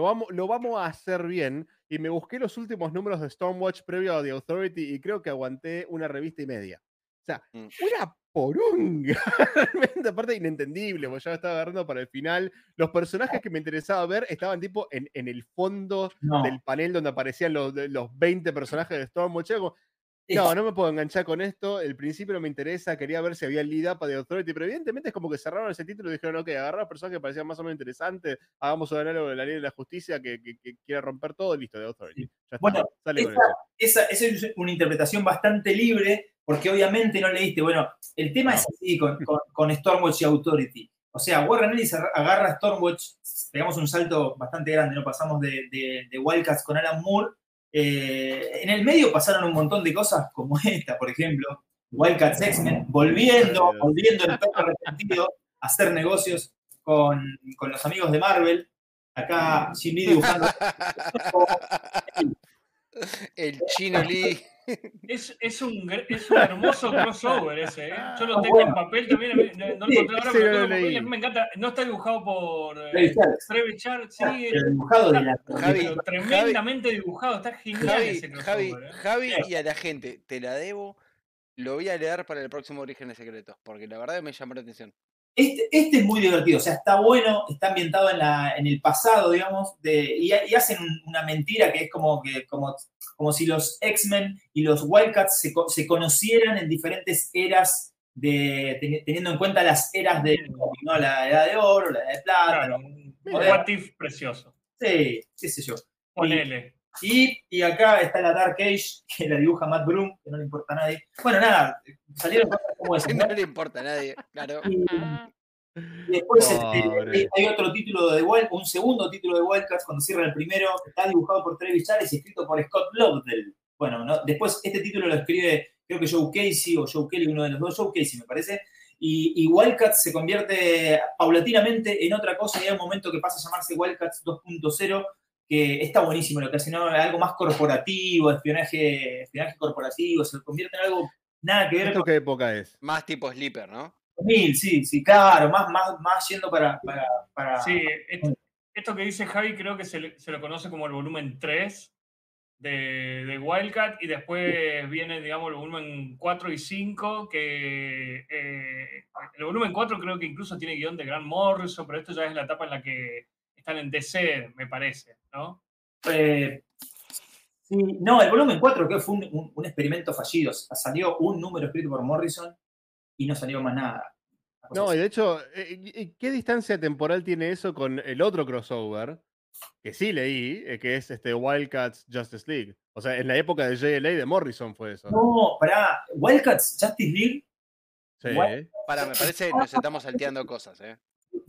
lo vamos, lo vamos a hacer bien. Y me busqué los últimos números de Stormwatch previo a The Authority y creo que aguanté una revista y media. O sea, Mm. una porunga. Realmente, aparte, inentendible, porque ya lo estaba agarrando para el final. Los personajes que me interesaba ver estaban tipo en, en el fondo No, del panel donde aparecían los, los 20 personajes de Stormwatch. Como, no, no me puedo enganchar con esto. El principio no me interesa. Quería ver si había lead up de Authority, pero evidentemente es como que cerraron ese título y dijeron, ok, agarrar personajes que parecían más o menos interesantes, hagamos un análogo de la ley de la justicia que, que, que quiera romper todo, listo, de Authority. Ya está, Bueno, sale esa- esa, esa es una interpretación bastante libre, porque obviamente no leíste. Bueno, el tema es así con, con, con Stormwatch y Authority. O sea, Warren Ellis agar- agarra a Stormwatch, pegamos un salto bastante grande, ¿no? Pasamos de, de- de Wildcats con Alan Moore. Eh, en el medio pasaron un montón de cosas como esta, por ejemplo. Wildcats X-Men, volviendo, volviendo el perro arrepentido a hacer negocios con, con los amigos de Marvel. Acá Jim Lee dibujando. El chino Lee. Es, es, un, gr- es un hermoso crossover ese, ¿eh? Yo lo tengo en papel también, no no lo encontré ahora, pero lo tengo en papel. leí. A mí me encanta. No está dibujado por eh, Travis Charles. Sí, El dibujado de la. Javi, pero tremendamente dibujado. Está genial Javi, ese Javi, crossover. ¿eh? Javi y a la gente, te la debo. Lo voy a leer para el próximo Orígenes Secretos, porque la verdad me llamó la atención. Este, este es muy divertido, o sea, está bueno, está ambientado en, la, en el pasado, digamos, de, y, y hacen un- una mentira que es como, que, como, como si los X-Men y los Wildcats se, se conocieran en diferentes eras, de, teni- teniendo en cuenta las eras ¿no? La edad de oro, la edad de plata, Claro, un what if precioso. sí, qué sé yo. Ponele. Y, y acá está la Dark Age, que la dibuja Matt Broom, que no le importa a nadie. Bueno, nada, salieron cosas como esas, ¿no? No le importa a nadie, claro. Y, y después este, hay, hay otro título de Wild, un segundo título de Wildcats cuando cierra el primero, que está dibujado por Travis Charles y escrito por Scott Lobdell. Bueno, ¿no? después este título lo escribe creo que Joe Casey o Joe Kelly, uno de los dos, Joe Casey me parece. Y, y Wildcats se convierte paulatinamente en otra cosa y hay un momento que pasa a llamarse Wildcats 2.0 que está buenísimo lo que hace, ¿no? algo más corporativo, espionaje, espionaje corporativo, se convierte en algo nada que ver ¿Esto qué época es? Más tipo Sleeper, ¿no? 2000, sí, sí, claro, más, más, más yendo para, para, para- Sí, esto, esto que dice Javi creo que se, le- se lo conoce como el volumen 3 de, de Wildcat y después viene, digamos, el volumen 4 y 5, que eh, el volumen 4 creo que incluso tiene guion de Grant Morrison, pero esto ya es la etapa en la que están en DC, me parece, ¿no? eh, no, el volumen 4 que fue un, un- un experimento fallido. Salió un número escrito por Morrison y no salió más nada. No, y de hecho, eh, ¿y ¿qué distancia temporal tiene eso con el otro crossover? Que sí leí, eh, que es este Wildcats Justice League. O sea, en la época de JLA de Morrison fue eso. No, pará, Wildcats Justice League, Sí. Wild- Para, me parece que nos estamos salteando cosas, ¿eh?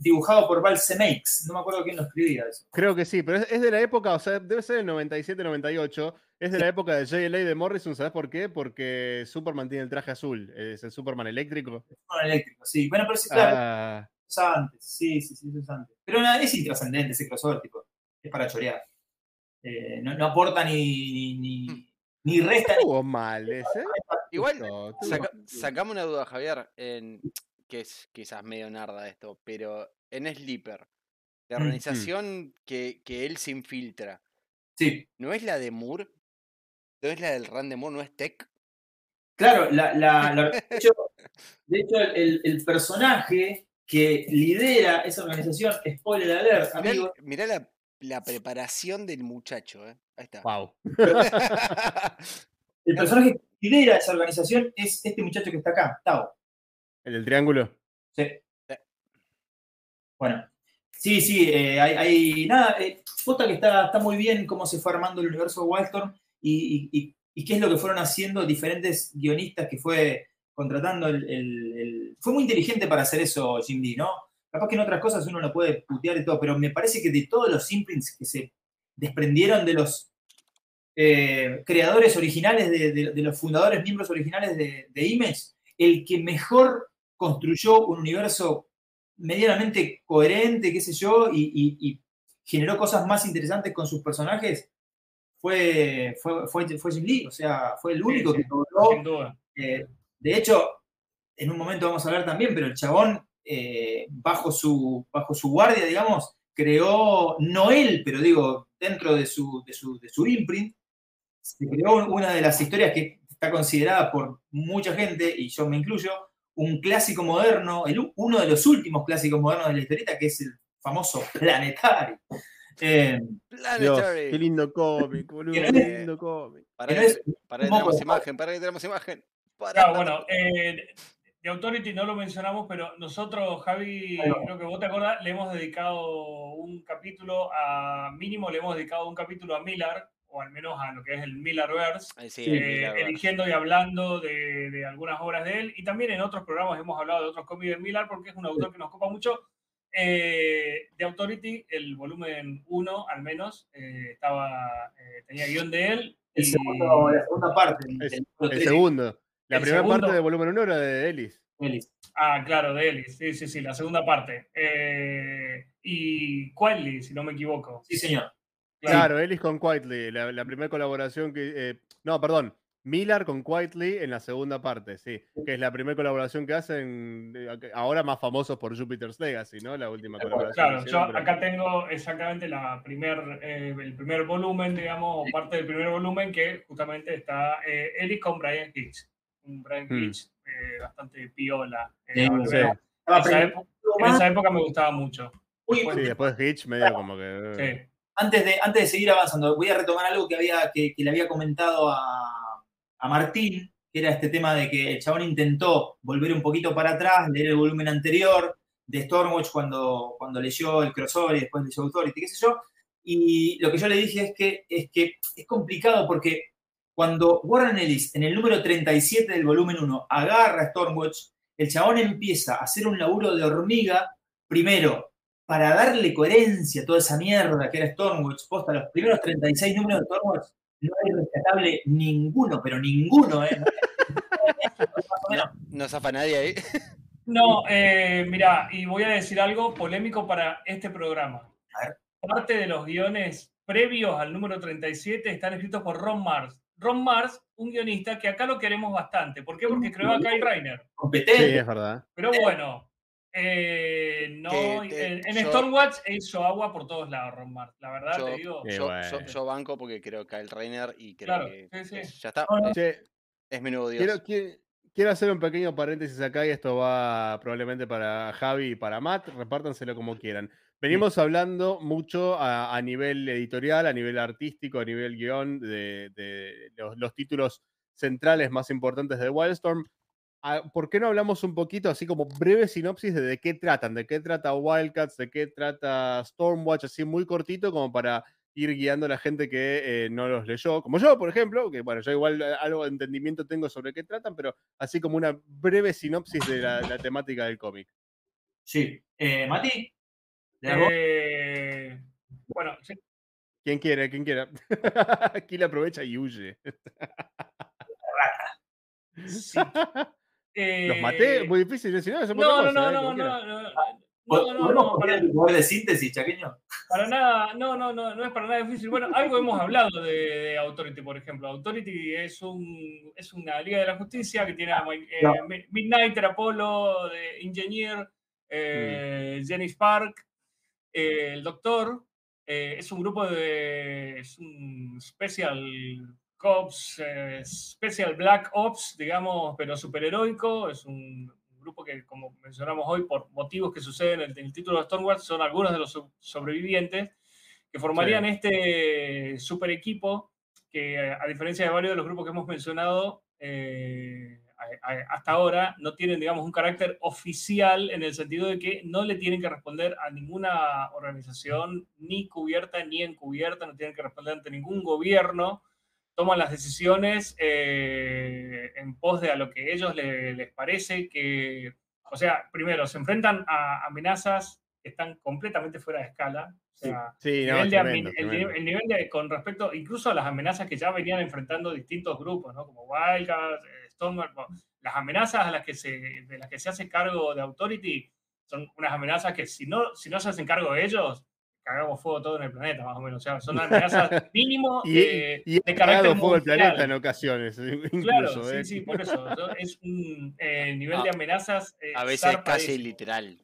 Dibujado por Val Semakes. No me acuerdo quién lo escribía eso. Creo que sí, pero es, es de la época, o sea, debe ser del 97-98. Es de la época de JLA de Morrison, ¿sabes por qué? Porque Superman tiene el traje azul, es el Superman eléctrico. Un eléctrico, sí. Bueno, pero sí, claro, Ah, es antes. Sí, sí, sí, es antes. Pero nada, es intrascendente ese crossover, tipo. Es para chorear. Eh, no, no aporta ni, ni, ni, ni resta ni estuvo mal ese. Igual, saca- sacame una duda, Javier, en, que es quizás medio narda esto, pero en Sleeper, la mm. organización que, que él se infiltra, Sí, ¿no es la de Moore? ¿No es la del Rand de Moore? ¿No es Tech? claro, la, la- la- de hecho, de hecho, el, el personaje que lidera esa organización, spoiler alert, Mirá, amigos, mirá la, la preparación del muchacho, ¿eh? Ahí está. Wow. el personaje que lidera esa organización es este muchacho que está acá, Tao. ¿El del triángulo? Sí. Bueno, sí, sí, eh, hay, hay- nada, eh, posta que está, está muy bien cómo se fue armando el universo de Wildstorm y, y- y- y qué es lo que fueron haciendo diferentes guionistas que fue contratando el, el- el- Fue muy inteligente para hacer eso, Jim Lee, ¿no? Capaz que en otras cosas uno lo puede putear y todo, pero me parece que de todos los imprints que se desprendieron de los eh, creadores originales, de, de- de los fundadores, miembros originales de, de Image, el que mejor construyó un universo medianamente coherente, qué sé yo, y, y- y generó cosas más interesantes con sus personajes, fue, fue, fue, fue Jim Lee, o sea, fue el único sí, que logró Sin duda. eh, de hecho, en un momento vamos a hablar también, pero el chabón, eh, bajo, su, bajo su guardia, digamos, creó, no él, pero digo, dentro de su, de su, de su imprint, se creó una de las historias que está considerada por mucha gente, y yo me incluyo, un clásico moderno, el uno de los últimos clásicos modernos de la historieta, que es el famoso Planetary. Eh, Dios, Planetary. qué lindo cómic, boludo, qué lindo cómic. Para es para tenemos imagen, para que tenemos imagen. Para- Claro, bueno, eh, de Authority no lo mencionamos, pero nosotros, Javi, Ahí creo que vos te acordás, le hemos dedicado un capítulo a, mínimo le hemos dedicado un capítulo a Miller, o al menos a lo que es el Millerverse, Ahí sí, el eh, Millerverse. eligiendo y hablando de, de algunas obras de él. Y también en otros programas hemos hablado de otros cómics de Miller porque es un autor que nos copa mucho. Eh, de Authority, el volumen 1 al menos, eh, estaba, eh, tenía guion de él. El y- segundo, la segunda parte. Es- del El tres, segundo. La El primera segundo. parte del volumen 1 era de Ellis. Ellis. Ah, claro, de Ellis, sí, sí, sí, la segunda parte. Eh, y Quietly, si no me equivoco. Sí, señor. Claro, Ellis con Quietly, la, la primera colaboración que. eh, no, perdón. Miller con Quietly en la segunda parte, sí. Que es la primera colaboración que hacen, ahora más famosos por Jupiter's Legacy, ¿no? La última colaboración. Claro, yo pero- acá tengo exactamente la primer, eh, el primer volumen, digamos, parte del primer volumen que justamente está eh, Ellis con Brian Hitch. Un Brian Hmm. Hitch eh, bastante piola. eh, Sí. Sí, En esa época- en más. esa época me gustaba mucho. Uy, sí, después Hitch medio como que. Antes, de, antes de seguir avanzando, voy a retomar algo que, había, que le había comentado a, a Martín, que era este tema de que el chabón intentó volver un poquito para atrás, leer el volumen anterior de Stormwatch cuando, cuando leyó el crossover y después leyó Authority, qué sé yo. Y lo que yo le dije es que es, que es complicado porque cuando Warren Ellis en el número 37 del volumen 1 agarra a Stormwatch, el chabón empieza a hacer un laburo de hormiga, primero, para darle coherencia a toda esa mierda que era Stormwatch, posta, los primeros 36 números de Stormwatch, no hay rescatable ninguno, pero ninguno, ¿eh? Más o menos. No zafa nadie ahí. No, eh, mira, y voy a decir algo polémico para este programa. A ver. Parte de los guiones previos al número 37 están escritos por Ron Mars. Ron Mars, un guionista que acá lo queremos bastante. ¿Por qué? Porque creó a Kyle Reiner. Sí, competente. es verdad. Pero bueno, eh, no, en, yo- Stormwatch hizo agua por todos lados, Ron. La verdad, Yo- te digo. Yo, bueno. yo- yo banco porque creo que el Reiner y creo Claro, que sí, ya está. Es, mi nuevo Dios. quiero, qui- quiero hacer un pequeño paréntesis acá y esto va probablemente para Javi y para Matt. Repártanselo como quieran. Venimos hablando mucho a, a nivel editorial, a nivel artístico, a nivel guion, de, de los, los títulos centrales más importantes de Wildstorm. Ah, ¿Por qué no hablamos un poquito, así como breve sinopsis de, de qué tratan, de qué trata Wildcats, de qué trata Stormwatch, así muy cortito, como para ir guiando a la gente que eh, no los leyó, como yo, por ejemplo, que bueno, yo igual eh, algo de entendimiento tengo sobre qué tratan, pero así como una breve sinopsis de la, la temática del cómic. Sí. Eh, Mati. Eh, bueno, sí, ¿Quién quiere? ¿Quién quiera? Aquí la aprovecha y huye. sí. Los maté, Eh, muy difícil decir, no, No, no, no, no, no, no, no, no, ¿Podemos no, para, el poder de síntesis, chaqueño? para nada, no, no, no, no es para nada difícil. Bueno, algo hemos hablado de, de Authority, por ejemplo. Authority es un es una Liga de la Justicia que tiene a eh, No. Mi- Midnighter, Apollo, de Engineer, eh, Jenny Spark, eh, el Doctor. eh, es un grupo de es un Special Cops, eh, Special Black Ops, digamos, pero superheroico. Es un grupo que, como mencionamos hoy, por motivos que suceden en el, en el título de Stormwatch, son algunos de los so- sobrevivientes que formarían este super equipo que, a diferencia de varios de los grupos que hemos mencionado eh, a- a- hasta ahora, no tienen, digamos, un carácter oficial en el sentido de que no le tienen que responder a ninguna organización, ni cubierta ni encubierta, no tienen que responder ante ningún gobierno toman las decisiones eh, en pos de a lo que ellos le- les parece que, o sea, primero, se enfrentan a amenazas que están completamente fuera de escala. O sea, Sí, el no, nivel tremendo, el, nivel- el nivel de, con respecto incluso a las amenazas que ya venían enfrentando distintos grupos, ¿no? como Wildcats, eh, Stormwatch, bueno, las amenazas a las que se, de las que se hace cargo de Authority son unas amenazas que si no, si no se hacen cargo de ellos, cagamos fuego todo en el planeta, más o menos. O sea, son amenazas mínimo Y, de, y de carácter fuego el planeta en ocasiones, incluso. Claro, ¿eh? sí, sí, por eso. Es un eh, nivel de amenazas. eh, A veces casi literal.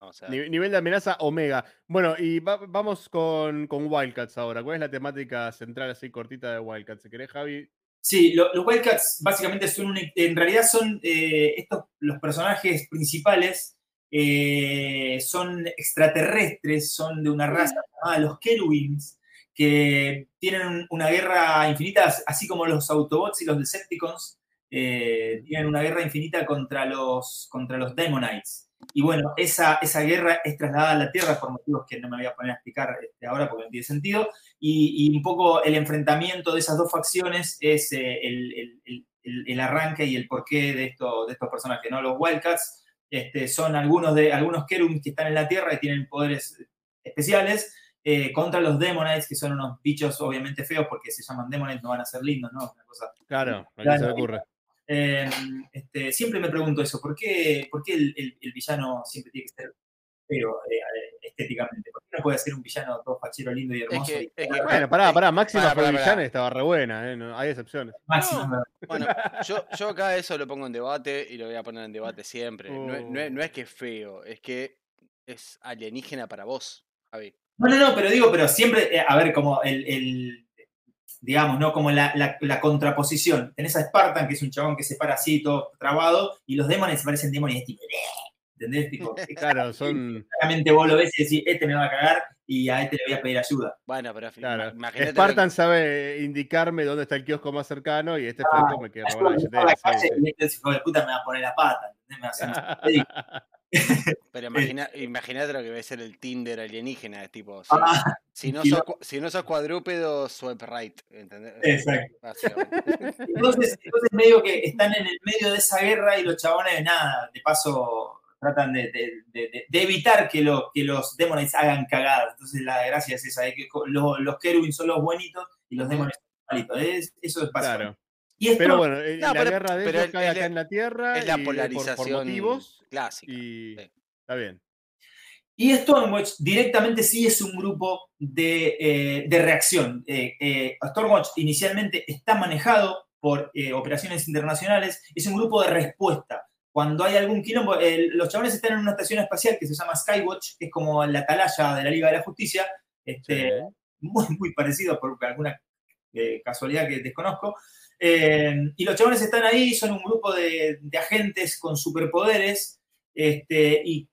O sea, Ni- Nivel de amenaza omega. Bueno, y va- vamos con, con Wildcats ahora. ¿Cuál es la temática central así cortita de Wildcats? Si querés, Javi. Sí, lo- los Wildcats básicamente son, un- en realidad son eh, estos, los personajes principales eh, son extraterrestres, son de una raza llamada los Keruins, que tienen un- una guerra infinita, así como los Autobots y los Decepticons, eh, tienen una guerra infinita contra los, contra los Demonites. y bueno, esa, esa guerra es trasladada a la Tierra por motivos que no me voy a poner a explicar este, ahora porque no tiene sentido. Y, y un poco el enfrentamiento de esas dos facciones es eh, el- el- el arranque y el porqué de, esto, de estos personajes. ¿no? Los Wildcats este, son algunos, de, algunos Kerubins que están en la Tierra y tienen poderes especiales. eh, contra los Demonites, que son unos bichos obviamente feos porque se llaman Demonites, no van a ser lindos, ¿no? Una cosa Claro, a Claro. se me ocurre. eh, este, siempre me pregunto eso, ¿por qué, por qué el, el- el villano siempre tiene que ser feo eh, estéticamente? ¿Por qué no puede ser un villano todo fachero, lindo y hermoso? que- y- es que- Bueno, pará, pará, Máxima Pará, pará, villana estaba re buena, ¿eh? no, hay excepciones. Máximo, No. ¿verdad? Bueno, yo, yo acá eso lo pongo en debate y lo voy a poner en debate siempre. No, es- no es, no es que es feo, es que es alienígena para vos, Javi. No, no, no, pero digo, pero siempre, eh, a ver, como el, el- digamos, ¿no? Como la, la- la contraposición. Tenés a Spartan, que es un chabón que se para así, todo trabado, y los demonios parecen demonios, tipo, ¿entendés? Tipo, Claro, son. claramente vos lo ves y decís, este me va a cagar y a este le voy a pedir ayuda. Bueno, pero Claro. ima- imagínate. Spartan sabe indicarme dónde está el kiosco más cercano y este flaco me queda robar la Ayuda, a la billetera. calle sí, y este hijo de puta me va a poner la pata, ¿entendés? Me va a hacer un sí. que- pero imagina, imagínate lo que debe ser el Tinder alienígena, es tipo, si, Ah, si no, sos, lo- si no sos cuadrúpedo, swipe right, ¿entendés? Exacto. Entonces, entonces medio que están en el medio de esa guerra y los chabones de nada, de paso tratan de, de- de- evitar que, lo- que los demonios hagan cagadas. Entonces la gracia es esa, de que co- los, los Kerubin son los buenitos y los demonios son los malitos. Es- eso es básico. Claro. Y esto, Pero bueno, eh, No, la pero- guerra de pero ellos cae acá la- en la Tierra Es la y, por- polarización por, motivos clásica. y sí. está bien. Y Stormwatch directamente sí es un grupo de, eh, de reacción. Eh, eh, Stormwatch inicialmente está manejado por eh, operaciones internacionales, es un grupo de respuesta. Cuando hay algún quilombo, los chavales están en una estación espacial que se llama Skywatch, que es como la atalaya de la Liga de la Justicia, este, Sí. muy, muy parecido por alguna eh, casualidad que desconozco. Eh, y los chavales están ahí, son un grupo de, de agentes con superpoderes, este, y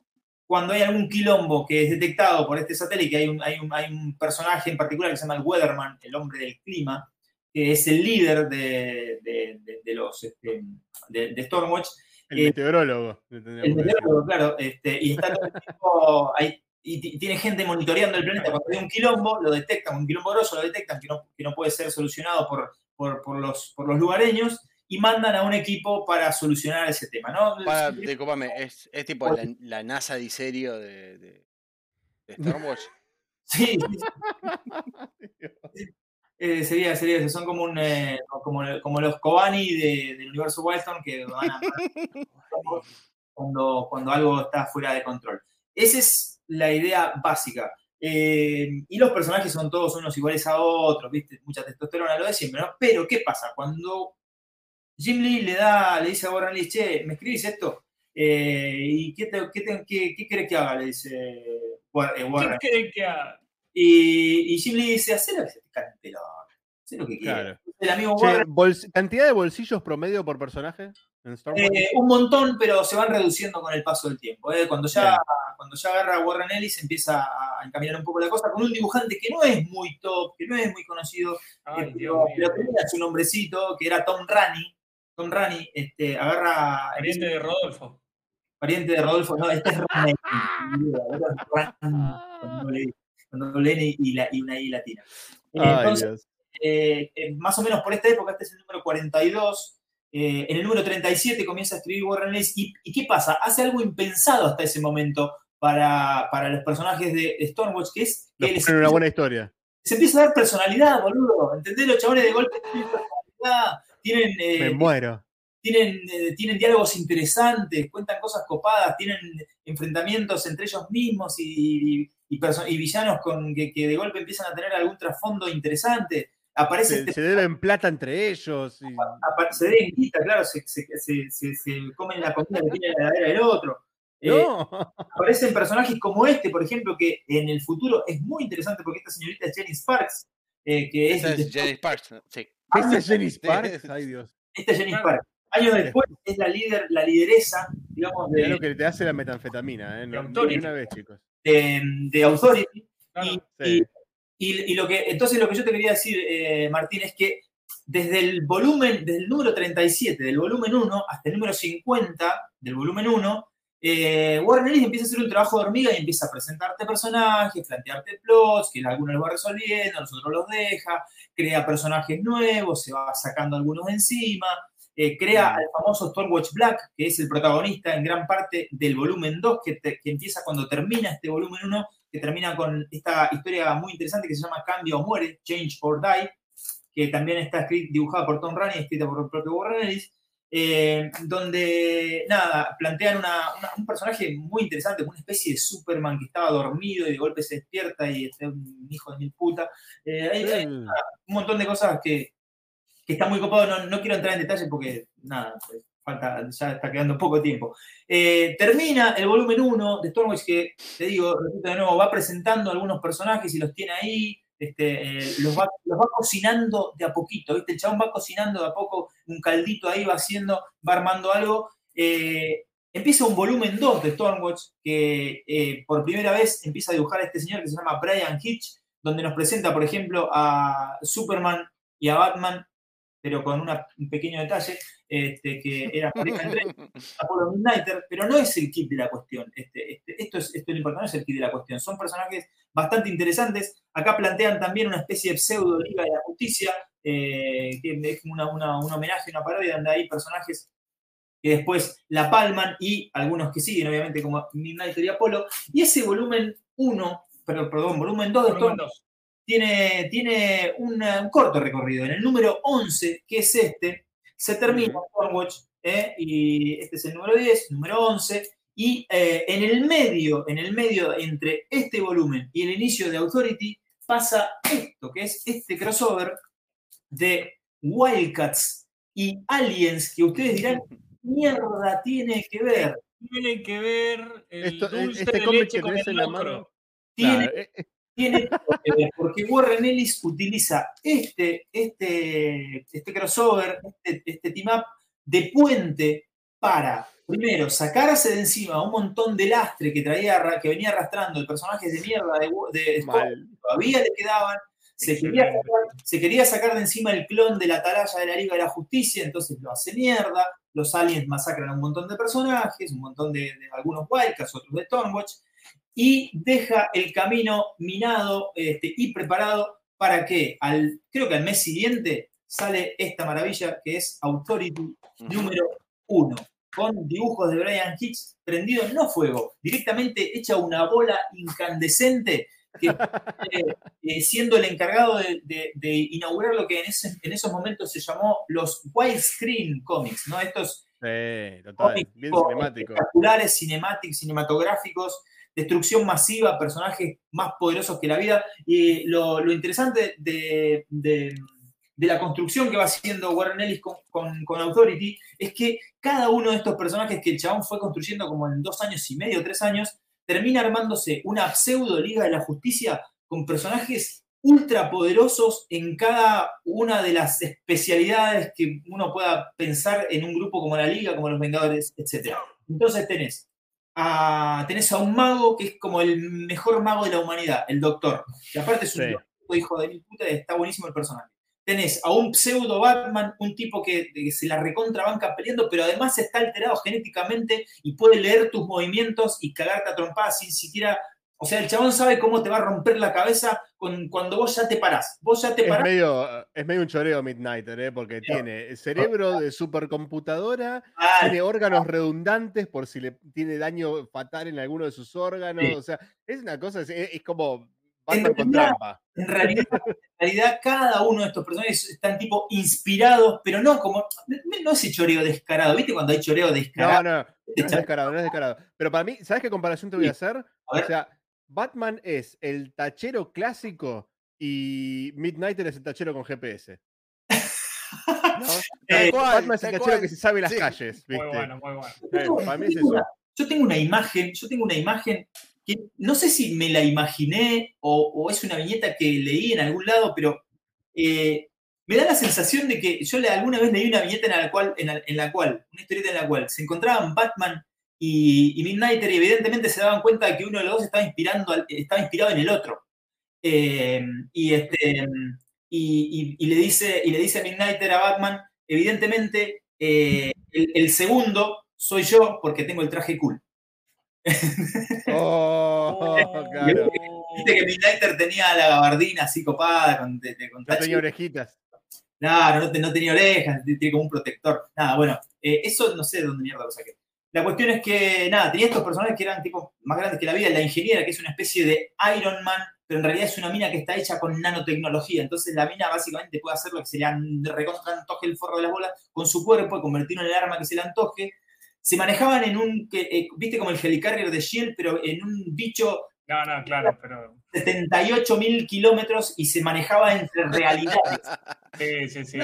cuando hay algún quilombo que es detectado por este satélite, hay un, hay un, hay un personaje en particular que se llama el Weatherman, el hombre del clima, que es el líder de, de- los este, de Stormwatch, El Eh, meteorólogo. el meteorólogo, claro, este, y está todo el tiempo ahí, y ti- tiene gente monitoreando el planeta. Cuando hay un quilombo, lo detectan, un quilombo grosso, lo detectan que no, que no puede ser solucionado por, por, por los, por los lugareños y mandan a un equipo para solucionar ese tema, ¿no? Para, discúlpame, es, es tipo la, la NASA de serio de, de. Sí, sí, sí. Eh, sería, sería eso. Son como, un, eh, como, como los Kobani de- del universo Wildstorm que van a cuando, cuando algo está fuera de control. Esa es la idea básica. Eh, y los personajes son todos unos iguales a otros, ¿viste? Mucha testosterona, lo de siempre, ¿no? Pero, ¿qué pasa? Cuando Jim Lee le da, le dice a Warren Lee, che, ¿me escribís esto? Eh, ¿Y qué, te, qué, te- qué- qué querés que haga? Le dice War- Warren. ¿Qué creen que haga? Y, y Jim Lee dice, hacé lo que se te cante la boca, hacé lo que quieras. Claro. El amigo Che, Warren, bols- ¿Cantidad de bolsillos promedio por personaje en eh, un montón, pero se van reduciendo con el paso del tiempo. ¿eh? Cuando, ya, Bien. cuando ya agarra a Warren Ellis empieza a encaminar un poco la cosa con un dibujante que no es muy top, que no es muy conocido, Ay, eh, Dios pero, tenía su nombrecito, que era Tom Rani. Tom Rani este, agarra Pariente de Rodolfo. pariente de Rodolfo, no, este es Ron Con doble N y, la- y una I latina. Eh, Ay, entonces, Dios. eh, eh, más o menos por esta época, este es el número 42. eh, en el número 37 comienza a escribir Warren Ellis. ¿Y, y qué pasa? Hace algo impensado hasta ese momento para, para los personajes de Stormwatch, que es que les una buena historia. se empieza a dar personalidad, boludo. ¿Entendés? Los chabones de golpe tienen personalidad, tienen, eh, Me muero. tienen, tienen diálogos interesantes, cuentan cosas copadas, tienen enfrentamientos entre ellos mismos y, y- y y villanos con, que, que de golpe empiezan a tener algún trasfondo interesante. Aparece Se, este se deben plata entre ellos. y- se den guita, claro, se, se- se- se- se comen la comida que tiene la heladera del otro. Eh, No. aparecen personajes como este, por ejemplo, que en el futuro es muy interesante porque esta señorita es Jenny Sparks, eh, que es, es Jenny Sparks, sí. ¿Esta es Jenny Sparks? Ay, Dios. esta es Jenny Sparks. Años después es la líder, la lideresa, digamos, de, lo que te hace la metanfetamina, ¿eh? No, una vez, chicos. De, de Authority. Claro. Y, Sí. y- y lo que, entonces lo que yo te quería decir, eh, Martín, es que desde el volumen, desde el número 37, del volumen 1 hasta el número 50 del volumen 1, eh, Warren Ellis empieza a hacer un trabajo de hormiga y empieza a presentarte personajes, plantearte plots, que algunos los va resolviendo, los otros los deja, crea personajes nuevos, se va sacando algunos de encima, eh, crea al famoso Stormwatch Black, que es el protagonista en gran parte del volumen 2, que, te- que empieza cuando termina este volumen 1, que termina con esta historia muy interesante que se llama Cambia o Muere, Change or Die, que también está escrita, dibujada por Tom Rani y escrita por el propio Warren Ellis, eh, donde, nada, plantean una- una- un personaje muy interesante, una especie de Superman que estaba dormido y de golpe se despierta y es un hijo de mil puta. Eh, hay, hay Mm. un montón de cosas que, que está muy copado, no, no quiero entrar en detalle porque, nada, pues, falta, ya está quedando poco tiempo. Eh, termina el volumen 1 de Stormwatch que, te digo, repito de nuevo, va presentando algunos personajes y los tiene ahí, este, eh, los, va, los va cocinando de a poquito, ¿viste? El chabón va cocinando de a poco, un caldito ahí va haciendo, va armando algo. Eh, empieza un volumen 2 de Stormwatch que por primera vez empieza a dibujar a este señor que se llama Brian Hitch, donde nos presenta, por ejemplo, a Superman y a Batman, pero con una- un pequeño detalle, este, que era pareja entre Apollo Midnighter, pero no es el kit de la cuestión. Este, este- esto, es, esto es lo importante, no es el kit de la cuestión. Son personajes bastante interesantes. Acá plantean también una especie de pseudo Liga de la Justicia, eh, que es como una, una- un homenaje, una parodia, donde hay personajes que después la palman y algunos que siguen, obviamente, como Midnighter y Apolo. Y ese volumen 1, perdón, perdón, volumen 2 de Storm dos. Tiene, tiene una- un corto recorrido. En el número 11, que es este, se termina Stormwatch, ¿eh? y este es el número 10, número 11, y eh, en el medio, en el medio entre este volumen y el inicio de Authority, pasa esto, que es este crossover de Wildcats y Aliens, que ustedes dirán, ¿qué mierda tiene que ver? Tiene que ver el Esto- dulce este de cómic leche que con el en la mano. Tiene Claro, eh, eh, tiene porque Warren Ellis utiliza este, este, este crossover, este, este team up de puente para, primero, sacarse de encima un montón de lastre que traía, que venía arrastrando el personaje de mierda de, de Scott, todavía le quedaban, se quería, sacar, se quería sacar de encima el clon de la atalaya de la Liga de la Justicia, entonces lo hace mierda, los aliens masacran a un montón de personajes, un montón de, de algunos Wildcats, otros de Stormwatch, y deja el camino minado este, y preparado para que, al, creo que al mes siguiente, sale esta maravilla que es Authority número uno, con dibujos de Brian Hicks prendido no fuego, directamente hecha una bola incandescente, que eh, eh, siendo el encargado de, de- de inaugurar lo que en, ese- en esos momentos se llamó los widescreen comics, ¿no? Estos Sí, total. cómics Bien espectaculares, cinemáticos, cinematográficos, destrucción masiva, personajes más poderosos que la vida. Y lo, lo interesante de, de- de la construcción que va haciendo Warren Ellis con, con- con Authority es que cada uno de estos personajes que el chabón fue construyendo como en dos años y medio, tres años, termina armándose una pseudo Liga de la Justicia con personajes ultra poderosos en cada una de las especialidades que uno pueda pensar en un grupo como la Liga, como los Vengadores, etc. Entonces tenés a, tenés a un mago que es como el mejor mago de la humanidad, el Doctor. Que aparte es un Sí. loco, hijo de mil puta, está buenísimo el personaje. Tenés a un pseudo Batman, un tipo que, que se la recontrabanca peleando, pero además está alterado genéticamente y puede leer tus movimientos y cagarte a trompadas sin siquiera. O sea, el chabón sabe cómo te va a romper la cabeza con, cuando vos ya te parás. Vos ya te Es parás. medio, es medio un choreo Midnighter, ¿eh? porque tiene cerebro de supercomputadora, Ah, tiene órganos redundantes por si le tiene daño fatal en alguno de sus órganos. Sí. O sea, es una cosa, es, es como En realidad-. En realidad, en realidad, cada uno de estos personajes están tipo inspirados, pero no como. No ese choreo descarado. ¿Viste cuando hay choreo No, descarado? no, no es descarado, no es descarado. Pero para mí, ¿sabes qué comparación te voy a hacer? A O sea, Batman es el tachero clásico y Midnighter es el tachero con GPS. ¿no? Eh, Batman es el tachero cual. que se sabe las Sí. calles, Muy bueno, muy bueno. Yo Eh, tengo- para mí yo es tengo eso. una- Yo tengo una imagen, yo tengo una imagen que no sé si me la imaginé o, o es una viñeta que leí en algún lado, pero eh, me da la sensación de que yo le- alguna vez leí una viñeta en la cual, en la, en la cual, una historieta en la cual se encontraban Batman y, y Midnighter y evidentemente se daban cuenta de que uno de los dos estaba, inspirando al- estaba inspirado en el otro. Eh, y, este, y, y- y le dice, y le dice a Midnighter a Batman, evidentemente eh, el, el segundo soy yo porque tengo el traje cool. Oh, claro. Viste que Midnighter tenía la gabardina así copada con, de, de- con No tenía orejitas. Claro, no, te- no tenía orejas, tiene como un protector. Nada, bueno, eh, eso no sé de dónde mierda lo saqué. La cuestión es que, nada, tenía estos personajes que eran tipo más grandes que la vida. La ingeniera, que es una especie de Iron Man, pero en realidad es una mina que está hecha con nanotecnología. Entonces la mina básicamente puede hacer lo que se le recontra antoje el forro de las bolas con su cuerpo y convertirlo en el arma que se le antoje. Se manejaban en un, que, eh, viste como el helicarrier de Shield, pero en un bicho No, no, claro, pero. 78 mil kilómetros y se manejaba entre realidades. Sí, sí, sí.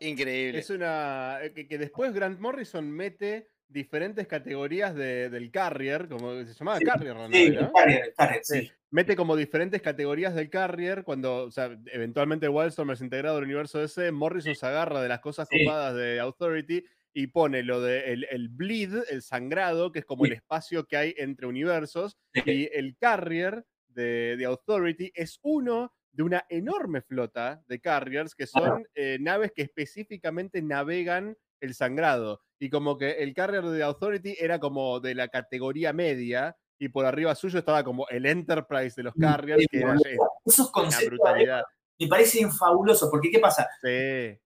Increíble. Es una. eh, Que, que después Grant Morrison mete diferentes categorías de- del carrier, como se llamaba Sí, carrier, la Sí, el ¿no? carrier, el carrier, sí. Sí. Mete como diferentes categorías del carrier cuando, o sea, eventualmente Wildstorm es integrado al universo DC, Morrison se agarra de las cosas copadas de Authority y pone lo de el, el bleed, el sangrado, que es como el espacio que hay entre universos, y el carrier de, de Authority es uno de una enorme flota de carriers que son eh, naves que específicamente navegan el sangrado. Y como que el carrier de Authority era como de la categoría media y por arriba suyo estaba como el Enterprise de los carriers, que era Increíble, Esos una conceptos brutalidad. me parecen fabulosos, porque ¿qué pasa? Sí.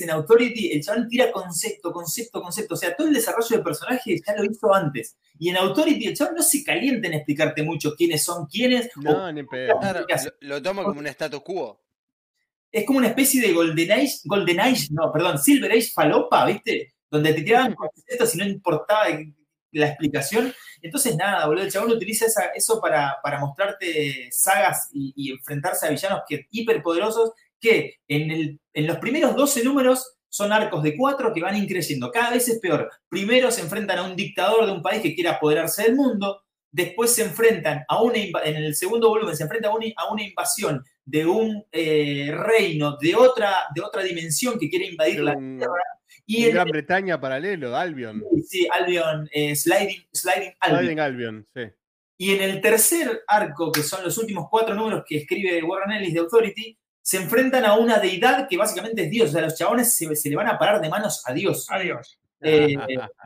En Authority, el chabón tira concepto, concepto, concepto. O sea, todo el desarrollo del personaje ya lo hizo antes. Y en Authority el chabón no se calienta en explicarte mucho quiénes son quiénes. o- No, ni pedo. Claro, lo, lo toma como un status quo. Es como una especie de Golden Age, Golden Age, no, perdón, Silver Age falopa, ¿viste? Donde te tiraban conceptos y no importaba la explicación. Entonces, nada, boludo, el chabón utiliza esa- eso para, para mostrarte sagas y, y enfrentarse a villanos que, hiperpoderosos que en, el, en los primeros 12 números son arcos de cuatro que van increyendo. Cada vez es peor. Primero se enfrentan a un dictador de un país que quiere apoderarse del mundo. Después se enfrentan a una, en el segundo volumen se enfrentan a una, a una invasión de un eh, reino de otra, de otra dimensión que quiere invadir la Tierra. Y en Gran Bretaña paralelo, Albion. sí, Albion, eh, Sliding, Sliding Albion. Sliding Albion, sí. Y en el tercer arco, que son los últimos cuatro números que escribe Warren Ellis de Authority, se enfrentan a una deidad que básicamente es Dios. O sea, los chabones se, se le van a parar de manos a Dios. Adiós. Eh,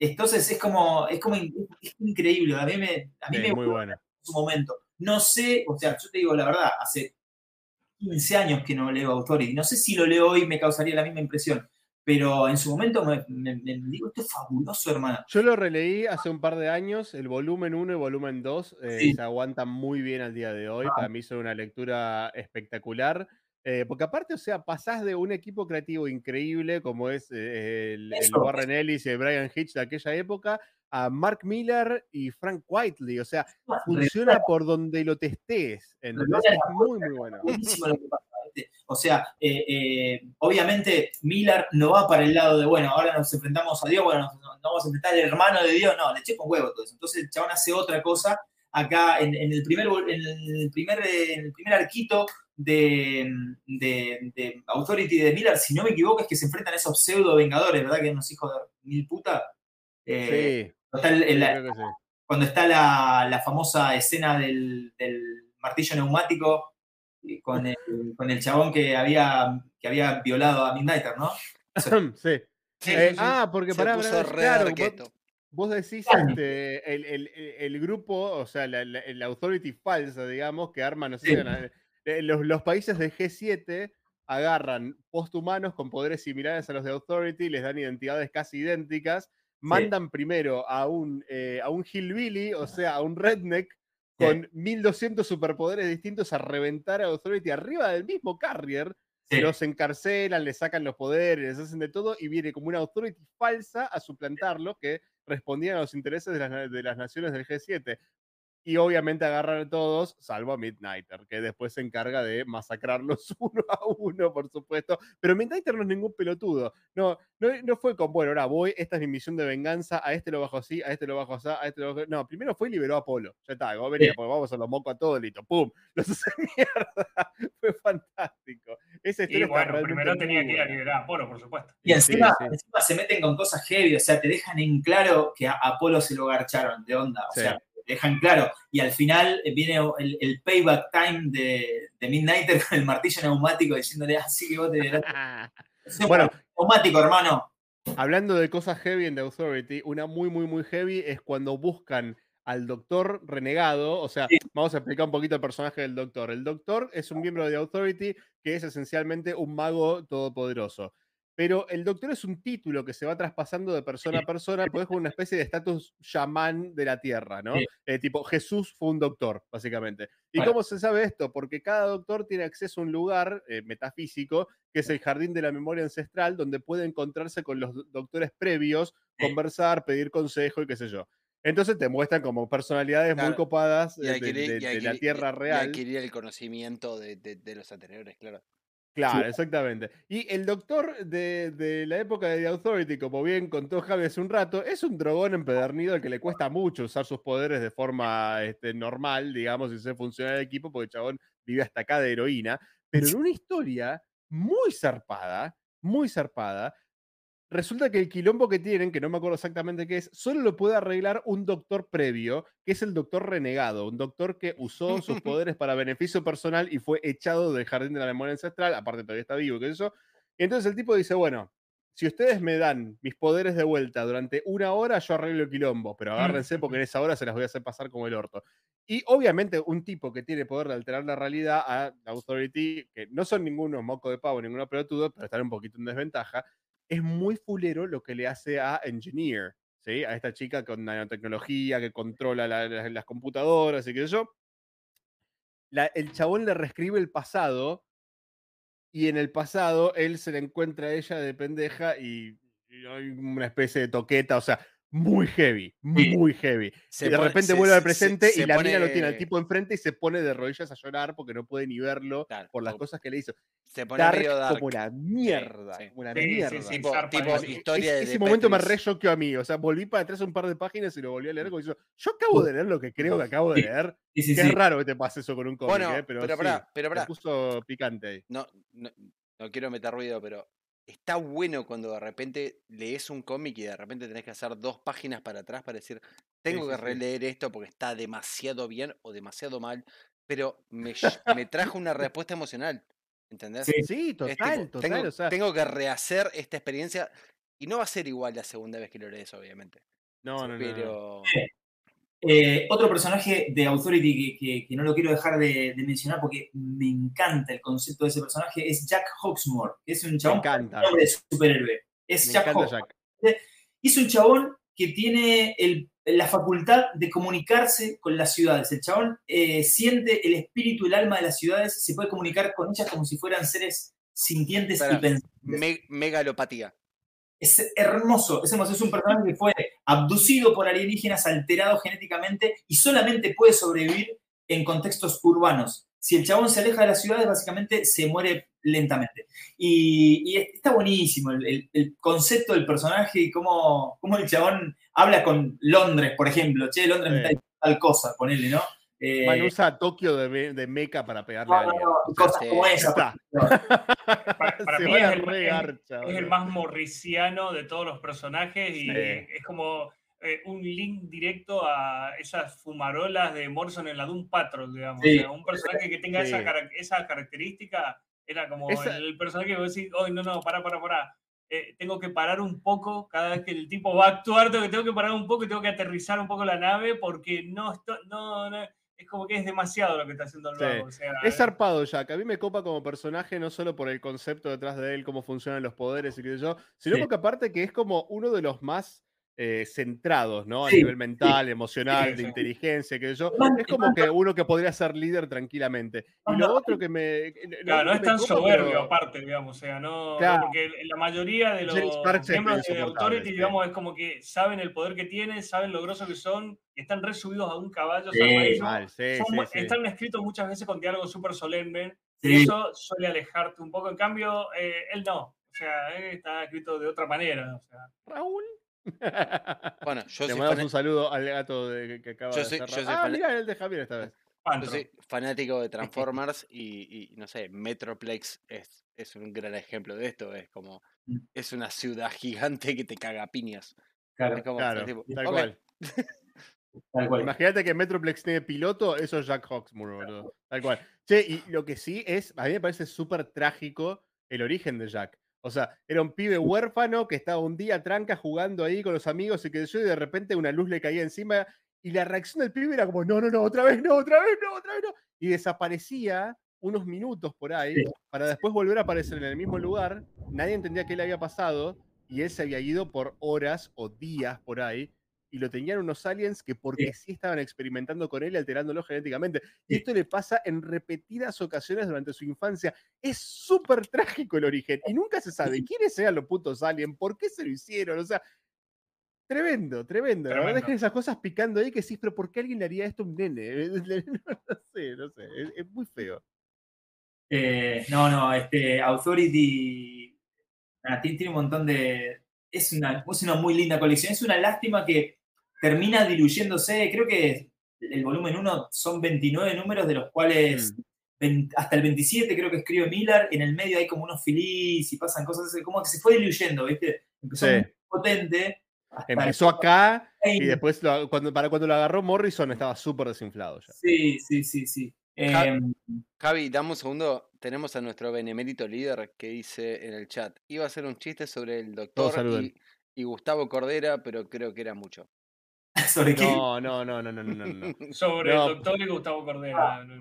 entonces es como, es como in- es increíble. A mí me, a mí Sí, me muy bueno. en su momento. No sé, o sea, yo te digo la verdad, hace 15 años que no leo Authority. No sé si lo leo hoy me causaría la misma impresión. Pero en su momento me, me- me digo, esto es fabuloso, hermano. Yo lo releí hace un par de años, el volumen 1 y volumen 2 eh, Sí. se aguantan muy bien al día de hoy. Ah. Para mí son una lectura espectacular. eh, porque aparte, o sea, pasás de un equipo creativo increíble como es eh, el, el. Warren Ellis y el Brian Hitch de aquella época, a Mark Miller y Frank Whiteley. O sea, funciona por donde lo testes. ¿entendés? Recuerda Es muy, muy bueno. O sea, eh, eh, obviamente Miller no va para el lado de, bueno, ahora nos enfrentamos a Dios, bueno, nos, nos vamos a enfrentar al hermano de Dios, no, le eché con huevo todo eso. Entonces el chabón hace otra cosa acá en, en el, primer, en el, primer, eh, en el primer arquito de, de, de Authority de Miller, si no me equivoco, es que se enfrentan a esos pseudo vengadores, ¿verdad? Que unos hijos de mil puta. Eh, Sí, está el- el- sí, creo que sí. cuando está la, la famosa escena del, del martillo neumático y con el, con el chabón que había, que había violado a Midnighter, ¿no? sí. Sí, Eh, sí. Ah, porque Se pará, pará, claro, vos- decís Claro. este, el, el- el- el grupo, o sea, la, la- la authority falsa, digamos, que arma, no sé, Sí. eh, los, los países del G7 agarran posthumanos con poderes similares a los de authority, les dan identidades casi idénticas, mandan primero a un, eh, a un hillbilly, o sea, a un redneck, Sí. con 1200 superpoderes distintos a reventar a authority arriba del mismo carrier, Sí. los encarcelan, le sacan los poderes, les hacen de todo y viene como una authority falsa a suplantarlo que respondían a los intereses de las, de las naciones del G7. Y obviamente agarran a todos, salvo a Midnighter, que después se encarga de masacrarlos uno a uno, por supuesto. Pero Midnighter no es ningún pelotudo. No, no, no fue con, bueno, ahora voy, esta es mi misión de venganza, a este lo bajo así, a este lo bajo así, a este lo bajo No, primero fue y liberó a Apolo. Ya está, vos venía, Sí. pues vamos a los mocos a todos, listo, ¡pum! Los hace mierda. fue fantástico. Esa Y bueno, primero tenía que ir a liberar a Apolo, por supuesto. Y encima, sí. encima se meten con cosas heavy, o sea, te dejan en claro que a Apolo se lo garcharon de onda, o Sí. sea, dejan claro. Y al final eh, viene el, el payback time de, de Midnighter con el martillo neumático diciéndole, así que vos te verás. Bueno, neumático, hermano. Hablando de cosas heavy en The Authority, una muy, muy, muy heavy es cuando buscan al doctor renegado. O sea, Sí. vamos a explicar un poquito el personaje del doctor. El doctor es un miembro de Authority que es esencialmente un mago todopoderoso. Pero el doctor es un título que se va traspasando de persona a persona, pues es una especie de estatus chamán de la tierra, ¿no? Sí. Eh, tipo, Jesús fue un doctor, básicamente. ¿Y Bueno. cómo se sabe esto? Porque cada doctor tiene acceso a un lugar eh, metafísico, que es el jardín de la memoria ancestral, donde puede encontrarse con los do- doctores previos, Sí. conversar, pedir consejo y qué sé yo. Entonces te muestran como personalidades muy copadas Y eh, de, adquirir, de- y de la tierra y real. adquirir el conocimiento de, de- de los anteriores, claro. Claro, exactamente. Y el doctor de, de la época de The Authority, como bien contó Javi hace un rato, es un dragón empedernido al que le cuesta mucho usar sus poderes de forma este, normal, digamos, y ser funcional del equipo, porque el chabón vive hasta acá de heroína. Pero en una historia muy zarpada, muy zarpada, resulta que el quilombo que tienen, que no me acuerdo exactamente qué es, solo lo puede arreglar un doctor previo, que es el doctor renegado, un doctor que usó sus poderes para beneficio personal y fue echado del jardín de la memoria ancestral, aparte todavía está vivo, que eso. Y entonces el tipo dice, bueno, si ustedes me dan mis poderes de vuelta durante una hora, yo arreglo el quilombo, pero agárrense porque en esa hora se las voy a hacer pasar como el orto. Y obviamente un tipo que tiene poder de alterar la realidad a la Authority, que no son ninguno moco de pavo, ninguno pelotudo, pero están un poquito en desventaja, es muy fulero lo que le hace a Engineer, ¿sí? A esta chica con nanotecnología que controla la- la- las computadoras y qué sé yo. El chabón le reescribe el pasado y en el pasado él se le encuentra a ella de pendeja y, y hay una especie de toqueta, o sea, muy heavy, muy heavy. Se y de pone- repente se- vuelve al se- presente se y la mina lo tiene al pone- tipo enfrente y se pone de rodillas a llorar porque no puede ni verlo Claro, por las cosas que le hizo. Se pone Dark, medio dark. como la mierda, sí. como la Sí, sí, mierda. sí, Tipo, tipo historia Ese- de ese momento me Petris. re choqueó a mí. O sea, volví para atrás un par de páginas y lo volví a leer. Como diciendo, yo acabo de leer lo que creo que acabo de leer. Sí, sí, Que sí. es raro que te pase eso con un cómic, Bueno, ¿eh? pero, pero sí, pará, pero me pará. puso picante ahí. No, no, no quiero meter ruido, pero está bueno cuando de repente lees un cómic y de repente tenés que hacer dos páginas para atrás para decir, tengo sí, que sí. releer esto porque está demasiado bien o demasiado mal, pero me, trajo una respuesta emocional. ¿Entendés? Sí. Sí, total, tipo, total. tengo, o sea, tengo que rehacer esta experiencia y no va a ser igual la segunda vez que lo lees, obviamente. no, no, no, no. Eh, otro personaje de Authority que, que- que no lo quiero dejar de, de mencionar porque me encanta el concepto de ese personaje es Jack Hawksmoor, que es un chabón de superhéroe. Es Me Jack. Jack. Es un chabón que tiene el- la facultad de comunicarse con las ciudades. El chabón eh, siente el espíritu, el alma de las ciudades, se puede comunicar con ellas como si fueran seres sintientes y pensantes. me- megalopatía. Es hermoso, es hermoso. Es un personaje que fue abducido por alienígenas, alterado genéticamente y solamente puede sobrevivir en contextos urbanos. Si el chabón se aleja de las ciudades, básicamente se muere lentamente. Y, y está buenísimo el, el- el concepto del personaje y cómo, cómo el chabón habla con Londres, por ejemplo. Che, Londres me Sí. está diciendo tal cosa, ponele, ¿no? Eh, Man usa Tokio de, me- de meca para pegarle no, a alguien. no, cosas sí, como. Para, para mí es a el, es- regarcha, es el más morriciano de todos los personajes y Sí. es como eh, un link directo a esas fumarolas de Morrison en la Doom Patrol, digamos. Sí. O sea, un personaje que tenga esa, esa característica era como Esa- el personaje que vos decís, oh, no, no, para, para, para. Eh, tengo que parar un poco cada vez que el tipo va a actuar, tengo que, tengo que parar un poco y tengo que aterrizar un poco la nave porque no, esto, no, no- es como que es demasiado lo que está haciendo el Sí. o sea, Es zarpado Jack. A mí me copa como personaje no solo por el concepto detrás de él, cómo funcionan los poderes y qué sé yo, sino Sí. porque aparte que es como uno de los más eh, centrados, ¿no? A Sí, nivel mental, emocional, Sí, de sí. inteligencia, qué sé yo. Es como que uno que podría ser líder tranquilamente. Y lo no- otro que me... Claro, otro no es que tan copa, soberbio pero- aparte, digamos, o sea, no, no, Claro. porque la mayoría de los miembros de Authority, sí. digamos, es como que saben el poder que tienen, saben lo grosos que son, y están re subidos a un caballo Sí. Mal, sí, Son sí, sí. Están escritos muchas veces con diálogos súper solemnes, y Sí. eso suele alejarte un poco. En cambio, eh, él no, o sea, él está escrito de otra manera, o sea. Raúl. Bueno, yo Le mandamos un saludo al gato de, que acaba Yo de soy- cerrar. yo soy Ah, fan- mirá, el de Javier esta vez. yo soy fanático de Transformers y, y, no sé, Metroplex es, es un gran ejemplo de esto. Es como, Mm. es una ciudad gigante que te caga a piñas. Claro, como, Claro, tipo, tal cual. tal cual. Imagínate que Metroplex tiene piloto, eso es Jack Hawksmoor, boludo. Tal cual. Che, y lo que sí es, a mí me parece súper trágico el origen de Jack. O sea, era un pibe huérfano que estaba un día tranca jugando ahí con los amigos y que yo, y de repente una luz le caía encima y la reacción del pibe era como, no, no, no, otra vez no, otra vez no, otra vez no. Y desaparecía unos minutos por ahí Sí. para después volver a aparecer en el mismo lugar. Nadie entendía qué le había pasado y él se había ido por horas o días por ahí. Y lo tenían unos aliens que porque sí estaban experimentando con él y alterándolo genéticamente. Y Sí. esto le pasa en repetidas ocasiones durante su infancia. Es súper trágico el origen. Y nunca se sabe quiénes eran los putos aliens, por qué se lo hicieron. O sea, tremendo, tremendo. La verdad es que esas cosas picando ahí que sí, pero ¿por qué alguien le haría esto a un nene? No sé, no sé. Es, es muy feo. Eh, no, no, este Authority ah, tiene, tiene un montón de. Es una, es una muy linda colección. Es una lástima que termina diluyéndose. Creo que el volumen 1 son 29 números, de los cuales Mm. hasta el 27 creo que escribe Miller. En el medio hay como unos filis y pasan cosas. Como que se fue diluyendo, ¿viste? Empezó Sí. muy potente. Empezó acá y 20. después lo- cuando, para cuando lo agarró Morrison estaba súper desinflado ya. Sí, sí, sí, sí. Em, Javi, dame un segundo. Tenemos a nuestro benemérito líder que dice en el chat. Iba a hacer un chiste sobre el doctor y Gustavo Cordera, pero creo que era mucho. ¿Sobre qué? No, no, no, no, no, no, no. Sobre No. el doctor y Gustavo no.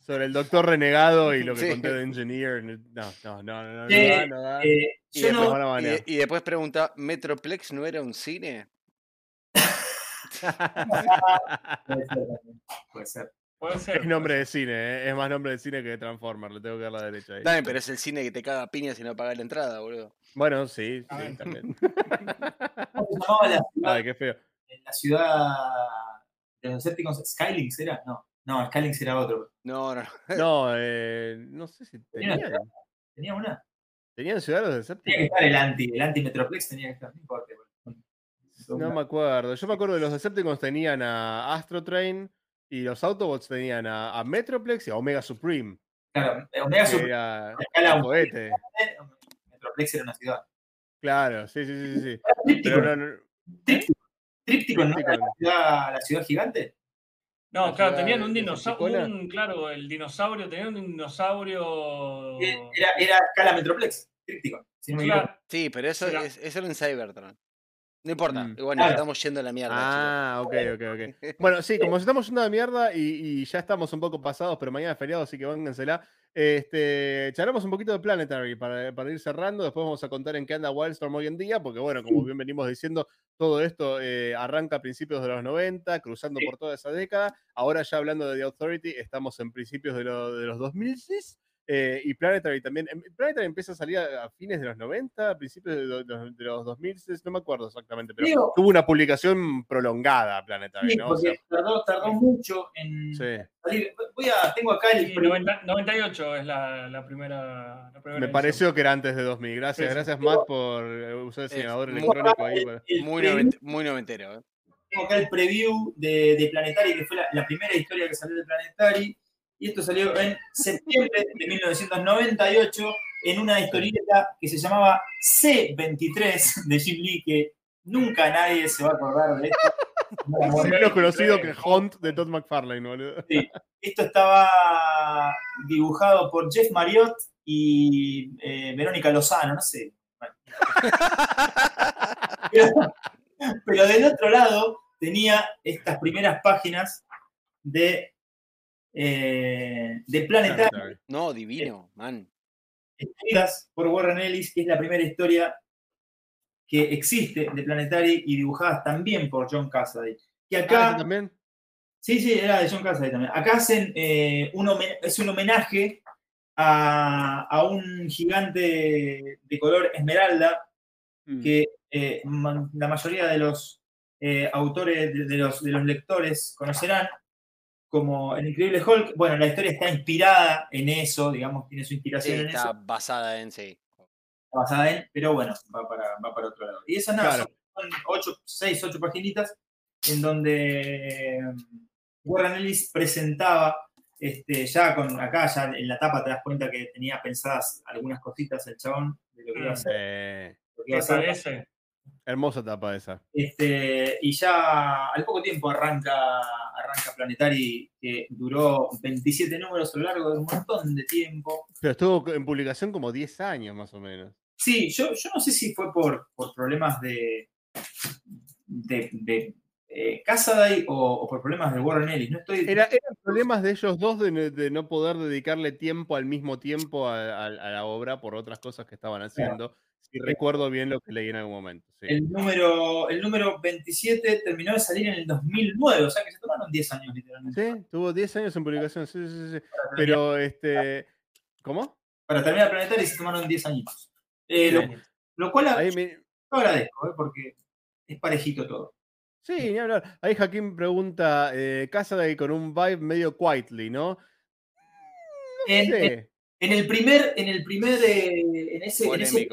Sobre el doctor renegado y lo que Sí. conté de Engineer. No, no, no, no, no, da, no da. Eh, Y después no, Y, y después pregunta, ¿Metroplex no era un cine? Puede ser también, Puede ser. Puede ser. Es nombre de cine, ¿eh? es más nombre de cine que de Transformer, le tengo que dar la derecha ahí. Dame, pero es el cine que te caga a piñas si no pagas la entrada, boludo. Bueno, sí, Ah, sí, también. ¿Cómo se llamaba la ciudad, Ay, qué feo. La ciudad de los Decepticons? ¿Skylinks era? No, no, Skylinks era otro. No, no, no. No, eh, no sé si Tenía tenían. ¿Tenía una? ¿Tenían Ciudad de los Tenía que Decepticons? estar el anti, el anti Metroplex tenía que estar, no importa. bueno. No me acuerdo. Yo me acuerdo de los Decepticons tenían a Astro Train y los Autobots tenían a, a Metroplex y a Omega Supreme. Claro, Omega Que Super era escala un cohete. Metroplex era una ciudad. Claro, sí, sí, sí, sí. Pero no, no- Tríptico, ¿no? La ciudad, la ciudad gigante. No, La claro, tenían un dinosaurio, un, claro, el dinosaurio, tenían un dinosaurio. Era, era escala Metroplex, Tríptico. Si no me equivoco. Claro, Sí, pero eso, Era- es, eso era en Cybertron. No importa, Mm. nos Claro. estamos yendo a la mierda, Ah, ok, ok, ok. Bueno, sí, como nos estamos yendo de mierda y, y ya estamos un poco pasados, pero mañana es feriado, así que véngensela. Este, charlamos un poquito de Planetary para, para ir cerrando. Después vamos a contar en qué anda Wildstorm hoy en día, porque bueno, como bien venimos diciendo, todo esto eh, arranca a principios de los 90, cruzando Sí. por toda esa década. Ahora ya hablando de The Authority, estamos en principios de, lo- de los 2006. Eh, y Planetary también. em, Planetary empieza a salir a, a fines de los 90, a principios de, lo- de los 2006, no me acuerdo exactamente, pero Digo, tuvo una publicación prolongada Planetary, sí, ¿no? O sea, porque tardó, tardó mucho en sí. salir. Voy a, tengo acá el. sí, 90 98 es la, la primera. la primera Me edición. pareció que era antes de 2000. Gracias, Sí, sí. gracias Matt por eh, usar el señalador muy- electrónico ahí. el- para- el Muy, muy noventero, ¿eh? tengo acá el preview de, de Planetary, que fue la, la primera historia que salió de Planetary. Y esto salió en septiembre de 1998 en una historieta que se llamaba C23 de Jim Lee, que nunca nadie se va a acordar de esto. No, Es bueno, menos conocido que 23, Hunt de Todd McFarlane, boludo. Esto estaba dibujado por Jeff Marriott y eh, Verónica Lozano, no sé. Pero del otro lado tenía estas primeras páginas de, eh, de Planetary, Planetary. No, divino, man. escritas por Warren Ellis, que es la primera historia que existe de Planetary y dibujadas también por John Cassaday. Que Ah, acá, ¿ese también? Sí, sí, era de John Cassaday también. Acá hacen eh, un es un homenaje a, a un gigante de color esmeralda Mm. que eh, ma- la mayoría de los eh, autores, de, de los, de los lectores conocerán como El Increíble Hulk. Bueno, la historia está inspirada en eso, digamos, tiene su Sí, inspiración en está eso, basada en sí. basada en, pero bueno, va para, va para otro lado. Y esas nada, Claro. son ocho, seis, ocho paginitas en donde mm, Warren Ellis presentaba, este, ya con acá, ya en la tapa te das cuenta que tenía pensadas algunas cositas el chabón de lo que iba a Mm. hacer. Eh, lo que iba a ¿Te hacer. Hermosa tapa esa. Este, y ya al poco tiempo arranca, arranca Planetary, que duró 27 números a lo largo de un montón de tiempo. Pero estuvo en publicación como 10 años más o menos. Sí, yo, yo no sé si fue por, por problemas de, de, de eh, Casaday o, o por problemas de Warren Ellis. No estoy. Era, eran problemas de ellos dos de, no- de no poder dedicarle tiempo al mismo tiempo a, a- a la obra por otras cosas que estaban haciendo. Si recuerdo bien lo que leí en algún momento. sí. El número, el número 27 terminó de salir en el 2009, o sea que se tomaron 10 años literalmente. Sí, tuvo 10 años en publicación, sí, sí, sí. Pero, este. ¿Cómo? para terminar Planetaria se tomaron 10 añitos. Eh, lo, lo cual Ahí yo me- agradezco, eh, porque es parejito todo. Sí, ni hablar. Ahí Jaquín pregunta, eh, Casaday con un vibe medio quietly, ¿no? En, en- Sí. en el primer, en el primer, eh, en, ese, en, ese.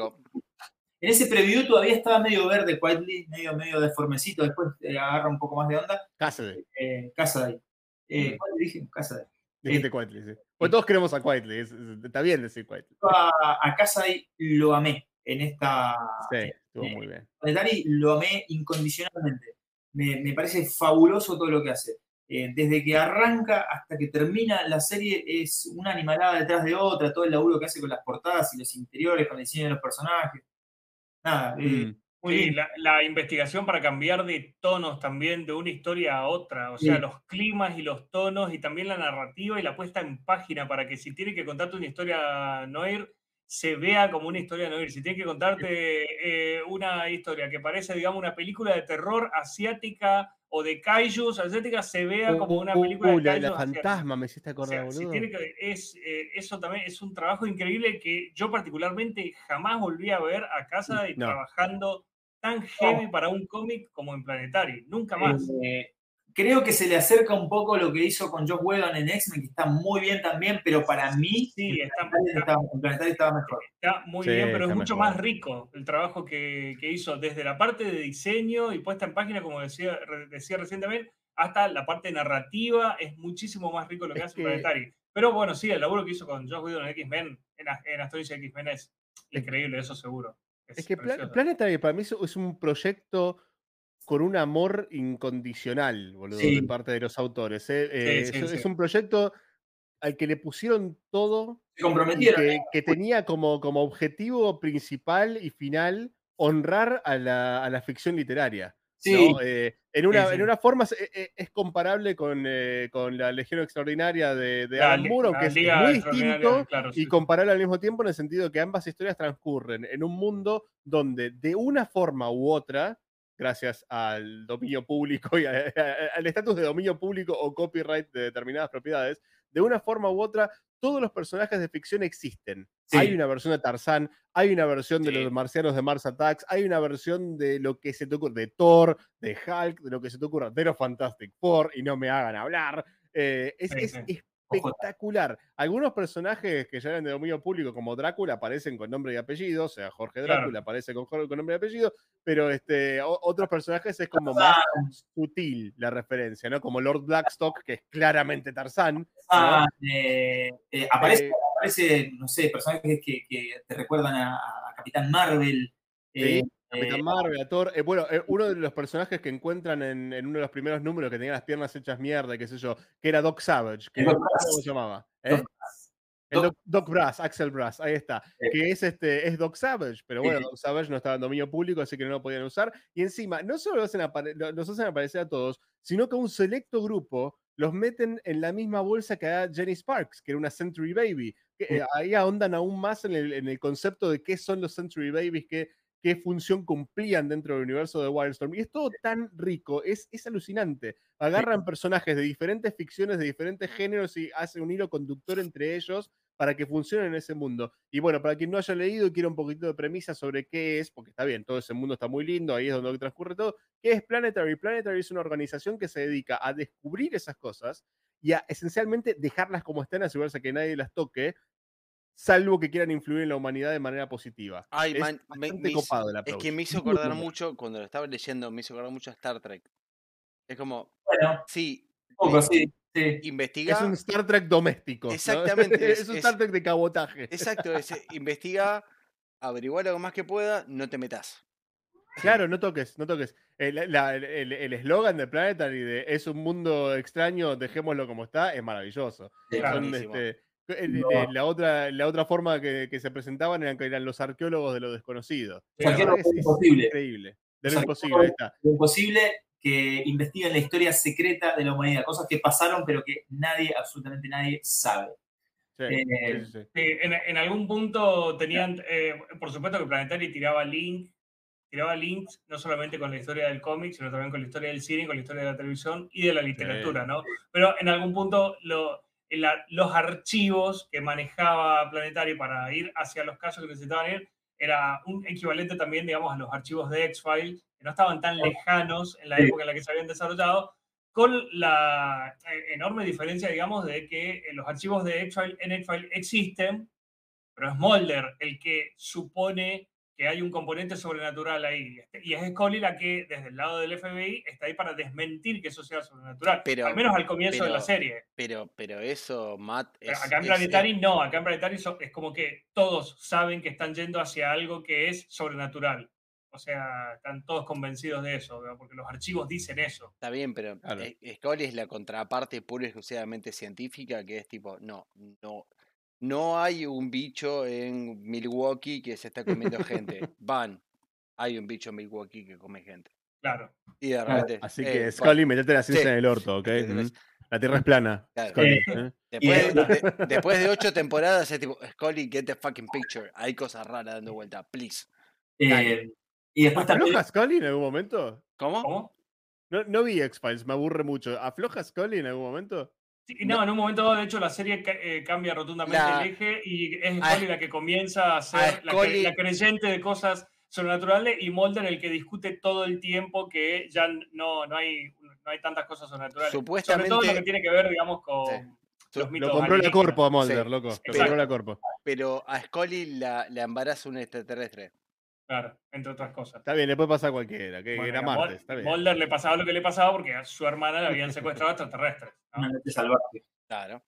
En ese preview todavía estaba medio verde, quietly, medio, medio deformecito, después eh, agarra un poco más de onda. Casaday. Eh, Casa de ahí. Eh, Mm. ¿Cuál le dije? Casa de ahí. Dijiste quietly, sí. Pues todos queremos a quietly, es- es- está bien decir quietly. A, a Casa de ahí lo amé en esta Sí, estuvo eh, muy bien. Planetary, lo amé incondicionalmente. Me, me parece fabuloso todo lo que hace. Eh, desde que arranca hasta que termina la serie es una animalada detrás de otra, todo el laburo que hace con las portadas y los interiores, con el diseño de los personajes. Nada, Mm. muy Sí, la, la investigación para cambiar de tonos también de una historia a otra, o sea, Sí. los climas y los tonos y también la narrativa y la puesta en página para que si tiene que contarte una historia noir, se vea como una historia noir. Si tiene que contarte eh, una historia que parece, digamos, una película de terror asiática o de kaijus asiática, se vea como una película Uh, de la, kaijus la asiática. fantasma, me hiciste O acordar, si boludo. tiene que- es, eh, eso también es un trabajo increíble que yo particularmente jamás volví a ver a casa y No. trabajando tan heavy para un cómic como en Planetary. Nunca más. Eh, creo que se le acerca un poco lo que hizo con Josh Whedon en X-Men, que está muy bien también, pero para mí Sí, está- Planetary estaba, mejor. Está muy Sí, bien, pero es está mucho mejor. más rico el trabajo que, que hizo desde la parte de diseño y puesta en página, como decía, decía recién también, hasta la parte narrativa. Es muchísimo más rico lo que Es hace que- Planetary. Pero bueno, sí, el laburo que hizo con Josh Whedon en X-Men, en, en Astoria X-Men es increíble, eso seguro. Es que Pla- precioso. Planetary para mí es- es un proyecto con un amor incondicional, boludo, Sí. de parte de los autores. ¿eh? Eh, sí, es, sí. es un proyecto al que le pusieron todo Se comprometieron. que, que tenía como, como objetivo principal y final honrar a la, a la ficción literaria. Sí, ¿no? Eh, en, una, en una forma es, es- es comparable con, eh, con la Legión Extraordinaria de, de La Alan Moore, aunque es muy distinto claro, y comparable al mismo tiempo en el sentido que ambas historias transcurren en un mundo donde de una forma u otra, gracias al dominio público y a- a- al estatus de dominio público o copyright de determinadas propiedades, de una forma u otra, todos los personajes de ficción existen. Sí. Hay una versión de Tarzán, hay una versión de los marcianos de Mars Attacks, hay una versión de lo que se te ocurre, de Thor, de Hulk, de lo que se te ocurra, de los Fantastic Four, y no me hagan hablar. Eh, es, Sí, es sí. Espectacular. Algunos personajes que ya eran de dominio público, como Drácula, aparecen con nombre y apellido, o sea, Jorge Claro. Drácula aparece con, con nombre y apellido, pero este, o- otros personajes es como más sutil la referencia, ¿no? Como Lord Blackstock, que es claramente Tarzán. Ah, eh, eh, aparece, Eh, aparece, no sé, personajes que, que te recuerdan a, a Capitán Marvel. Sí, Capitán eh, Marvel, a Thor. Eh, bueno, eh, uno de los personajes que encuentran en, en uno de los primeros números que tenía las piernas hechas mierda, qué sé yo, que era Doc Savage. Que, Doc ¿Cómo se llamaba? ¿Eh? Doc El Doc- Doc, Brass, Axel Brass, ahí está. Sí. Que es este, es Doc Savage, pero bueno. Doc Savage no estaba en dominio público, así que no lo podían usar. Y encima, no solo los hacen, los hacen aparecer a todos, sino que un selecto grupo los meten en la misma bolsa que a Jenny Sparks, que era una Century Baby. Que, eh, ahí ahondan aún más en el, en el concepto de qué son los Century Babies, qué, qué función cumplían dentro del universo de Wildstorm. Y es todo tan rico, es, es alucinante. Agarran personajes de diferentes ficciones, de diferentes géneros y hacen un hilo conductor entre ellos para que funcionen en ese mundo. Y bueno, para quien no haya leído y quiera un poquito de premisa sobre qué es, porque está bien, todo ese mundo está muy lindo, ahí es donde transcurre todo, ¿qué es Planetary? Planetary es una organización que se dedica a descubrir esas cosas y a esencialmente dejarlas como están, asegurarse que nadie las toque, salvo que quieran influir en la humanidad de manera positiva. Ay, es man, me- me hizo- copado el es que me hizo acordar mucho, cuando lo estaba leyendo, me hizo acordar mucho a Star Trek. Es como, bueno, sí, poco, eh, sí, sí. investiga. Es un Star Trek doméstico. ¿no? Exactamente, es, es- un Star Trek de cabotaje. Exacto, es, eh, investiga, averigua lo más que pueda, no te metas. Claro, no toques, no toques. El eslogan de Planetary de es un mundo extraño, dejémoslo como está, es maravilloso. Claro. Son, este, No. el- la, otra, la otra forma que, que se presentaban eran que eran los arqueólogos de lo desconocido. Imposible. increíble. De lo imposible, ahí está. Lo imposible que investiguen la historia secreta de la humanidad, cosas que pasaron pero que nadie, absolutamente nadie sabe. Sí, Eh, sí, sí, sí. Sí, en, en algún punto tenían, eh, por supuesto que Planetary tiraba link, tiraba links no solamente con la historia del cómic, sino también con la historia del cine, con la historia de la televisión y de la literatura, ¿no? Pero en algún punto lo- los archivos que manejaba Planetary para ir hacia los casos que necesitaban ir era un equivalente también, digamos, a los archivos de X-Files, que no estaban tan lejanos en la Sí. época en la que se habían desarrollado, con la enorme diferencia, digamos, de que eh, los archivos de X-File en X-File existen, pero es Mulder el que supone que hay un componente sobrenatural ahí. Este, Y es Scully la que, desde el lado del FBI, está ahí para desmentir que eso sea sobrenatural. Pero- al menos al comienzo de la serie. Pero, pero eso, Matt, es, acá en es- Planetary no, acá en Planetary so- es como que todos saben que están yendo hacia algo que es sobrenatural. O sea, están todos convencidos de eso, ¿verdad? porque los archivos dicen eso. Está bien, pero Claro. eh, Scully es la contraparte pura y exclusivamente científica, que es tipo, no, no, no hay un bicho en Milwaukee que se está comiendo gente. Van, hay un bicho en Milwaukee que come gente. Claro. Y de Claro, repente. Así eh, que, bueno, Scully, metete la ciencia sí. en el orto, ¿ok? La- Mm. La Tierra es plana. Claro. Scully, Eh, ¿eh? Después, de- de, después de ocho temporadas es tipo, Scully, get the fucking picture. Hay cosas raras dando vuelta, please. eh, y después también. ¿Afloja Scully en algún momento? ¿Cómo? ¿Cómo? No, no vi X-Files, me aburre mucho. ¿Afloja Scully en algún momento? Sí, no, en un momento dado, de hecho, la serie eh, cambia rotundamente La- el eje y es a- Scully la que comienza a ser la, cre- la creyente de cosas sobrenaturales y Mulder el que discute todo el tiempo que ya no, no, hay, no hay tantas cosas sobrenaturales. Sobre todo lo Supuestamente- que tiene que ver, digamos, con Sí. los Lo mitos Lo compró la. Corpo a Mulder, Sí, loco. Lo compró la Corpo. Pero a Scully la, la embaraza un extraterrestre. Claro, entre otras cosas. Está bien, después pasa cualquiera, que Bueno, era a martes. Está bien. Mulder le pasaba lo que le pasaba porque a su hermana le habían secuestrado extraterrestres. ¿no? Una noche salvaje. Claro.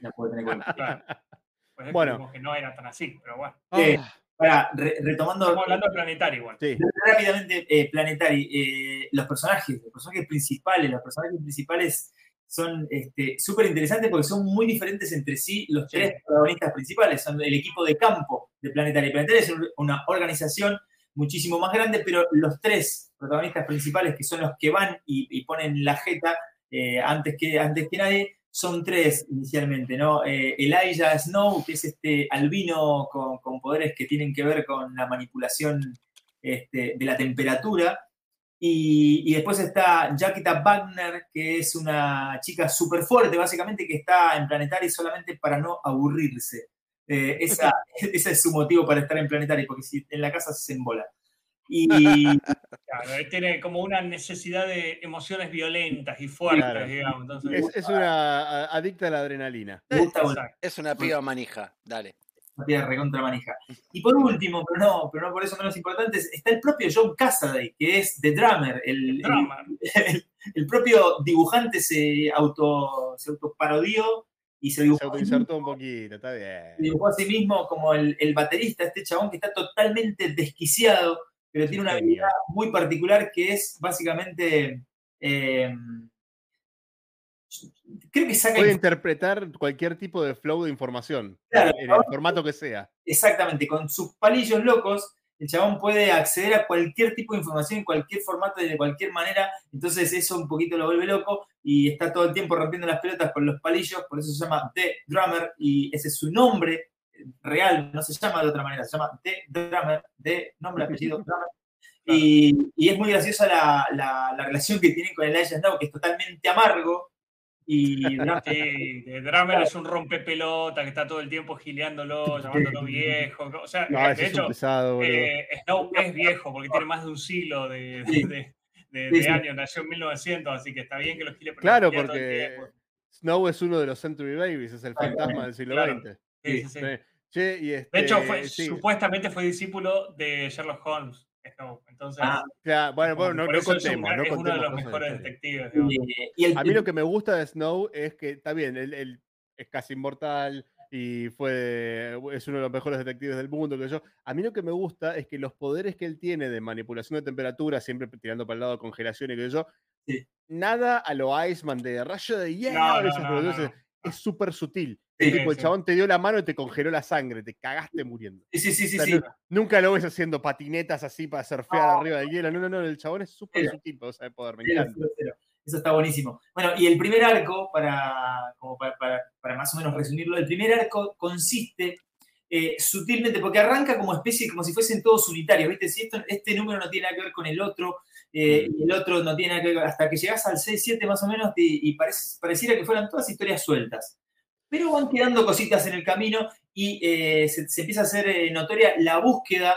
la puede tener en cuenta. Claro. Pues Bueno. que no era tan así, pero bueno. Eh, Ah, Para, re- retomando Estamos hablando de planetario igual. sí. rápidamente, eh, Planetary, eh, los personajes, los personajes principales, los personajes principales son este, súper interesantes porque son muy diferentes entre sí los Sí. tres protagonistas principales, son el equipo de campo de Planetary. Planetary es un- una organización muchísimo más grande, pero los tres protagonistas principales, que son los que van y, y ponen la jeta eh, antes, que, antes que nadie, son tres inicialmente, ¿no? Eh, Elijah Snow, que es este albino con, con poderes que tienen que ver con la manipulación este, de la temperatura. Y, y después está Jaquita Wagner, que es una chica súper fuerte, básicamente, que está en Planetary solamente para no aburrirse. Eh, esa, ese es su motivo para estar en Planetary, porque si en la casa se embola. Y Claro, él tiene como una necesidad de emociones violentas y fuertes, Claro. digamos. Entonces, Es, es una a- adicta a la adrenalina. gusta exacto. Es una piba manija, dale. Recontra manija. Y por último, pero no, pero no por eso menos importante, está el propio John Cassaday, que es The Drummer, el, el- Drummer. el, el propio dibujante se auto se autoparodió y se Se dibujó, autoinsertó un poquito, está se bien. dibujó a sí mismo como el, el baterista, este chabón que está totalmente desquiciado, pero tiene una habilidad muy particular que es básicamente... eh, creo que saca Puede interpretar cualquier tipo de flow de información, Claro. en el formato que sea. exactamente, con sus palillos locos, el chabón puede acceder a cualquier tipo de información en cualquier formato y de cualquier manera, entonces eso un poquito lo vuelve loco y está todo el tiempo rompiendo las pelotas con los palillos, por eso se llama The Drummer y ese es su nombre real, no se llama de otra manera, se llama The Drummer, de nombre, apellido, Drummer. Y, y es muy graciosa la, la- la relación que tienen con Elijah Snow, que es totalmente amargo. Y Sí, de Drummer es un rompepelota que está todo el tiempo gileándolo, llamándolo viejo. O sea, No, de es un hecho, pesado, eh, Snow es viejo porque tiene más de un siglo de, Sí. de- de- Sí, de sí. años, nació en 1900, así que está bien que lo gile. Claro, porque. Snow es uno de los Century Babies, es el fantasma del siglo claro. XX. Sí, sí, sí. Sí. Che, y De hecho, este, fue, supuestamente fue discípulo de Sherlock Holmes. Snow. Entonces, Ah, ya, bueno, bueno, no, no es, un- contemos, no es uno de contemos los de mejores detectives. y- y el, A mí lo que me gusta de Snow es que está bien, él, él es casi inmortal y fue es uno de los mejores detectives del mundo que yo. A mí lo que me gusta es que los poderes que él tiene de manipulación de temperatura, siempre tirando para el lado de congelación y que yo, Sí. nada a lo Iceman de rayo de hielo, No, no, es súper sutil. Sí, tipo, el chabón te dio la mano y te congeló la sangre, te cagaste muriendo. Sí, sí, sí, sí. O sea, sí. no- nunca lo ves haciendo patinetas así para surfear No. arriba del hielo. No, no, no, el chabón es súper sutil para usar el poder, me encanta. Eso está buenísimo. Bueno, y el primer arco, para, como para, para- para más o menos resumirlo, el primer arco consiste eh, sutilmente, porque arranca como especie, como si fuesen todos unitarios, ¿viste? Si esto- este número no tiene nada que ver con el otro, eh, Mm. y el otro no tiene nada que ver, hasta que llegas al 6-7 más o menos, y, y parece- pareciera que fueran todas historias sueltas. Pero van quedando cositas en el camino y eh, se, se empieza a hacer eh, notoria la búsqueda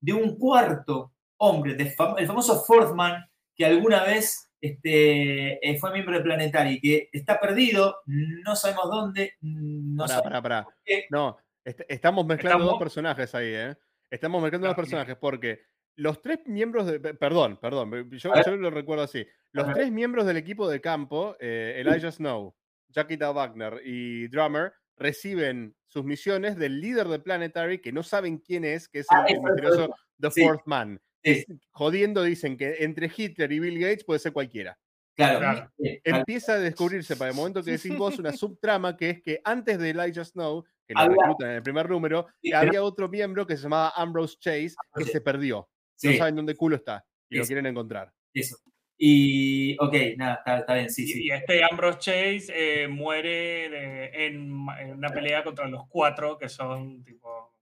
de un cuarto hombre, de fam- el famoso Fourth Man, que alguna vez este, fue miembro de Planetary, que está perdido, no sabemos dónde, no Pará, sabemos pará. No, est- estamos mezclando Estamos- dos personajes ahí, ¿eh? Estamos mezclando dos Ah, ok. personajes porque los tres miembros de. pe- Perdón, perdón, yo, lo recuerdo así. Los tres miembros del equipo de campo, eh, Elijah Snow, Jackita Wagner y Drummer, reciben sus misiones del líder de Planetary que no saben quién es, que es el, Ah, el misterioso. The Sí. Fourth Man. Sí, Jodiendo dicen que entre Hitler y Bill Gates puede ser cualquiera. claro. Claro. sí, claro. Empieza a descubrirse para el momento que decís vos una subtrama que es que antes de Elijah Snow, que lo reclutan en el primer número, había otro miembro que se llamaba Ambrose Chase que se perdió. Sí, No saben dónde culo está y lo quieren encontrar. eso. Y, ok, nada, está, está bien, sí, Y, sí. y este Ambrose Chase eh, muere de- en, en una pelea contra los cuatro, que son tipo.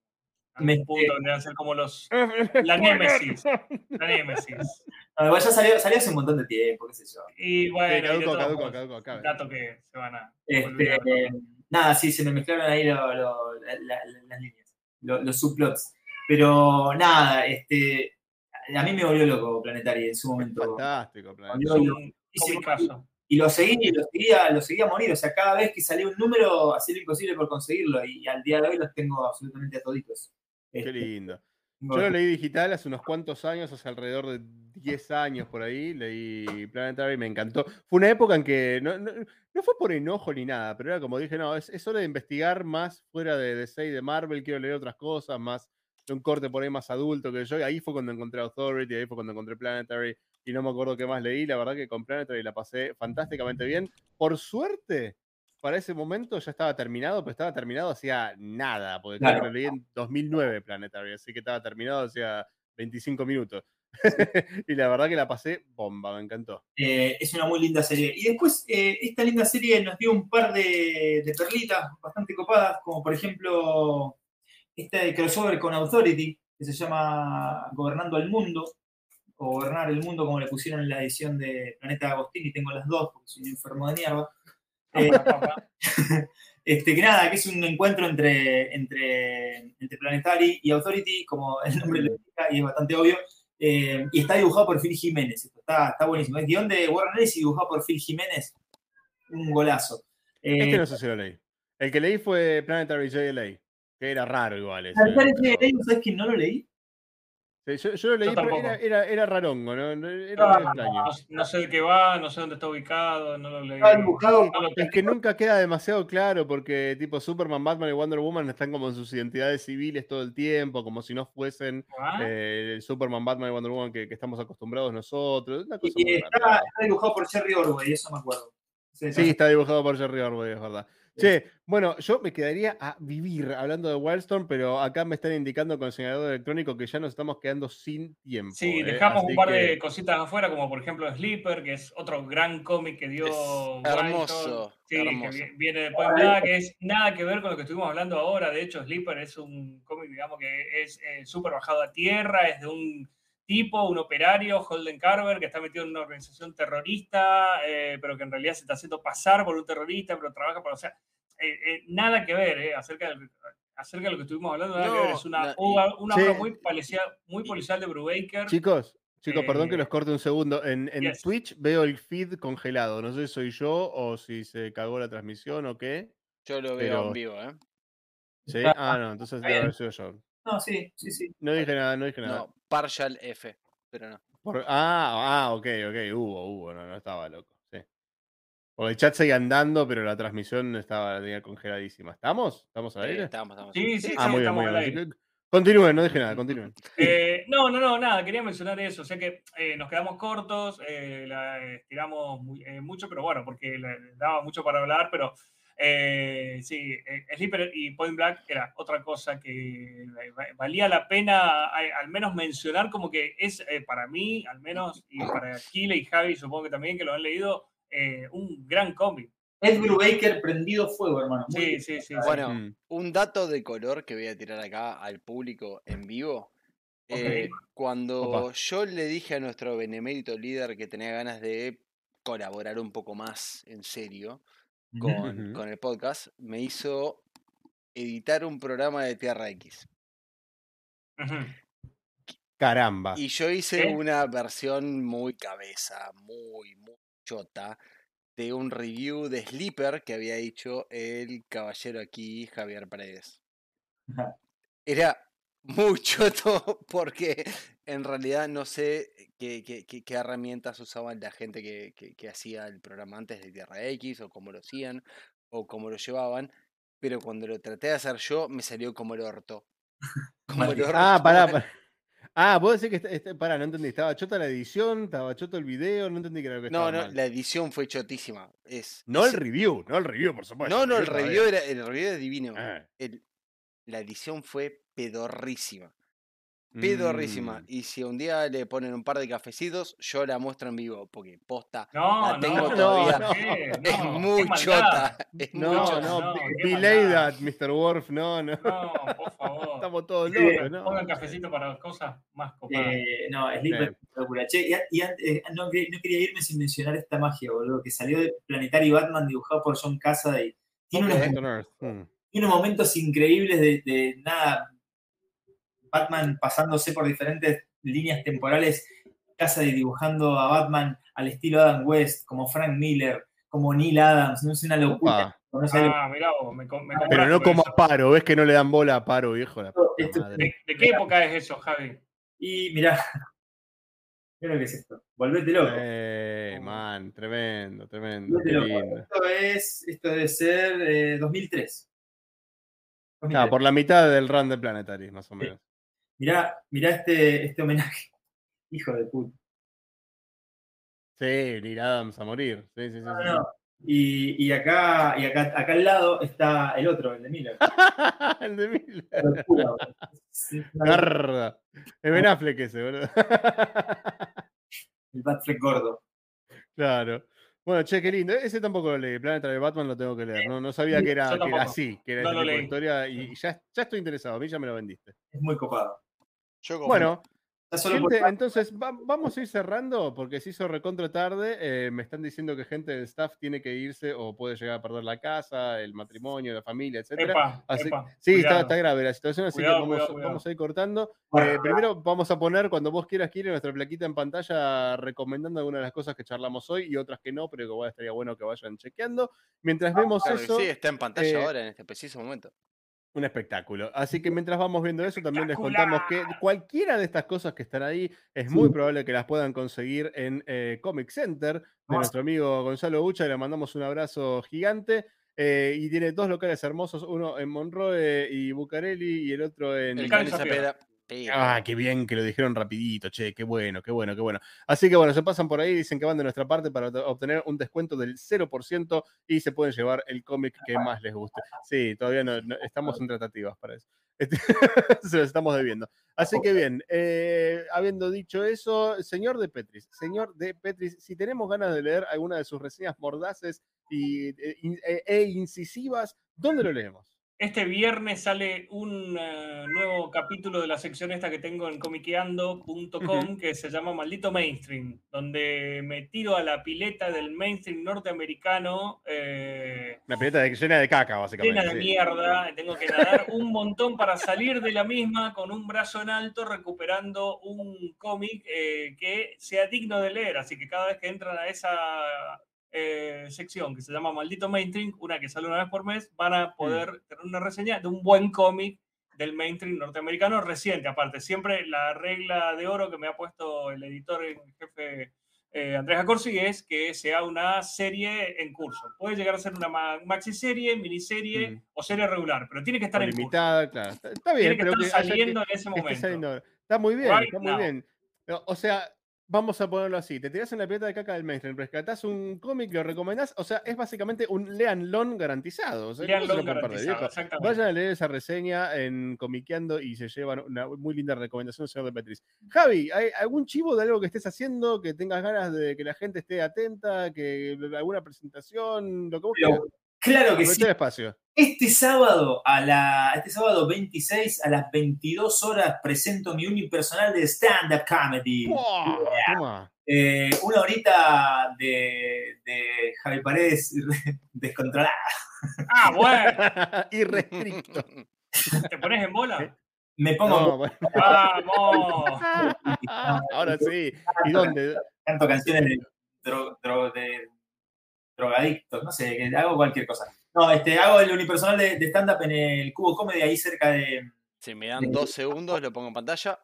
A Me- un punto a ser como los. La Némesis. La Némesis. No, igual ya salió, salió hace un montón de tiempo, qué sé yo. Y Sí, bueno, caduco, caduco, caduco, dato que se van a. Este, eh, nada, sí, se me mezclaron ahí lo- lo- la- la- las líneas, lo- los subplots. Pero nada, este, a mí me volvió loco Planetary en su momento. Fantástico, Es Planeta. un comicazo. Y lo seguí, y lo seguía, lo seguía a morir. O sea, cada vez que salía un número, hacía lo imposible por conseguirlo. Y al día de hoy los tengo absolutamente a toditos. Qué Este, lindo. Yo lo leí digital hace unos cuantos años, hace alrededor de 10 años por ahí, leí Planetary, me encantó. Fue una época en que no, no- no fue por enojo ni nada, pero era como dije, no, es, es hora de investigar más fuera de DC y de Marvel, quiero leer otras cosas, más de un corte por ahí más adulto que yo, y ahí fue cuando encontré Authority, ahí fue cuando encontré Planetary, y no me acuerdo qué más leí, la verdad que con Planetary la pasé fantásticamente bien. Por suerte, para ese momento ya estaba terminado, pero estaba terminado hacía nada, porque Claro. lo leí en 2009 Planetary, así que estaba terminado hacía 25 minutos. y la verdad que la pasé bomba, me encantó. Eh, es una muy linda serie. Y después, eh, esta linda serie nos dio un par de, de perlitas bastante copadas, como por ejemplo esta de crossover con Authority, que se llama Gobernando el Mundo, o Gobernar el Mundo, como le pusieron en la edición de Planeta Agostini, tengo las dos, porque soy un enfermo de mierda. Eh, este, que nada, que es un encuentro entre, entre, entre Planetary y Authority, como el nombre lo indica, y es bastante obvio. Eh, y está dibujado por Phil Jiménez. Esto Está, está buenísimo. Es guion de Warren Ellis y dibujado por Phil Jiménez. Un golazo. Eh, Este no sé si lo leí. El que leí fue Planetary JLA, que era raro igual. pero- JLA, ¿Sabes que no lo leí? Sí, yo, yo lo leí, pero tampoco. era, era, era rarongo, ¿no? Era Ah, extraño. No, no sé de qué va, no sé dónde está ubicado, no lo leí. Estaba dibujado. No lo Es que nunca queda demasiado claro porque tipo Superman, Batman y Wonder Woman están como en sus identidades civiles todo el tiempo, como si no fuesen Ah, eh, el Superman, Batman y Wonder Woman que, que estamos acostumbrados nosotros. Una cosa Y muy está, dibujado por Jerry Orwell, eso me acuerdo. Sí, Sí, está dibujado por Jerry Orwell, es verdad. Che, bueno, yo me quedaría a vivir hablando de Wildstorm, pero acá me están indicando con el señalador electrónico que ya nos estamos quedando sin tiempo. Sí, eh, dejamos un par que- de cositas afuera, como por ejemplo Sleeper, que es otro gran cómic que dio hermoso, Sí, que hermoso. viene de Point Blank, que es nada que ver con lo que estuvimos hablando ahora. De hecho, Sleeper es un cómic, digamos, que es eh, súper bajado a tierra, es de un tipo, un operario, Holden Carver, que está metido en una organización terrorista, eh, pero que en realidad se está haciendo pasar por un terrorista, pero trabaja para, o sea, eh, eh, nada que ver eh, acerca, del- acerca de lo que estuvimos hablando. Nada que ver. Es una, la- una, una Sí. obra muy policial, muy policial de Brubaker. Chicos, chicos, perdón que los corte un segundo. En, en yes. Twitch veo el feed congelado. No sé si soy yo o si se cagó la transmisión o qué. Yo lo veo Pero- en vivo, ¿eh? ¿Sí? Ah, Ah, no, entonces debe haber sido yo. No, sí, sí, sí. No dije nada, no dije nada. No, partial F, pero no. Por- ah, ah, ok, ok, hubo, hubo, no, no estaba loco. Sí. Porque el chat seguía andando, pero la transmisión estaba la tenía congeladísima. ¿Estamos? ¿Estamos al Sí, aire? estamos, estamos. Sí, sí, ah, muy bien, estamos muy bien. Continúen, no dije nada, continúen. Eh, no, no, no, nada, quería mencionar eso. O sea que eh, nos quedamos cortos, eh, la estiramos muy- eh, mucho, pero bueno, porque le daba mucho para hablar, pero Eh, sí, eh, Sleeper y Point Black era otra cosa que va- valía la pena al menos mencionar como que es eh, para mí, al menos, y para Kile y Javi supongo que también que lo han leído, eh, un gran cómic. Ed Brubaker prendido fuego, hermano. Muy Sí, bien. sí, sí. sí. Bueno, Mm. un dato de color que voy a tirar acá al público en vivo. eh, cuando Opa. yo le dije a nuestro benemérito líder que tenía ganas de colaborar un poco más en serio con, con el podcast, me hizo editar un programa de Tierra X. Caramba. Y yo hice ¿Qué? una versión muy cabeza, muy, muy chota, de un review de Sleeper que había hecho el caballero aquí, Javier Paredes. Era muy choto porque en realidad no sé qué, qué- qué- qué herramientas usaban la gente que, que- que hacía el programa antes de Tierra X o cómo lo hacían o cómo lo llevaban, pero cuando lo traté de hacer yo me salió como el orto. Como el orto. Ah, pará, pará. Ah, vos decís que. está- está- pará, no entendí. ¿Estaba chota la edición? ¿Estaba choto el video? No entendí que era lo que No, estaba no, mal. la edición fue chotísima. Es, No es- el review, no el review, por supuesto. No, no, el review, era, el review es divino. Ah, El- la edición fue pedorrísima. Pedorrísima. mm. Y si un día le ponen un par de cafecitos, yo la muestro en vivo, porque posta. No, La tengo no, todavía. ¿por qué? Es No, muy chota. Es No, chota. no, no, delay that, Mr. Worf, no, no. No, por favor. Estamos todos Sí, locos, ¿no? Pongan cafecito para cosas más copadas. Eh, no, es una locura. Che, y, eh, no, quería- no quería irme sin mencionar esta magia, boludo, que salió de Planetary Batman dibujado por John Cassaday. Tiene, Earth, mm. Tiene unos momentos increíbles de, de nada. Batman pasándose por diferentes líneas temporales, Cassaday dibujando a Batman al estilo Adam West, como Frank Miller, como Neil Adams, no es una locura. No Ah, mirá vos, me, me Pero no como eso. a Paro, ves que no le dan bola a Paro, viejo. La puta Esto- madre. ¿De, de qué época es eso, Javi? Y mirá, mirá lo que es esto. Volvete loco. Eh, man, tremendo, tremendo. Volvete loco. Esto es, esto debe ser eh, 2003. 2003. Ah, por la mitad del run de Planetary, más o menos. Mirá, mirá este, este homenaje. Hijo de puta. Sí, Neil Adams a morir. Sí, sí, sí. No, sí. no. Y, y acá, y acá, acá al lado está el otro, el de Miller. el de Miller. Garda. Es Ben Affleck ese, boludo. El Batfleck gordo. claro. Bueno, che, qué lindo. Ese tampoco lo leí. Planeta de Batman lo tengo que leer. No, no sabía que era, que así, que era No ese tipo de historia. Y ya, ya estoy interesado. A mí ya me lo vendiste. Es muy copado. Yo como- Bueno, Por- entonces va- vamos a ir cerrando porque se hizo recontra tarde. eh, me están diciendo que gente del staff tiene que irse o puede llegar a perder la casa, el matrimonio, la familia, etcétera. Epa, Así- epa, sí, está, grave la situación, así Cuidado, que vamos, cuidado, cuidado. vamos a ir cortando. Bueno, Eh, primero vamos a poner, cuando vos quieras, Kire, nuestra plaquita en pantalla recomendando algunas de las cosas que charlamos hoy y otras que no, pero que igual estaría bueno que vayan chequeando. Mientras vemos Claro eso, sí, está en pantalla eh, ahora en este preciso momento. Un espectáculo. Así que mientras vamos viendo eso, también les contamos que cualquiera de estas cosas que están ahí es muy Sí. probable que las puedan conseguir en eh, Comic Center de nuestro amigo Gonzalo Bucha. Le mandamos un abrazo gigante. eh, y tiene dos locales hermosos, uno en Monroe y Bucareli y el otro en... El. Zapera. Ah, qué bien que lo dijeron rapidito, che, qué bueno, qué bueno, qué bueno. Así que bueno, se pasan por ahí, dicen que van de nuestra parte para obtener un descuento del 0% y se pueden llevar el cómic que más les guste. Sí, todavía no, no- estamos en tratativas para eso. Este, se los estamos debiendo. Así que bien, eh, habiendo dicho eso, señor de Petris, señor de Petris, si tenemos ganas de leer alguna de sus reseñas mordaces e, in- e- e incisivas, ¿dónde lo leemos? Este viernes sale un eh, nuevo capítulo de la sección esta que tengo en comiqueando.com que se llama Maldito Mainstream, donde me tiro a la pileta del mainstream norteamericano eh, Una pileta de- llena de caca, básicamente. llena de sí. mierda. Tengo que nadar un montón para salir de la misma con un brazo en alto recuperando un cómic eh, que sea digno de leer. Así que cada vez que entran a esa eh, sección que se llama Maldito Mainstream, una que sale una vez por mes, van a poder tener una reseña de un buen cómic del mainstream norteamericano reciente. Aparte, siempre la regla de oro que me ha puesto el editor en jefe eh, Andrés Acorsi es que sea una serie en curso. Puede llegar a ser una ma- maxi serie, miniserie Mm. o serie regular, pero tiene que estar o en curso. limitada, claro. Está, bien, Tiene que pero estar que haya que- saliendo en ese momento. saliendo. Está muy bien, Right está muy now. bien. O sea, vamos a ponerlo así, te tirás en la pileta de caca del mainstream, rescatás un cómic, lo recomendás, o sea, es básicamente un leanlon garantizado. O sea, Lean ¿cómo se Long lo comparte, garantizado, viejo? exactamente. Vayan a leer esa reseña en Comiqueando y se llevan una muy linda recomendación, señor de Petris. Javi, ¿hay algún chivo de algo que estés haciendo, que tengas ganas de que la gente esté atenta, que alguna presentación, lo que vos? Claro que sí. espacio. Este sábado, a la, este sábado 26 a las 22 horas presento mi unipersonal de stand-up comedy. Toma. Eh, una horita de, de Javi Paredes descontrolada. Ah, bueno, Irrestricto. ¿te pones en bola? Me pongo No, bueno. Vamos. Ahora sí. ¿Y dónde? canto canciones de, dro- dro- de drogadictos, no sé, que hago cualquier cosa. No, este, hago el unipersonal de, de stand-up en el Cubo Comedy, ahí cerca de Si me dan dos segundos, lo pongo en pantalla.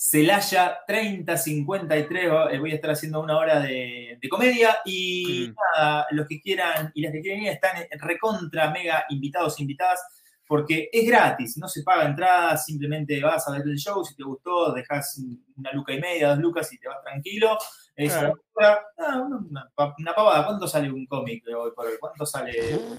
Celaya 3053. va- eh, Voy a estar haciendo una hora de, de comedia y Mm. nada, los que quieran y las que quieren ir están recontra mega invitados e invitadas porque es gratis, no se paga entrada, simplemente vas a ver el show, si te gustó, dejas una luca y media, dos lucas y te vas tranquilo. Es Claro. una, ah, una- una pa- una pavada. ¿Cuánto sale un cómic hoy por hoy? ¿Cuánto sale un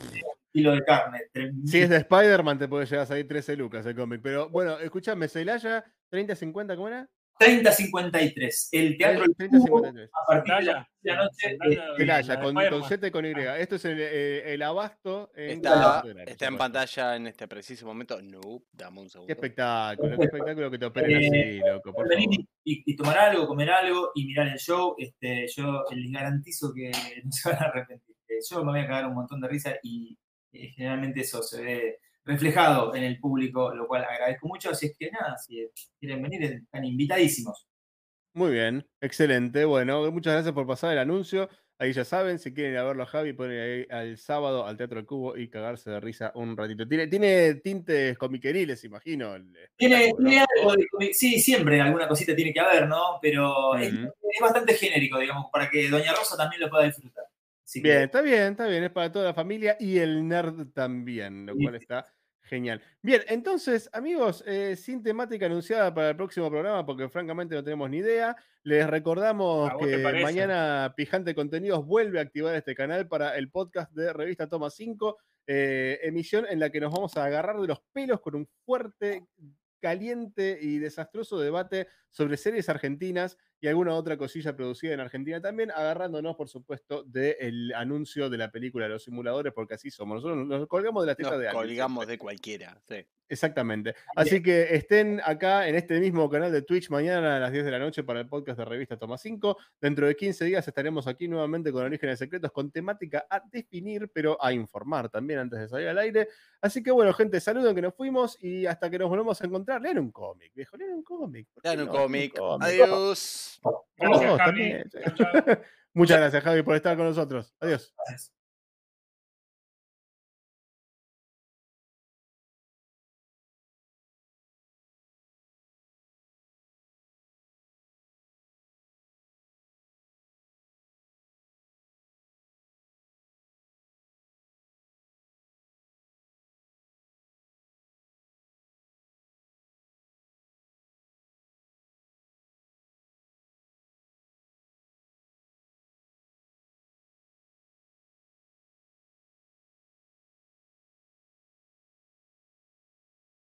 kilo de carne? Si es de Spider-Man, te puede llegar a salir 13 lucas el cómic. Pero bueno, escúchame, Celaya, 30-50, ¿cómo era? 3053. El teatro El 30-53. a partir de la noche. Zendaya, eh, Celaya, de con, con. Z y con Y. Esto es el, eh, el abasto. En Está, está en pantalla en este preciso momento. No, dame un Qué segundo. espectáculo, qué espectáculo que te operen Eh, así, loco, por venir favor. y, tomar algo, comer algo y mirar el show. Este, yo les garantizo que no se van a arrepentir. Eh, Yo me voy a cagar un montón de risa y eh, generalmente eso se ve reflejado en el público, lo cual agradezco mucho. Así es que nada, si quieren venir, están invitadísimos. Muy bien, excelente. Bueno, muchas gracias por pasar el anuncio. Ahí ya saben, si quieren ir a verlo a Javi, pueden ir ahí al sábado al Teatro del Cubo y cagarse de risa un ratito. Tiene, tiene tintes comiqueriles, imagino. Tiene, algo de sí, siempre alguna cosita tiene que haber, ¿no? Pero es, bastante genérico, digamos, para que Doña Rosa también lo pueda disfrutar. Así que- Bien, está bien, está bien. Es para toda la familia y el nerd también, lo Sí, cual está genial. Bien, entonces, amigos, eh, sin temática anunciada para el próximo programa, porque francamente no tenemos ni idea, les recordamos ¿A vos te que mañana Pijante Contenidos vuelve a activar este canal para el podcast de Revista Toma 5, eh, emisión en la que nos vamos a agarrar de los pelos con un fuerte, caliente y desastroso debate sobre series argentinas y alguna otra cosilla producida en Argentina también, agarrándonos, por supuesto, del anuncio de la película de los simuladores, porque así somos. Nosotros nos colgamos de la teta Nos de alguien. colgamos de cualquiera. sí. Exactamente. Así que estén acá en este mismo canal de Twitch mañana a las 10 de la noche para el podcast de Revista Toma 5. Dentro de 15 días estaremos aquí nuevamente con Orígenes Secretos, con temática a definir, pero a informar también antes de salir al aire. Así que bueno, gente, saluden que nos fuimos y hasta que nos volvamos a encontrar, lean un cómic, viejo, lean un cómic. ¿por qué Dan un cómic. Adiós. Gracias, Javi. Muchas gracias, Javi, por estar con nosotros. Adiós. Gracias.